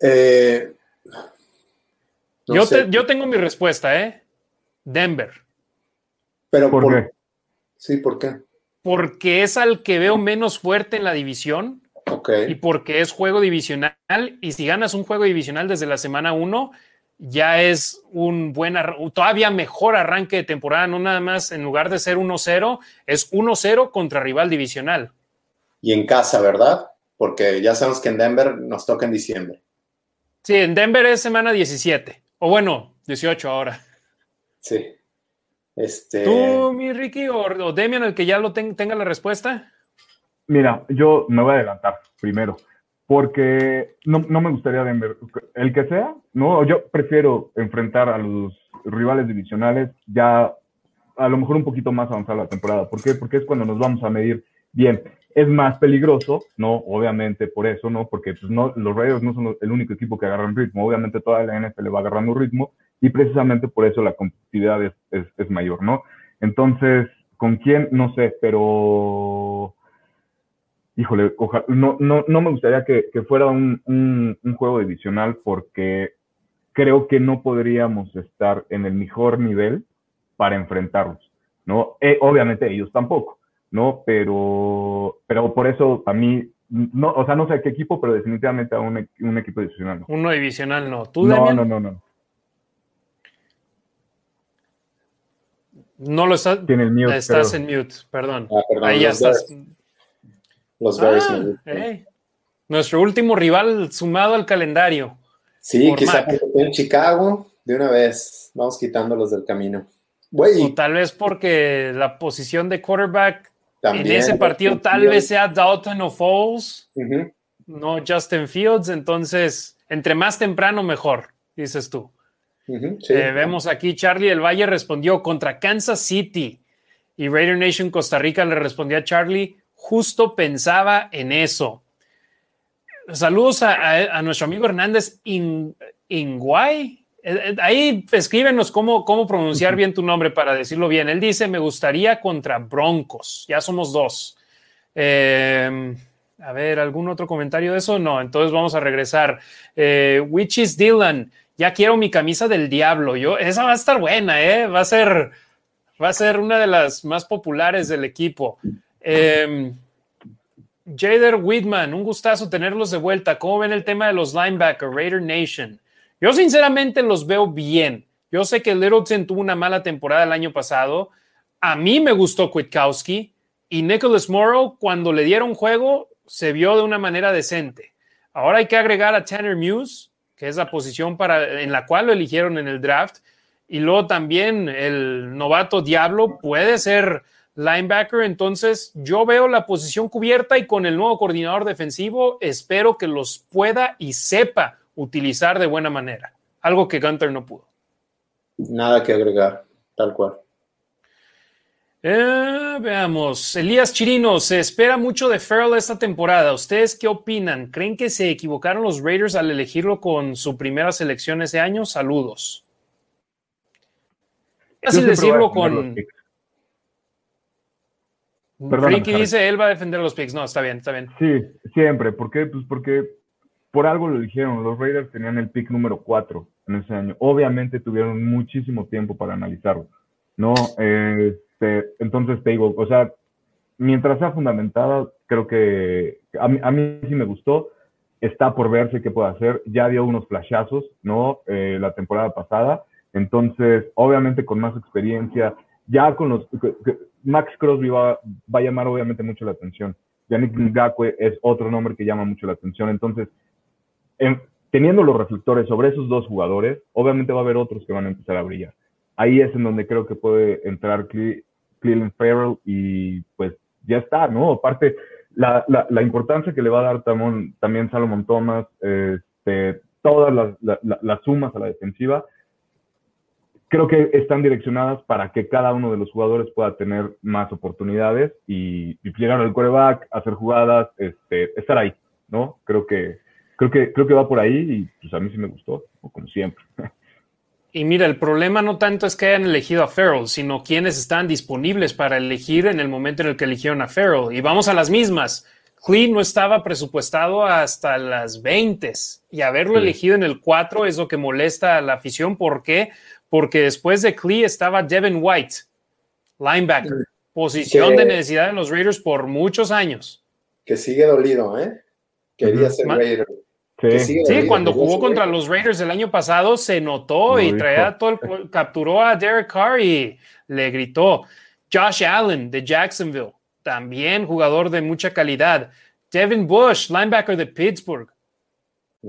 Eh, no yo, sé. te- yo tengo mi respuesta, ¿eh? Denver. Pero ¿Por qué? Sí, ¿por qué? Porque es al que veo menos fuerte en la división Ok. y porque es juego divisional. Y si ganas un juego divisional desde la semana 1, ya es un buen, todavía mejor arranque de temporada. No nada más, en lugar de ser 1-0, es 1-0 contra rival divisional. Y en casa, ¿verdad? Porque ya sabemos que en Denver nos toca en diciembre. Sí, en Denver es semana 17. O bueno, 18 ahora. Sí. Este. ¿Tú, mi Ricky, o, o Demian, el que ya lo ten- tenga la respuesta? Mira, yo me voy a adelantar primero, porque no, no me gustaría Denver. El que sea, no, yo prefiero enfrentar a los rivales divisionales ya a lo mejor un poquito más avanzada la temporada. ¿Por qué? Porque es cuando nos vamos a medir bien. Es más peligroso, ¿no? Obviamente por eso, ¿no? Porque pues, no, los Raiders no son el único equipo que agarran ritmo. Obviamente toda la NFL va agarrando ritmo y precisamente por eso la competitividad es, es, es mayor, ¿no? Entonces, ¿con quién? No sé, pero híjole, oja- no, no, no me gustaría que, fuera un, un- un juego divisional porque creo que no podríamos estar en el mejor nivel para enfrentarlos, ¿no? Eh, obviamente ellos tampoco, ¿no? Pero, pero por eso a mí, no, o sea, no sé a qué equipo, pero definitivamente a un, e- un equipo divisional. No, Uno divisional, no. ¿Tú, no, Demian? no, no, no. No lo estás. Tiene el mute, estás creo. en mute, perdón. Ah, perdón, Ahí ya estás. Los Bears Ah, hey. Nuestro último rival sumado al calendario. Sí, quizá en Chicago, de una vez, vamos quitándolos del camino. O tal vez porque la posición de quarterback también. en ese partido tal vez sea Dalton o Foles, Ujú. no Justin Fields. Entonces, entre más temprano, mejor, dices tú. Sí. Eh, vemos aquí, Charlie del Valle respondió contra Kansas City y Raider Nation Costa Rica le respondió a Charlie, justo pensaba en eso. Saludos a, a- a nuestro amigo Hernández In- Inguay. Eh, eh, Ahí escríbenos cómo, cómo pronunciar bien tu nombre para decirlo bien. Él dice, me gustaría contra Broncos. Ya somos dos. Eh, a ver, ¿algún otro comentario de eso? No, entonces vamos a regresar. Eh, Witches Dylan, ya quiero mi camisa del diablo. Yo, esa va a estar buena, ¿eh? Va a ser, va a ser una de las más populares del equipo. Eh, Jader Whitman, un gustazo tenerlos de vuelta. ¿Cómo ven el tema de los linebackers, Raider Nation? Yo sinceramente los veo bien. Yo sé que Littleton tuvo una mala temporada el año pasado. A mí me gustó Kwiatkowski y Nicholas Morrow cuando le dieron juego se vio de una manera decente. Ahora hay que agregar a Tanner Muse, que es la posición para, en la cual lo eligieron en el draft. Y luego también el novato Diablo puede ser linebacker. Entonces yo veo la posición cubierta y con el nuevo coordinador defensivo espero que los pueda y sepa utilizar de buena manera. Algo que Gunter no pudo. Nada que agregar, tal cual. Eh, veamos, Elías Chirino, se espera mucho de Farrell esta temporada. ¿Ustedes qué opinan? ¿Creen que se equivocaron los Raiders al elegirlo con su primera selección ese año? Saludos. Fácil decirlo con. Perdóname, Ricky dice él va a defender los picks. No, está bien, está bien. Sí, siempre. ¿Por qué? Pues porque por algo lo dijeron. Los Raiders tenían el pick número 4 en ese año. Obviamente tuvieron muchísimo tiempo para analizarlo. ¿no? Este, entonces te digo, o sea, mientras sea fundamentada, creo que a mí, a mí sí me gustó. Está por verse qué puede hacer. Ya dio unos flashazos, ¿no? Eh, la temporada pasada. Entonces, obviamente con más experiencia, ya con los... Max Crosby va, va a llamar obviamente mucho la atención. Yannick Ngakwe es otro nombre que llama mucho la atención. Entonces, en- teniendo los reflectores sobre esos dos jugadores, obviamente va a haber otros que van a empezar a brillar. Ahí es en donde creo que puede entrar Cle- Cleveland Farrell y pues ya está, ¿no? Aparte, la, importancia que le va a dar también Salomon Thomas, este, todas las, la- la- las sumas a la defensiva, creo que están direccionadas para que cada uno de los jugadores pueda tener más oportunidades y, y llegar al quarterback, hacer jugadas, este, estar ahí, ¿no? Creo que, creo que, creo que va por ahí y pues a mí sí me gustó, como siempre. Y mira, el problema no tanto es que hayan elegido a Farrell, sino quienes están disponibles para elegir en el momento en el que eligieron a Farrell. Y vamos a las mismas. Clee no estaba presupuestado hasta las 20 y haberlo Sí. elegido en el 4 es lo que molesta a la afición. ¿Por qué? Porque después de Clee estaba Devin White, linebacker, posición Que- de necesidad en los Raiders por muchos años. Que sigue dolido, ¿eh? Quería ser Raider. Sí, cuando jugó contra los Raiders el año pasado se notó y traía todo el, capturó a Derek Carr y le gritó. Josh Allen de Jacksonville, también jugador de mucha calidad. Devin Bush, linebacker de Pittsburgh,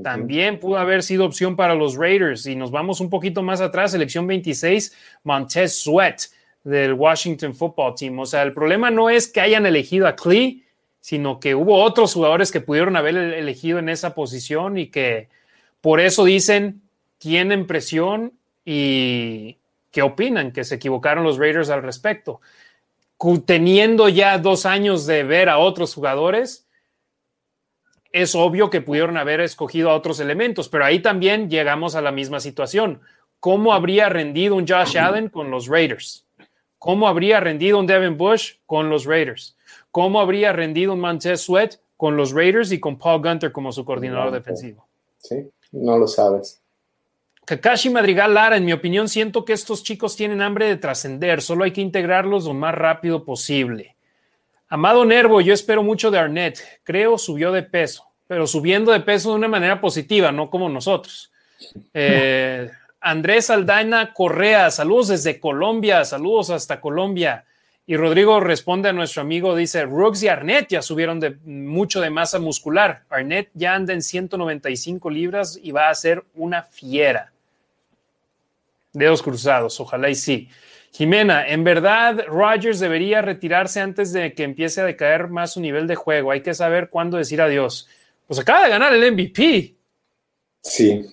también pudo haber sido opción para los Raiders. Y nos vamos un poquito más atrás, selección 26, Montez Sweat del Washington Football Team. O sea, el problema no es que hayan elegido a Clee, sino que hubo otros jugadores que pudieron haber elegido en esa posición y que por eso dicen, tienen presión y qué opinan, que se equivocaron los Raiders al respecto. Teniendo ya dos años de ver a otros jugadores, es obvio que pudieron haber escogido a otros elementos, pero ahí también llegamos a la misma situación. ¿Cómo habría rendido un Josh Allen con los Raiders? ¿Cómo habría rendido un Devin Bush con los Raiders? ¿Cómo habría rendido un Montez Sweat con los Raiders y con Paul Gunter como su coordinador No, defensivo? Sí, no lo sabes. Kakashi Madrigal Lara, en mi opinión, siento que estos chicos tienen hambre de trascender, solo hay que integrarlos lo más rápido posible. Amado Nervo, yo espero mucho de Arnett, creo subió de peso, pero subiendo de peso de una manera positiva, no como nosotros. Eh, Andrés Aldaina Correa, saludos desde Colombia, saludos hasta Colombia. Y Rodrigo responde a nuestro amigo, dice, Rooks y Arnett ya subieron de, mucho de masa muscular. Arnett ya anda en 195 libras y va a ser una fiera. Dedos cruzados, ojalá y sí. Jimena, en verdad, Rodgers debería retirarse antes de que empiece a decaer más su nivel de juego. Hay que saber cuándo decir adiós. Pues acaba de ganar el MVP. Sí,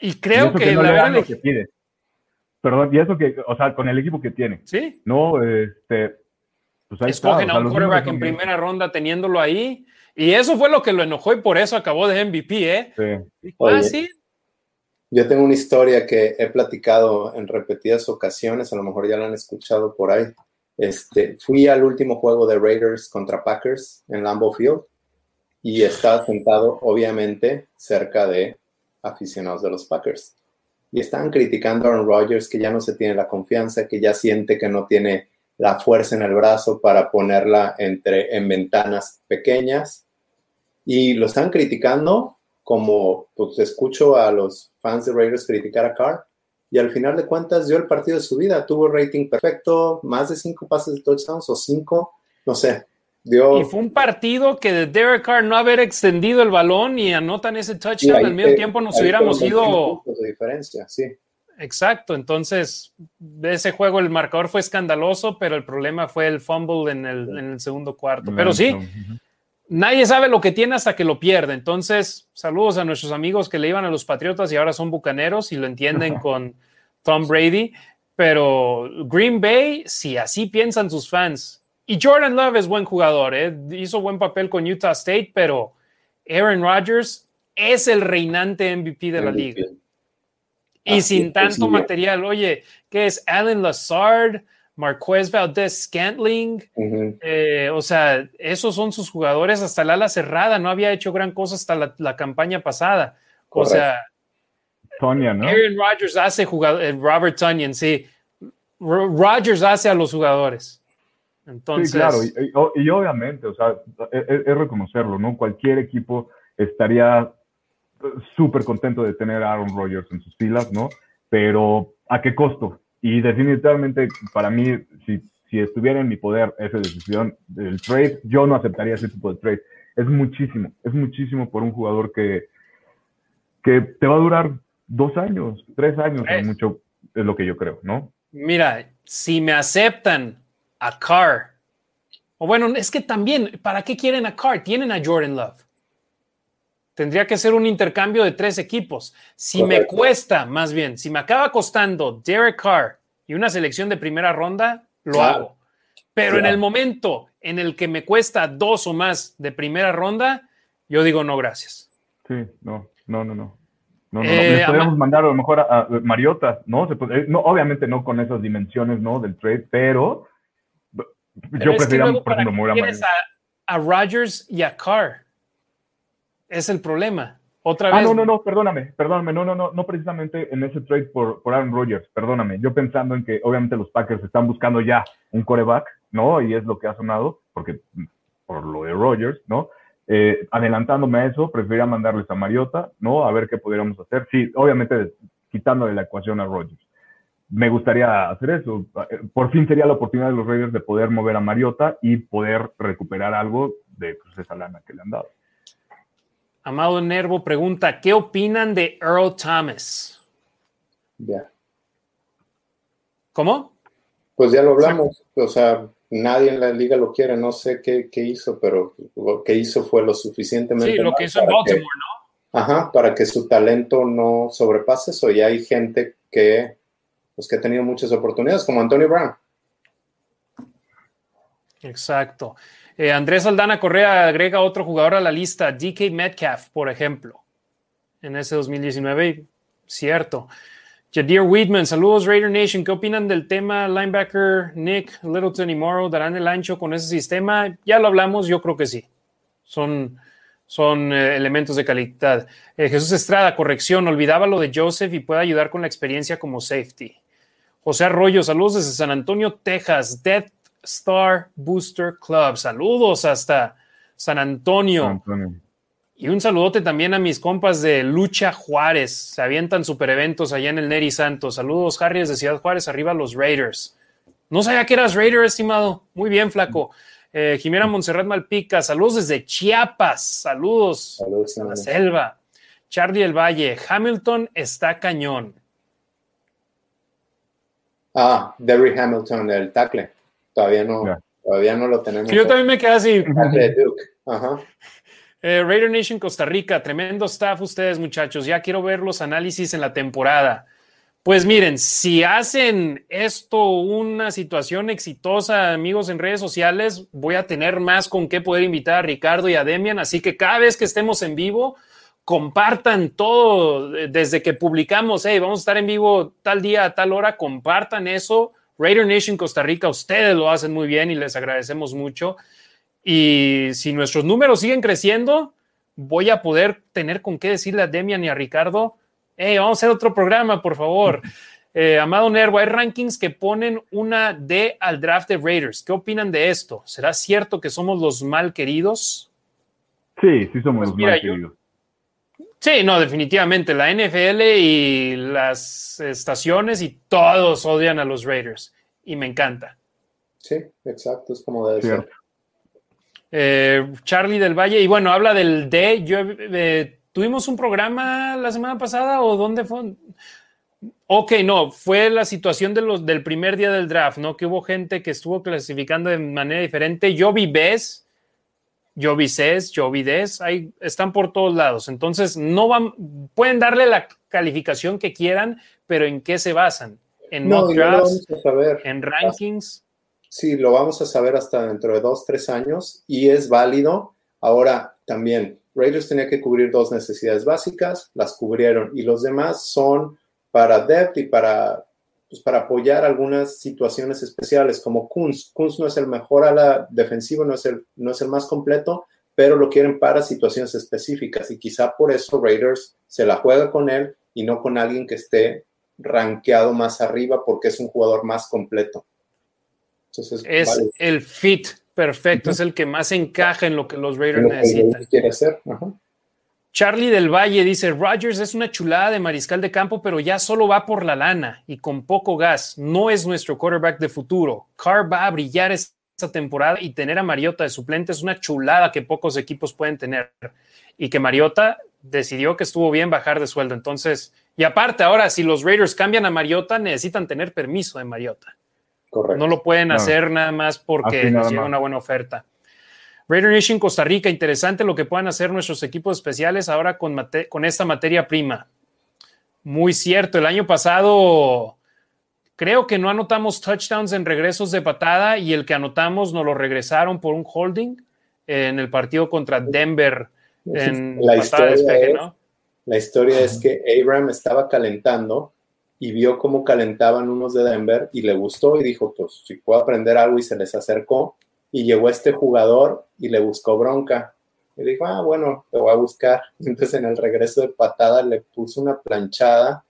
Y creo que, no la verdad. lo que pide. Perdón, y eso que, o sea, con el equipo que tiene, Sí, ¿no? Este, pues ahí escogen a un los quarterback en primera ronda teniendo ahí. Y eso fue lo que lo enojó y por eso acabó de MVP, ¿eh? Sí. Ah, Oye. sí. Yo tengo una historia que he platicado en repetidas ocasiones, a lo mejor ya la han escuchado por ahí. Este, fui al último juego de Raiders contra Packers en Lambeau Field y estaba sentado, obviamente, cerca de aficionados de los Packers. Y estaban criticando a Aaron Rodgers que ya no se tiene la confianza, que ya siente que no tiene la fuerza en el brazo para ponerla entre, en ventanas pequeñas. Y lo están criticando como pues escucho a los fans de Raiders criticar a Carr y al final de cuentas dio el partido de su vida, tuvo rating perfecto, más de cinco pases de touchdowns o cinco, no sé, dio... Y fue un partido que de Derek Carr no haber extendido el balón y anotan ese touchdown, ahí al medio tiempo nos hubiéramos fueron 21 ido. de diferencia, sí. Exacto, entonces de ese juego el marcador fue escandaloso, pero el problema fue el fumble en el, en el segundo cuarto. Pero sí, nadie sabe lo que tiene hasta que lo pierde. Entonces, saludos a nuestros amigos que le iban a los Patriotas y ahora son bucaneros y lo entienden con Tom Brady. Pero Green Bay, si así piensan sus fans. Y Jordan Love es buen jugador, ¿eh? hizo buen papel con Utah State, pero Aaron Rodgers es el reinante MVP de la liga. Y Así sin tanto sí. material, oye, ¿qué es Alan Lazard, Marquez Valdez Scantling? Eh, o sea, esos son sus jugadores hasta el ala cerrada. No había hecho gran cosa hasta la, la campaña pasada. O sea, Tonya, ¿no? Aaron Rodgers hace jugadores, Robert Tunyon, sí. Ro- Rodgers hace a los jugadores. Entonces, sí, claro, y, y- y obviamente, o sea, es, es reconocerlo, ¿no? Cualquier equipo estaría eh, súper contento de tener a Aaron Rodgers en sus filas, ¿no? Pero ¿a qué costo? Y definitivamente, para mí, si, si estuviera en mi poder esa decisión del trade, yo no aceptaría ese tipo de trade. Es muchísimo, es muchísimo por un jugador que, que te va a durar dos años, tres años, es mucho, es lo que yo creo, ¿no? Mira, si me aceptan a Carr, o bueno, es que también, ¿para qué quieren a Carr? Tienen a Jordan Love. Tendría que ser un intercambio de tres equipos. Si me cuesta, más bien, si me acaba costando Derek Carr y una selección de primera ronda, lo Claro. hago. Pero en el momento en el que me cuesta dos o más de primera ronda, yo digo no, gracias. Sí, no, no, no, no. No, no, no. Eh, podríamos mandar a lo mejor a, a Mariota, ¿no? Se puede- eh, no? Obviamente no con esas dimensiones, ¿no? Del trade, pero Pero yo preferiría, luego, por ¿para ejemplo, a a, Rodgers y a Carr? Es el problema. Otra Ah, vez. no, no, no, perdóname, perdóname, no, no, no, no precisamente en ese trade por, por Aaron Rodgers, perdóname, yo pensando en que obviamente los Packers están buscando ya un coreback, ¿no? Y es lo que ha sonado, porque por lo de Rodgers, ¿no? Eh, adelantándome a eso, preferiría mandarles a Mariota, ¿no? A ver qué pudiéramos hacer. Sí, obviamente quitándole la ecuación a Rodgers. Me gustaría hacer eso. Por fin sería la oportunidad de los Raiders de poder mover a Mariota y poder recuperar algo de pues, esa lana que le han dado. Amado Nervo pregunta, ¿qué opinan de Earl Thomas? Ya. ¿Cómo? Pues ya lo hablamos, o sea, nadie en la liga lo quiere, no sé qué, qué hizo, pero lo que hizo fue lo suficientemente. Sí, lo que hizo en Baltimore, que- Ajá, para que su talento no sobrepase eso. Y hay gente que, pues, que ha tenido muchas oportunidades, como Antonio Brown. Exacto. Eh, Andrés Aldana Correa agrega otro jugador a la lista, DK Metcalf, por ejemplo, en ese 2019. Cierto. Jadir Weedman, saludos Raider Nation. ¿Qué opinan del tema linebacker Nick Littleton y Morrow? ¿Darán el ancho con ese sistema? Ya lo hablamos, yo creo que sí. Son, son eh, elementos de calidad. Eh, Jesús Estrada, corrección, olvidaba lo de Joseph y puede ayudar con la experiencia como safety. José Arroyo, saludos desde San Antonio, Texas. Death Star Booster Club, saludos hasta San Antonio. Antonio. Y un saludote también a mis compas de Lucha Juárez. Se avientan super eventos allá en el Neri Santos. Saludos, Harry, desde Ciudad Juárez, arriba los Raiders. No sabía que eras Raider, estimado. Muy bien, flaco. Eh, Jimena Montserrat Malpica, saludos desde Chiapas. Saludos Saludos, a la selva. Charlie del Valle, Hamilton está cañón. Ah, Derry Hamilton, el tackle. Todavía no, todavía no lo tenemos. Sí, yo también me quedé así. Tackle de Duke. Ajá. Eh, Raider Nation Costa Rica, tremendo staff ustedes muchachos, ya quiero ver los análisis en la temporada. Pues miren, si hacen esto una situación exitosa, amigos en redes sociales, voy a tener más con qué poder invitar a Ricardo y a Demian, así que cada vez que estemos en vivo, compartan todo eh, desde que publicamos, hey, vamos a estar en vivo tal día, a tal hora, compartan eso. Raider Nation Costa Rica, ustedes lo hacen muy bien y les agradecemos mucho. Y si nuestros números siguen creciendo, voy a poder tener con qué decirle a Demian y a Ricardo, hey, vamos a hacer otro programa, por favor. Eh, Amado Nervo, hay rankings que ponen una D al draft de Raiders. ¿Qué opinan de esto? ¿Será cierto que somos los mal queridos? Sí, sí somos Pues los mira, más yo- queridos. Sí, no, definitivamente. La NFL y las estaciones y todos odian a los Raiders. Y me encanta. Sí, exacto, es como debe ser. Eh, Charlie del Valle, y bueno, habla del D. Yo, eh, ¿Tuvimos un programa la semana pasada o dónde fue? Ok, no, fue la situación de los, del primer día del draft, ¿no? Que hubo gente que estuvo clasificando de manera diferente. Yo vi Bes, yo vi Ces, yo vi Des, ahí están por todos lados. Entonces, no van, pueden darle la calificación que quieran, pero ¿en qué se basan? ¿En No, mock drafts? vamos a saber. ¿En rankings? Sí, lo vamos a saber hasta dentro de dos, tres años y es válido. Ahora también, Raiders tenía que cubrir dos necesidades básicas, las cubrieron y los demás son para depth y para, pues, para apoyar algunas situaciones especiales como Kunz. Kunz no es el mejor a la defensiva, no es el, no es el más completo, pero lo quieren para situaciones específicas y quizá por eso Raiders se la juega con él y no con alguien que esté rankeado más arriba porque es un jugador más completo. Entonces, Es vale, el fit perfecto, es el que más encaja en lo que los Raiders lo que necesitan. Raiders quiere hacer. Ajá. Charlie del Valle dice, Rodgers es una chulada de mariscal de campo, pero ya solo va por la lana y con poco gas. No es nuestro quarterback de futuro. Carr va a brillar esta temporada y tener a Mariota de suplente es una chulada que pocos equipos pueden tener. Y que Mariota decidió que estuvo bien bajar de sueldo. Entonces, y aparte, ahora, si los Raiders cambian a Mariota, necesitan tener permiso de Mariota. Correcto. No lo pueden hacer nada más porque les llega una buena oferta. Raider Nation Costa Rica, interesante lo que puedan hacer nuestros equipos especiales ahora con, mate- con esta materia prima. Muy cierto, el año pasado creo que no anotamos touchdowns en regresos de patada y el que anotamos nos lo regresaron por un holding en el partido contra Denver en La historia despeje, es- ¿no? La historia es que Abraham estaba calentando y vio cómo calentaban unos de Denver y le gustó y dijo, pues si puedo aprender algo y se les acercó y llegó este jugador y le buscó bronca. Y dijo, ah, bueno, te voy a buscar. Entonces en el regreso de patada le puso una planchada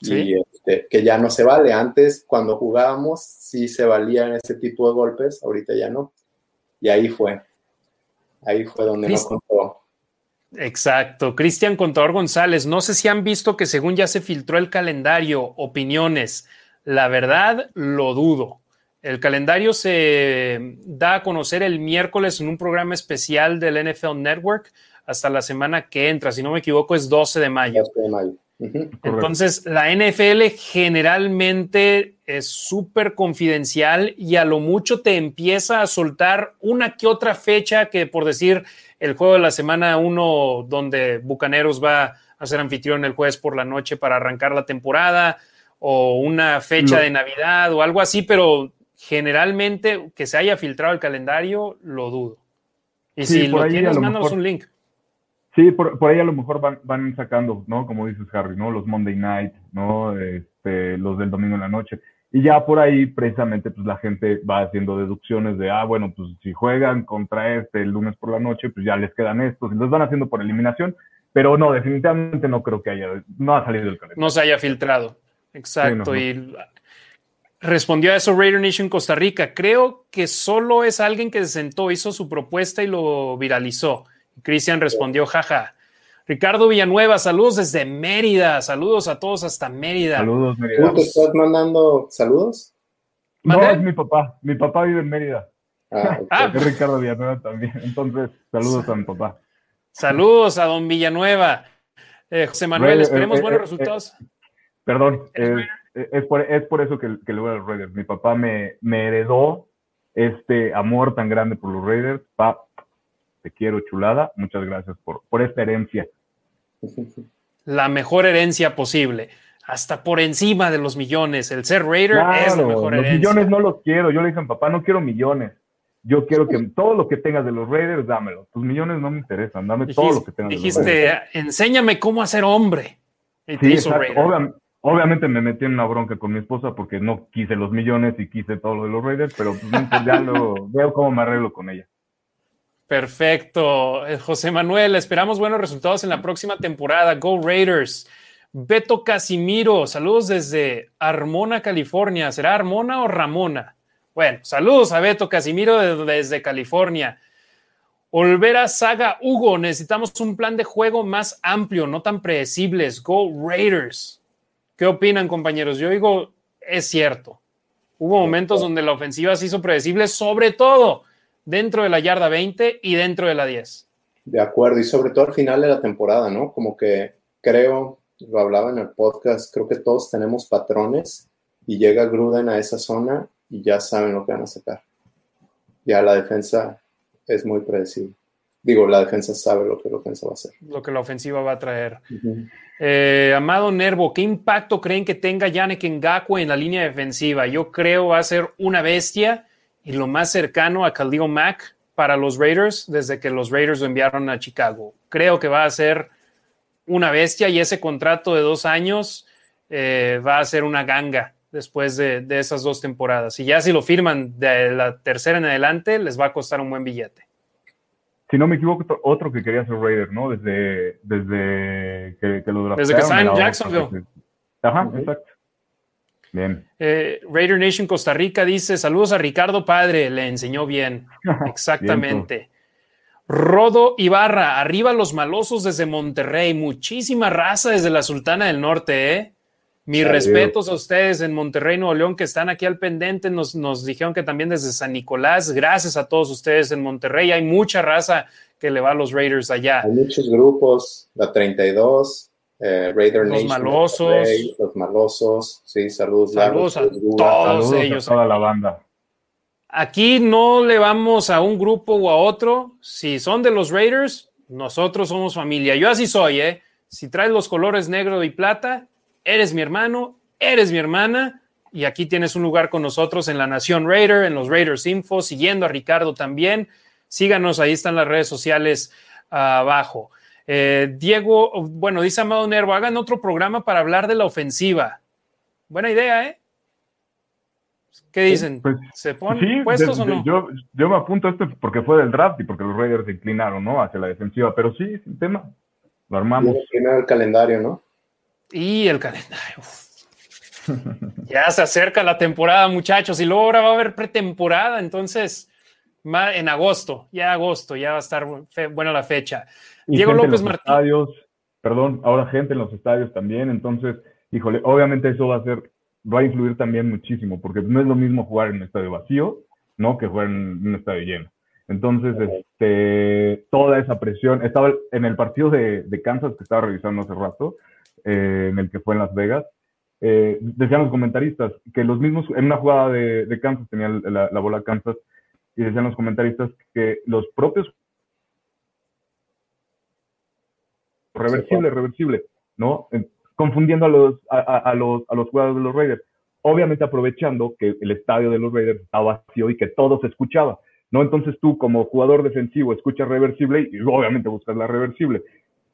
Sí. y este, que ya no se vale. Antes, cuando jugábamos, sí se valían ese tipo de golpes, ahorita ya no. Y ahí fue. Ahí fue donde Chris- no contó. Exacto. Cristian Contador González, no sé si han visto que según ya se filtró el calendario, opiniones. La verdad, lo dudo. El calendario se da a conocer el miércoles en un programa especial del NFL Network hasta la semana que entra. Si no me equivoco, es 12 de mayo. 12 de mayo. Entonces, la NFL generalmente es súper confidencial y a lo mucho te empieza a soltar una que otra fecha que, por decir, el juego de la semana uno, donde Bucaneros va a ser anfitrión el jueves por la noche para arrancar la temporada, o una fecha de Navidad o algo así, pero generalmente que se haya filtrado el calendario, lo dudo. Y Sí, si por lo ahí tienes, lo mándanos mejor- un link. Sí, por, por ahí a lo mejor van, van sacando, ¿no? Como dices, Harry, ¿no? Los Monday Night, ¿no? Este, los del domingo en la noche. Y ya por ahí, precisamente, pues la gente va haciendo deducciones de, ah, bueno, pues si juegan contra este el lunes por la noche, pues ya les quedan estos. Y los van haciendo por eliminación. Pero no, definitivamente no creo que haya, no ha salido el calendario. no se haya filtrado. Exacto. no. Y respondió a eso Raider Nation Costa Rica. Creo que solo es alguien que se sentó, hizo su propuesta y lo viralizó. Cristian respondió, jaja. Ricardo Villanueva, saludos desde Mérida. Saludos a todos hasta Mérida. Saludos, Mérida. ¿Tú te estás mandando saludos? No, es mi papá. Mi papá vive en Mérida. Ah. Ah, Es Ricardo Villanueva también. Entonces, saludos a mi papá. saludos a don Villanueva. Eh, José Manuel, esperemos eh, buenos eh, resultados. Perdón, ¿Eres es, es por, es por eso que, que le voy a los Raiders. Mi papá me, me heredó este amor tan grande por los Raiders. Pa, te quiero, chulada. Muchas gracias por, por esta herencia. La mejor herencia posible. Hasta por encima de los millones. El ser Raider es la mejor los herencia. millones no los quiero. Yo le dije a mi papá, no quiero millones. Yo quiero que todo lo que tengas de los Raiders, dámelo. Tus millones no me interesan. Dame todo lo que tengas de los Raiders. Dijiste, enséñame cómo hacer hombre. Y te hizo. Raider. Obvia- obviamente me metí en una bronca con mi esposa porque no quise los millones y quise todo lo de los Raiders, pero pues, pues, ya lo veo cómo me arreglo con ella. Perfecto. Eh, José Manuel, esperamos buenos resultados en la próxima temporada. Go Raiders. Beto Casimiro, saludos desde Armona, California. ¿Será Armona o Ramona? Bueno, saludos a Beto Casimiro de- desde California. Olvera Saga Hugo, necesitamos un plan de juego más amplio, no tan predecibles. Go Raiders. ¿Qué opinan, compañeros? Yo digo, es cierto. Hubo momentos donde la ofensiva se hizo predecible, sobre todo dentro de la yarda 20 y dentro de la 10. De acuerdo, y sobre todo al final de la temporada, ¿no? Como que creo, lo hablaba en el podcast, creo que todos tenemos patrones y llega Gruden a esa zona y ya saben lo que van a sacar. Ya la defensa es muy predecible. Digo, la defensa sabe lo que la ofensa va a hacer. Lo que la ofensiva va a traer. Eh, Amado Nervo, ¿qué impacto creen que tenga Yannick Ngakwe en la línea defensiva? Yo creo va a ser una bestia y lo más cercano a Khalil Mack para los Raiders desde que los Raiders lo enviaron a Chicago. Creo que va a ser una bestia y ese contrato de dos años eh, va a ser una ganga después de, de esas dos temporadas. Y ya si lo firman de la tercera en adelante, les va a costar un buen billete. Si no me equivoco, otro- otro que quería ser Raider, ¿no? Desde, desde que, que lo Desde que está en Jacksonville. Ajá, exacto. Bien. Eh, Raider Nation Costa Rica dice: Saludos a Ricardo Padre, le enseñó bien. Exactamente. Rodo Ibarra, arriba los malosos desde Monterrey, muchísima raza desde la Sultana del Norte, ¿eh? Mis Adiós. respetos a ustedes en Monterrey, Nuevo León, que están aquí al pendiente. Nos, nos dijeron que también desde San Nicolás. Gracias a todos ustedes en Monterrey. Hay mucha raza que le va a los Raiders allá. Hay muchos grupos, la 32, eh, Raider Los Nation, malosos. Monterrey, los malosos, sí, saludos. Saludos a todos. Saludos ellos. a toda la banda. Aquí no le vamos a un grupo o a otro. Si son de los Raiders, nosotros somos familia. Yo así soy, ¿eh? Si traes los colores negro y plata, eres mi hermano, eres mi hermana. Y aquí tienes un lugar con nosotros en la Nación Raider, en los Raiders Info, siguiendo a Ricardo también. Síganos, ahí están las redes sociales ah, abajo. Eh, Diego, bueno, dice Amado Nervo, hagan otro programa para hablar de la ofensiva. Buena idea, ¿eh? ¿Qué dicen? pues, ¿Se ponen Sí, puestos de- o no? yo, yo me apunto a esto porque fue del draft y porque los Raiders se inclinaron, ¿no? Hacia la defensiva, pero sí, sin tema. Lo armamos. Primero el calendario, ¿no? Y el calendario. ya se acerca la temporada, muchachos, y luego ahora va a haber pretemporada, entonces en agosto, ya agosto, ya va a estar buena la fecha. Y Diego López los Martín. Estadios, perdón, ahora gente en los estadios también, entonces, híjole, obviamente eso va a ser, va a influir también muchísimo, porque no es lo mismo jugar en un estadio vacío, ¿no? Que jugar en un estadio lleno. Entonces, este, toda esa presión, estaba en el partido de, de Kansas que estaba revisando hace rato, eh, en el que fue en Las Vegas, eh, decían los comentaristas que los mismos, en una jugada de, de Kansas, tenía la, la bola Kansas, y decían los comentaristas que los propios reversible, reversible, ¿no? En- Confundiendo a los, a, a- a los, a los jugadores de los Raiders. Obviamente aprovechando que el estadio de los Raiders estaba vacío y que todo se escuchaba, ¿no? Entonces tú como jugador defensivo escuchas reversible y obviamente buscas la reversible.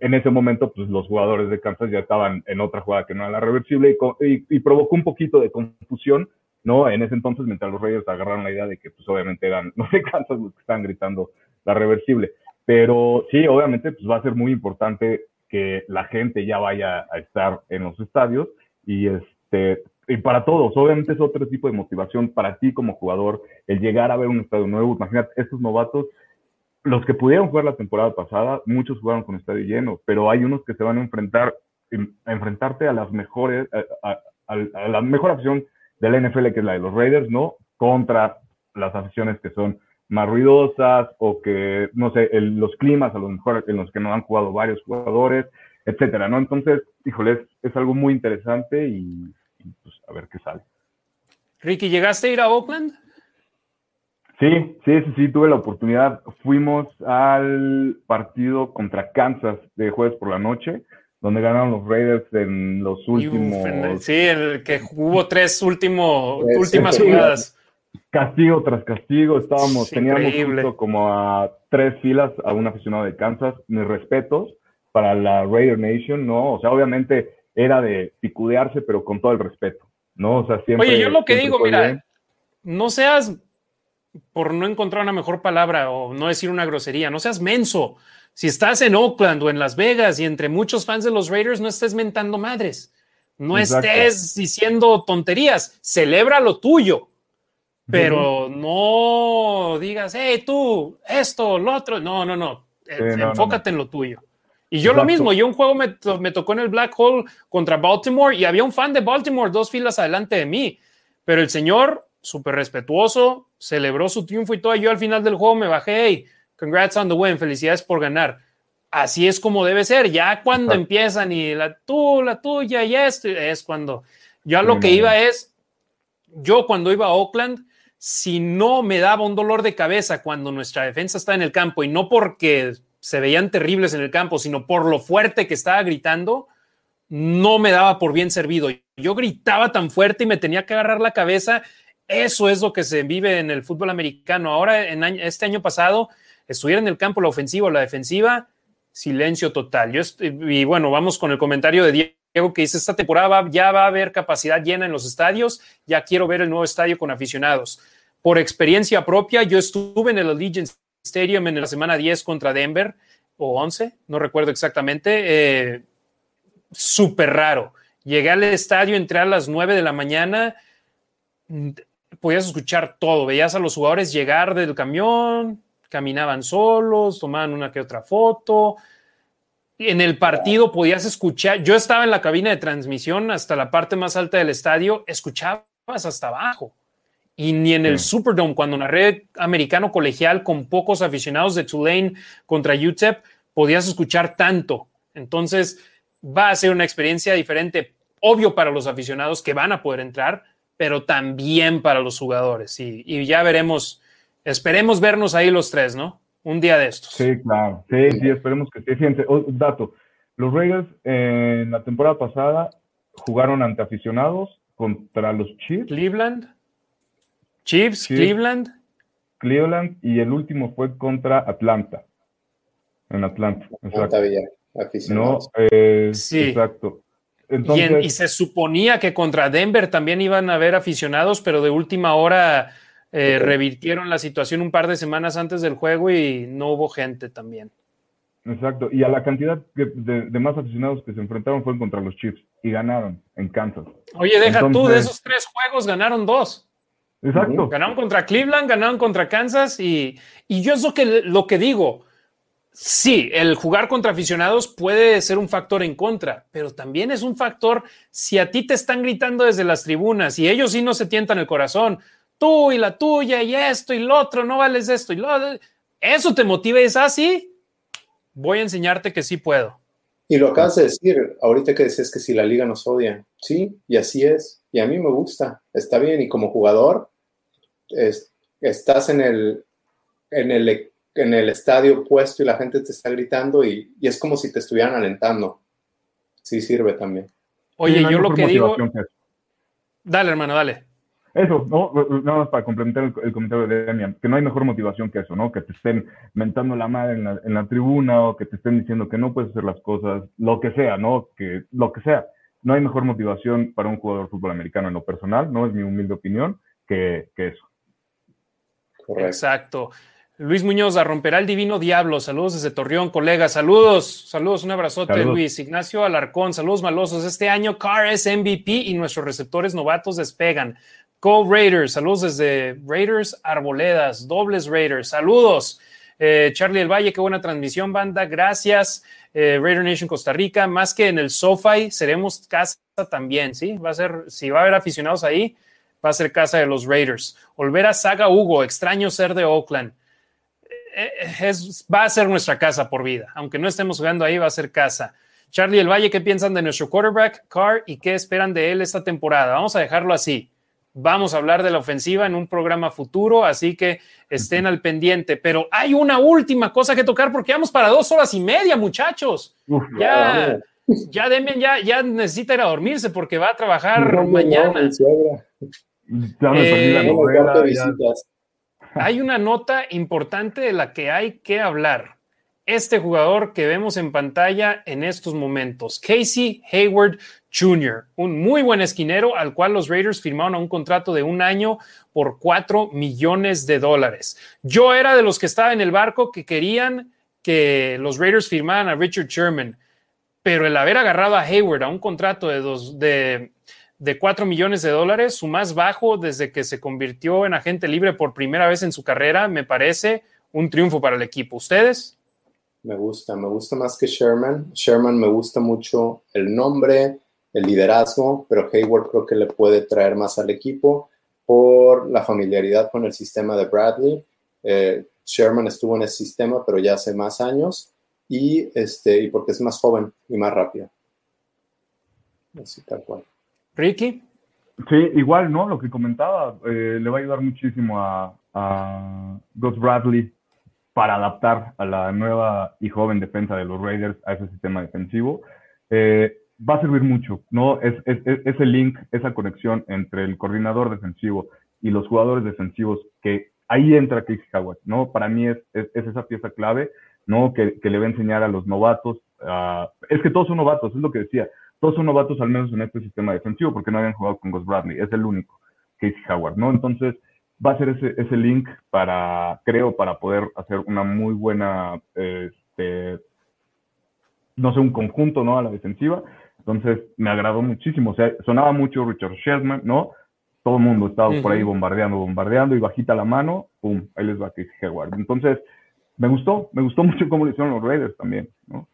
En ese momento, pues los jugadores de Kansas ya estaban en otra jugada que no era la reversible y, provocó un poquito de confusión, ¿no? En ese entonces, mientras los Raiders agarraron la idea de que, pues obviamente eran los de Kansas los que estaban gritando la reversible. Pero sí, obviamente, pues va a ser muy importante que la gente ya vaya a estar en los estadios y este y para todos, obviamente es otro tipo de motivación para ti como jugador el llegar a ver un estadio nuevo. Imagínate, estos novatos, los que pudieron jugar la temporada pasada, muchos jugaron con estadio lleno, pero hay unos que se van a enfrentar a enfrentarte a las mejores, a, la mejor opción de la NFL, que es la de los Raiders, ¿no? Contra las aficiones que son más ruidosas o que, no sé, el- los climas a lo mejor en los que no han jugado varios jugadores, etcétera, ¿no? Entonces, híjole, es, es algo muy interesante y, y, pues a ver qué sale. Ricky, ¿llegaste a ir a Oakland? Sí, sí, sí, sí, tuve la oportunidad. Fuimos al partido contra Kansas de jueves por la noche, donde ganaron los Raiders en los uf, últimos en- sí, el que hubo tres último, Sí, últimas jugadas. castigo tras castigo. Estábamos, Sí, teníamos justo como a tres filas a un aficionado de Kansas. Mis respetos para la Raider Nation, ¿no? O sea, obviamente era de picudearse, pero con todo el respeto, ¿no? O sea, siempre. Oye, yo lo que digo, mira, bien. no seas, por no encontrar una mejor palabra o no decir una grosería, no seas menso. Si estás en Oakland o en Las Vegas y entre muchos fans de los Raiders, no estés mentando madres. No Exacto. estés diciendo tonterías. Celebra lo tuyo. Pero no digas, hey, tú, esto, lo otro. No, no, no. Eh, Sí, no, no, Enfócate en lo tuyo. Y yo lo mismo, yo un juego me, me tocó en el Black Hole contra Baltimore y había un fan de Baltimore dos filas adelante de mí, pero el señor, súper respetuoso, celebró su triunfo y todo. Yo al final del juego me bajé, hey, congrats on the win, felicidades por ganar. Así es como debe ser. Ya cuando empiezan y la tú, la tuya y esto, es cuando. Yo a lo que iba es, yo cuando iba a Oakland, si no me daba un dolor de cabeza cuando nuestra defensa está en el campo y no porque se veían terribles en el campo, sino por lo fuerte que estaba gritando, no me daba por bien servido. Yo gritaba tan fuerte y me tenía que agarrar la cabeza. Eso es lo que se vive en el fútbol americano. Ahora, en año- este año pasado, estuviera en el campo la ofensiva o la defensiva, silencio total. Yo y bueno, vamos con el comentario de Diego que dice, esta temporada va- ya va a haber capacidad llena en los estadios, ya quiero ver el nuevo estadio con aficionados. Por experiencia propia, yo estuve en el Allegiant Stadium en la semana 10 contra Denver, o 11, no recuerdo exactamente, eh, súper raro. Llegué al estadio, entré a las 9 de la mañana, podías escuchar todo, veías a los jugadores llegar del camión, caminaban solos, tomaban una que otra foto. en el partido podías escuchar, yo estaba en la cabina de transmisión hasta la parte más alta del estadio, escuchabas hasta abajo. Y ni en el Superdome, cuando narré americano colegial con pocos aficionados de Tulane contra UTEP, podías escuchar tanto. Entonces, va a ser una experiencia diferente, obvio para los aficionados que van a poder entrar, pero también para los jugadores. Y, y ya veremos, esperemos vernos ahí los tres, ¿no? Un día de estos. Sí, claro. Sí, sí, esperemos que sí. Fíjense, oh, dato. Los Raiders en la temporada pasada jugaron ante aficionados contra los Chiefs. Cleveland. Chiefs, Cleveland. Cleveland y el último fue contra Atlanta. En Atlanta. Exacto. No, eh, sí. exacto. Y, Entonces, en- y se suponía que contra Denver también iban a haber aficionados, pero de última hora eh, revirtieron la situación un par de semanas antes del juego y no hubo gente también. exacto. Y a la cantidad de, de más aficionados que se enfrentaron fue contra los Chiefs y ganaron en Kansas. Oye, deja tú, de esos tres juegos ganaron dos. Exacto. Ganaron contra Cleveland, ganaron contra Kansas y, y yo es lo que, lo que digo. Sí, el jugar contra aficionados puede ser un factor en contra, pero también es un factor si a ti te están gritando desde las tribunas y ellos sí no se tientan el corazón, tú y la tuya y esto y lo otro, no vales esto y lo eso te motiva y es así, voy a enseñarte que sí puedo. Y lo acabas de decir, ahorita que decías que si la liga nos odia, sí, y así es, y a mí me gusta, está bien, y como jugador, es- estás en el, en, el, en el estadio puesto y la gente te está gritando y, y es como si te estuvieran alentando. Sí sirve también. Oye, Sí, yo lo que digo, dale hermano, dale. Eso, no, nada más para complementar el, el comentario de Demian, que no hay mejor motivación que eso, ¿no? Que te estén mentando la madre en la, en la tribuna o que te estén diciendo que no puedes hacer las cosas, lo que sea, ¿no? Que lo que sea. No hay mejor motivación para un jugador de fútbol americano en lo personal, ¿no? Es mi humilde opinión, que, que eso. Correcto. Exacto. Luis Muñoz, a romperá el divino diablo. Saludos desde Torreón, colega. Saludos, saludos, un abrazote, Saludos. Luis. Ignacio Alarcón, saludos malosos. Este año Carr es MVP y nuestros receptores novatos despegan. Go Raiders, saludos desde Raiders Arboledas, dobles Raiders. Saludos. Eh, Charlie El Valle, qué buena transmisión, banda. Gracias. Eh, Raider Nation Costa Rica, más que en el SoFi, seremos casa también, ¿sí? Va a ser, si va a haber aficionados ahí, va a ser casa de los Raiders. Volver a Saga Hugo, extraño ser de Oakland. Eh, Es, va a ser nuestra casa por vida. Aunque no estemos jugando ahí, va a ser casa. Charlie El Valle, ¿qué piensan de nuestro quarterback, Carr, y qué esperan de él esta temporada? Vamos a dejarlo así. Vamos a hablar de la ofensiva en un programa futuro, así que estén al pendiente. Pero hay una última cosa que tocar porque vamos para dos horas y media, muchachos. Uf, Ya, ya Demian ya, ya necesita ir a dormirse porque va a trabajar No, no, mañana. perdí la Eh, Hay una nota importante de la que hay que hablar. Este jugador que vemos en pantalla en estos momentos, Casey Hayward Jr., un muy buen esquinero al cual los Raiders firmaron a un contrato de un año por 4 millones de dólares. Yo era de los que estaba en el barco que querían que los Raiders firmaran a Richard Sherman, pero el haber agarrado a Hayward a un contrato de, dos, de, de 4 millones de dólares, su más bajo desde que se convirtió en agente libre por primera vez en su carrera, me parece un triunfo para el equipo. ¿Ustedes? Me gusta, me gusta más que Sherman. Sherman me gusta mucho el nombre, el liderazgo, pero Hayward creo que le puede traer más al equipo por la familiaridad con el sistema de Bradley. Eh, Sherman estuvo en ese sistema, pero ya hace más años y, este, y porque es más joven y más rápido. Así tal cual. Ricky. Sí, igual, ¿no? Lo que comentaba, eh, le va a ayudar muchísimo a, a Gus Bradley para adaptar a la nueva y joven defensa de los Raiders a ese sistema defensivo. Eh, va a servir mucho, ¿no? Es, es, es- ese link, esa conexión entre el coordinador defensivo y los jugadores defensivos, que ahí entra Casey Howard, ¿no? Para mí es, es, es esa pieza clave, ¿no? Que, que le va a enseñar a los novatos. ah, es que todos son novatos, es lo que decía. Todos son novatos al menos en este sistema defensivo porque no habían jugado con Gus Bradley, es el único, Casey Howard, ¿no? Entonces va a ser ese, ese link para, creo, para poder hacer una muy buena, este, no sé, un conjunto, ¿no? A la defensiva. Entonces me agradó muchísimo, o sea, sonaba mucho Richard Sherman, ¿no? Todo el mundo estaba por ahí bombardeando, bombardeando y bajita la mano, pum, ahí les va Casey Howard. Entonces, me gustó, me gustó mucho cómo lo hicieron los Raiders también, ¿no?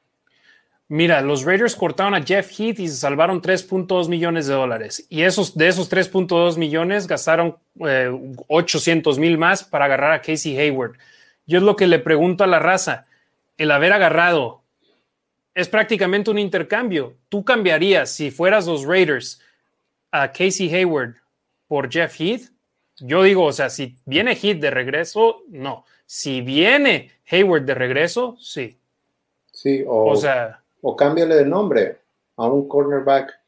Mira, los Raiders cortaron a Jeff Heath y se salvaron 3.2 millones de dólares. Y esos, de esos 3.2 millones gastaron 800 mil más para agarrar a Casey Hayward. Yo es lo que le pregunto a la raza. El haber agarrado es prácticamente un intercambio. ¿Tú cambiarías si fueras los Raiders a Casey Hayward por Jeff Heath? Yo digo, o sea, si viene Heath de regreso, no. Si viene Hayward de regreso, sí. Sí, o, O sea, o cámbiale de nombre a un cornerback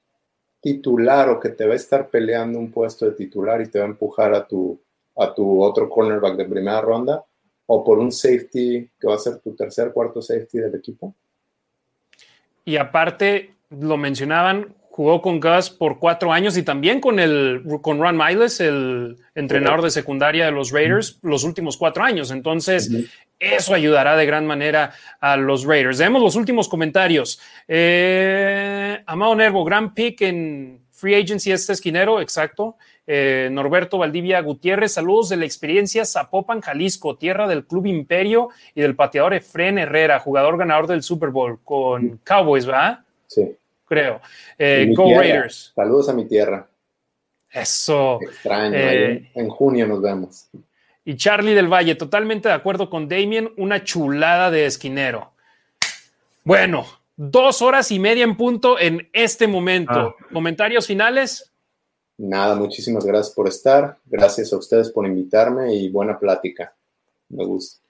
titular o que te va a estar peleando un puesto de titular y te va a empujar a tu, a tu otro cornerback de primera ronda, o por un safety que va a ser tu tercer, cuarto safety del equipo. y aparte, lo mencionaban, jugó con Gus por cuatro años y también con, el, con Ron Miles, el entrenador de secundaria de los Raiders, los últimos cuatro años. Entonces. Eso ayudará de gran manera a los Raiders. Vemos los últimos comentarios. Eh, Amado Nervo, gran pick en Free Agency este esquinero, exacto. Eh, Norberto Valdivia Gutiérrez, saludos de la experiencia Zapopan, Jalisco, tierra del Club Imperio y del pateador Efren Herrera, jugador ganador del Super Bowl con Cowboys, ¿verdad? Sí. Creo. Eh, Go tierra. Raiders. Saludos a mi tierra. Eso. Extraño. Eh, en junio nos vemos. Y Charlie del Valle, totalmente de acuerdo con Damien, una chulada de esquinero. Bueno, dos horas y media en punto en este momento. ¿Comentarios finales? Nada, muchísimas gracias por estar. Gracias a ustedes por invitarme y buena plática. Me gusta.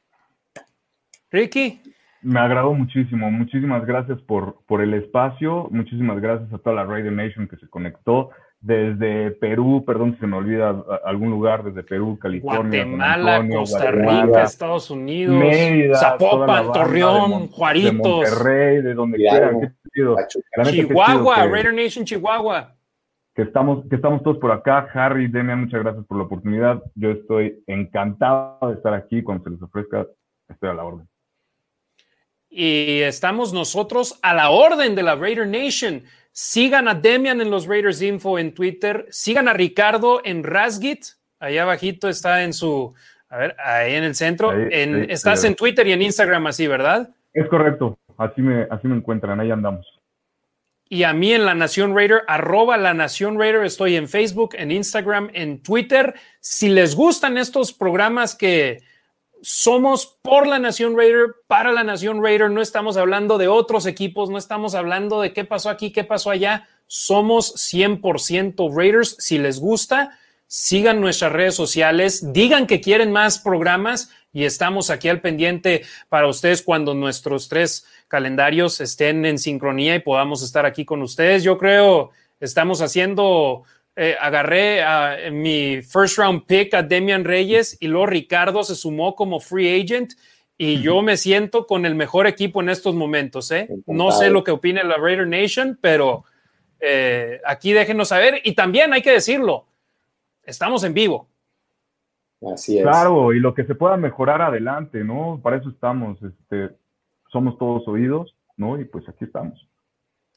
Ricky, Me agradó muchísimo. Muchísimas gracias por, por el espacio. Muchísimas gracias a toda la Raider Nation que se conectó desde Perú, perdón si se me olvida a- algún lugar, desde Perú, California, Guatemala, Antonio, Costa Guatemala, Rica, Estados Unidos, Mérida, Zapopan, de Torreón, De Juaritos, Monterrey, de donde quiera. Chihuahua, que- Raider Nation Chihuahua. que estamos, que estamos todos por acá. Harry, Demian, muchas gracias por la oportunidad. Yo estoy encantado de estar aquí. Cuando se les ofrezca, estoy a la orden. Y estamos nosotros a la orden de la Raider Nation. Sigan a Demian en los Raiders Info en Twitter. Sigan a Ricardo en Rasgit. Allá abajito está en su, a ver, ahí en el centro. Ahí, En- ahí, estás ahí. en Twitter y en Instagram así, ¿verdad? Es correcto. Así me, así me encuentran. Ahí andamos. Y a mí en La Nación Raider, arroba La Nación Raider, estoy en Facebook, en Instagram, en Twitter. Si les gustan estos programas que somos por La Nación Raider, para La Nación Raider, no estamos hablando de otros equipos, no estamos hablando de qué pasó aquí, qué pasó allá. Somos 100% Raiders. Si les gusta, sigan nuestras redes sociales, digan que quieren más programas y estamos aquí al pendiente para ustedes cuando nuestros tres calendarios estén en sincronía y podamos estar aquí con ustedes. Yo creo estamos haciendo, eh, agarré a mi first round pick a Demian Reyes y luego Ricardo se sumó como free agent y yo me siento con el mejor equipo en estos momentos. ¿eh? No sé lo que opine la Raider Nation, pero eh, aquí déjenos saber y también hay que decirlo, estamos en vivo. Así es. Claro, y lo que se pueda mejorar adelante, ¿no? Para eso estamos. Este, somos todos oídos, ¿no? Y pues aquí estamos.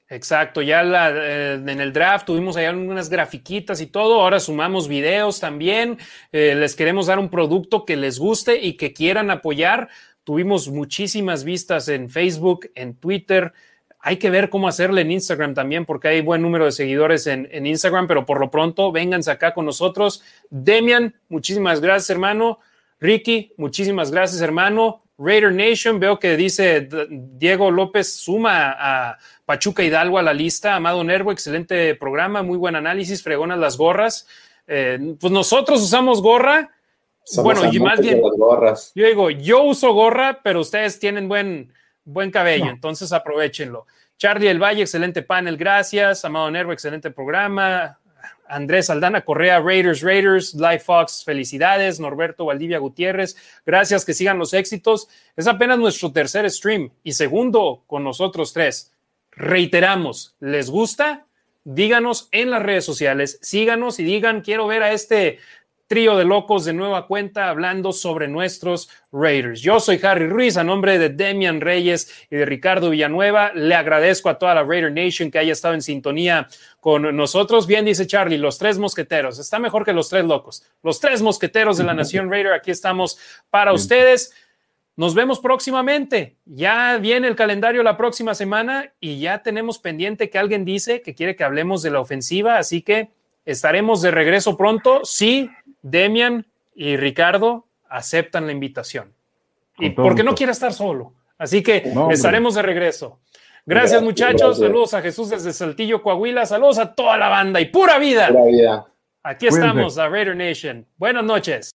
Exacto, ya la, eh, en el draft tuvimos ahí algunas grafiquitas y todo, ahora sumamos videos también, eh, les queremos dar un producto que les guste y que quieran apoyar. Tuvimos muchísimas vistas en Facebook, en Twitter. Hay que ver cómo hacerle en Instagram también, porque hay buen número de seguidores en, en Instagram, pero por lo pronto vénganse acá con nosotros. Demian, muchísimas gracias, hermano. Ricky, muchísimas gracias, hermano. Raider Nation, veo que dice Diego López suma a Pachuca Hidalgo a la lista. Amado Nervo, excelente programa, muy buen análisis, fregonas las gorras. Eh, pues nosotros usamos gorra. Somos bueno, y más bien, gorras. yo digo, yo uso gorra, pero ustedes tienen buen, buen cabello, entonces aprovechenlo. Charlie El Valle, excelente panel, gracias. Amado Nervo, excelente programa. Andrés Aldana Correa, Raiders, Raiders, Live Fox, felicidades. Norberto Valdivia Gutiérrez, gracias, que sigan los éxitos. Es apenas nuestro tercer stream y segundo con nosotros tres. Reiteramos, ¿les gusta? Díganos en las redes sociales, síganos y digan, quiero ver a este trío de locos de nueva cuenta hablando sobre nuestros Raiders. Yo soy Harry Ruiz, a nombre de Demian Reyes y de Ricardo Villanueva. Le agradezco a toda la Raider Nation que haya estado en sintonía con nosotros. Bien, dice Charlie, los tres mosqueteros. Está mejor que los tres locos. Los tres mosqueteros de la Nación Raider, aquí estamos para ustedes. nos vemos próximamente. Ya viene el calendario la próxima semana y ya tenemos pendiente que alguien dice que quiere que hablemos de la ofensiva, así que estaremos de regreso pronto si Demian y Ricardo aceptan la invitación. Y porque no quiere estar solo. Así que No, estaremos de regreso. Gracias, Gracias, muchachos. gracias. Saludos a Jesús desde Saltillo, Coahuila. Saludos a toda la banda y pura vida. Pura vida. Aquí Cuídense. estamos, la Raider Nation. Buenas noches.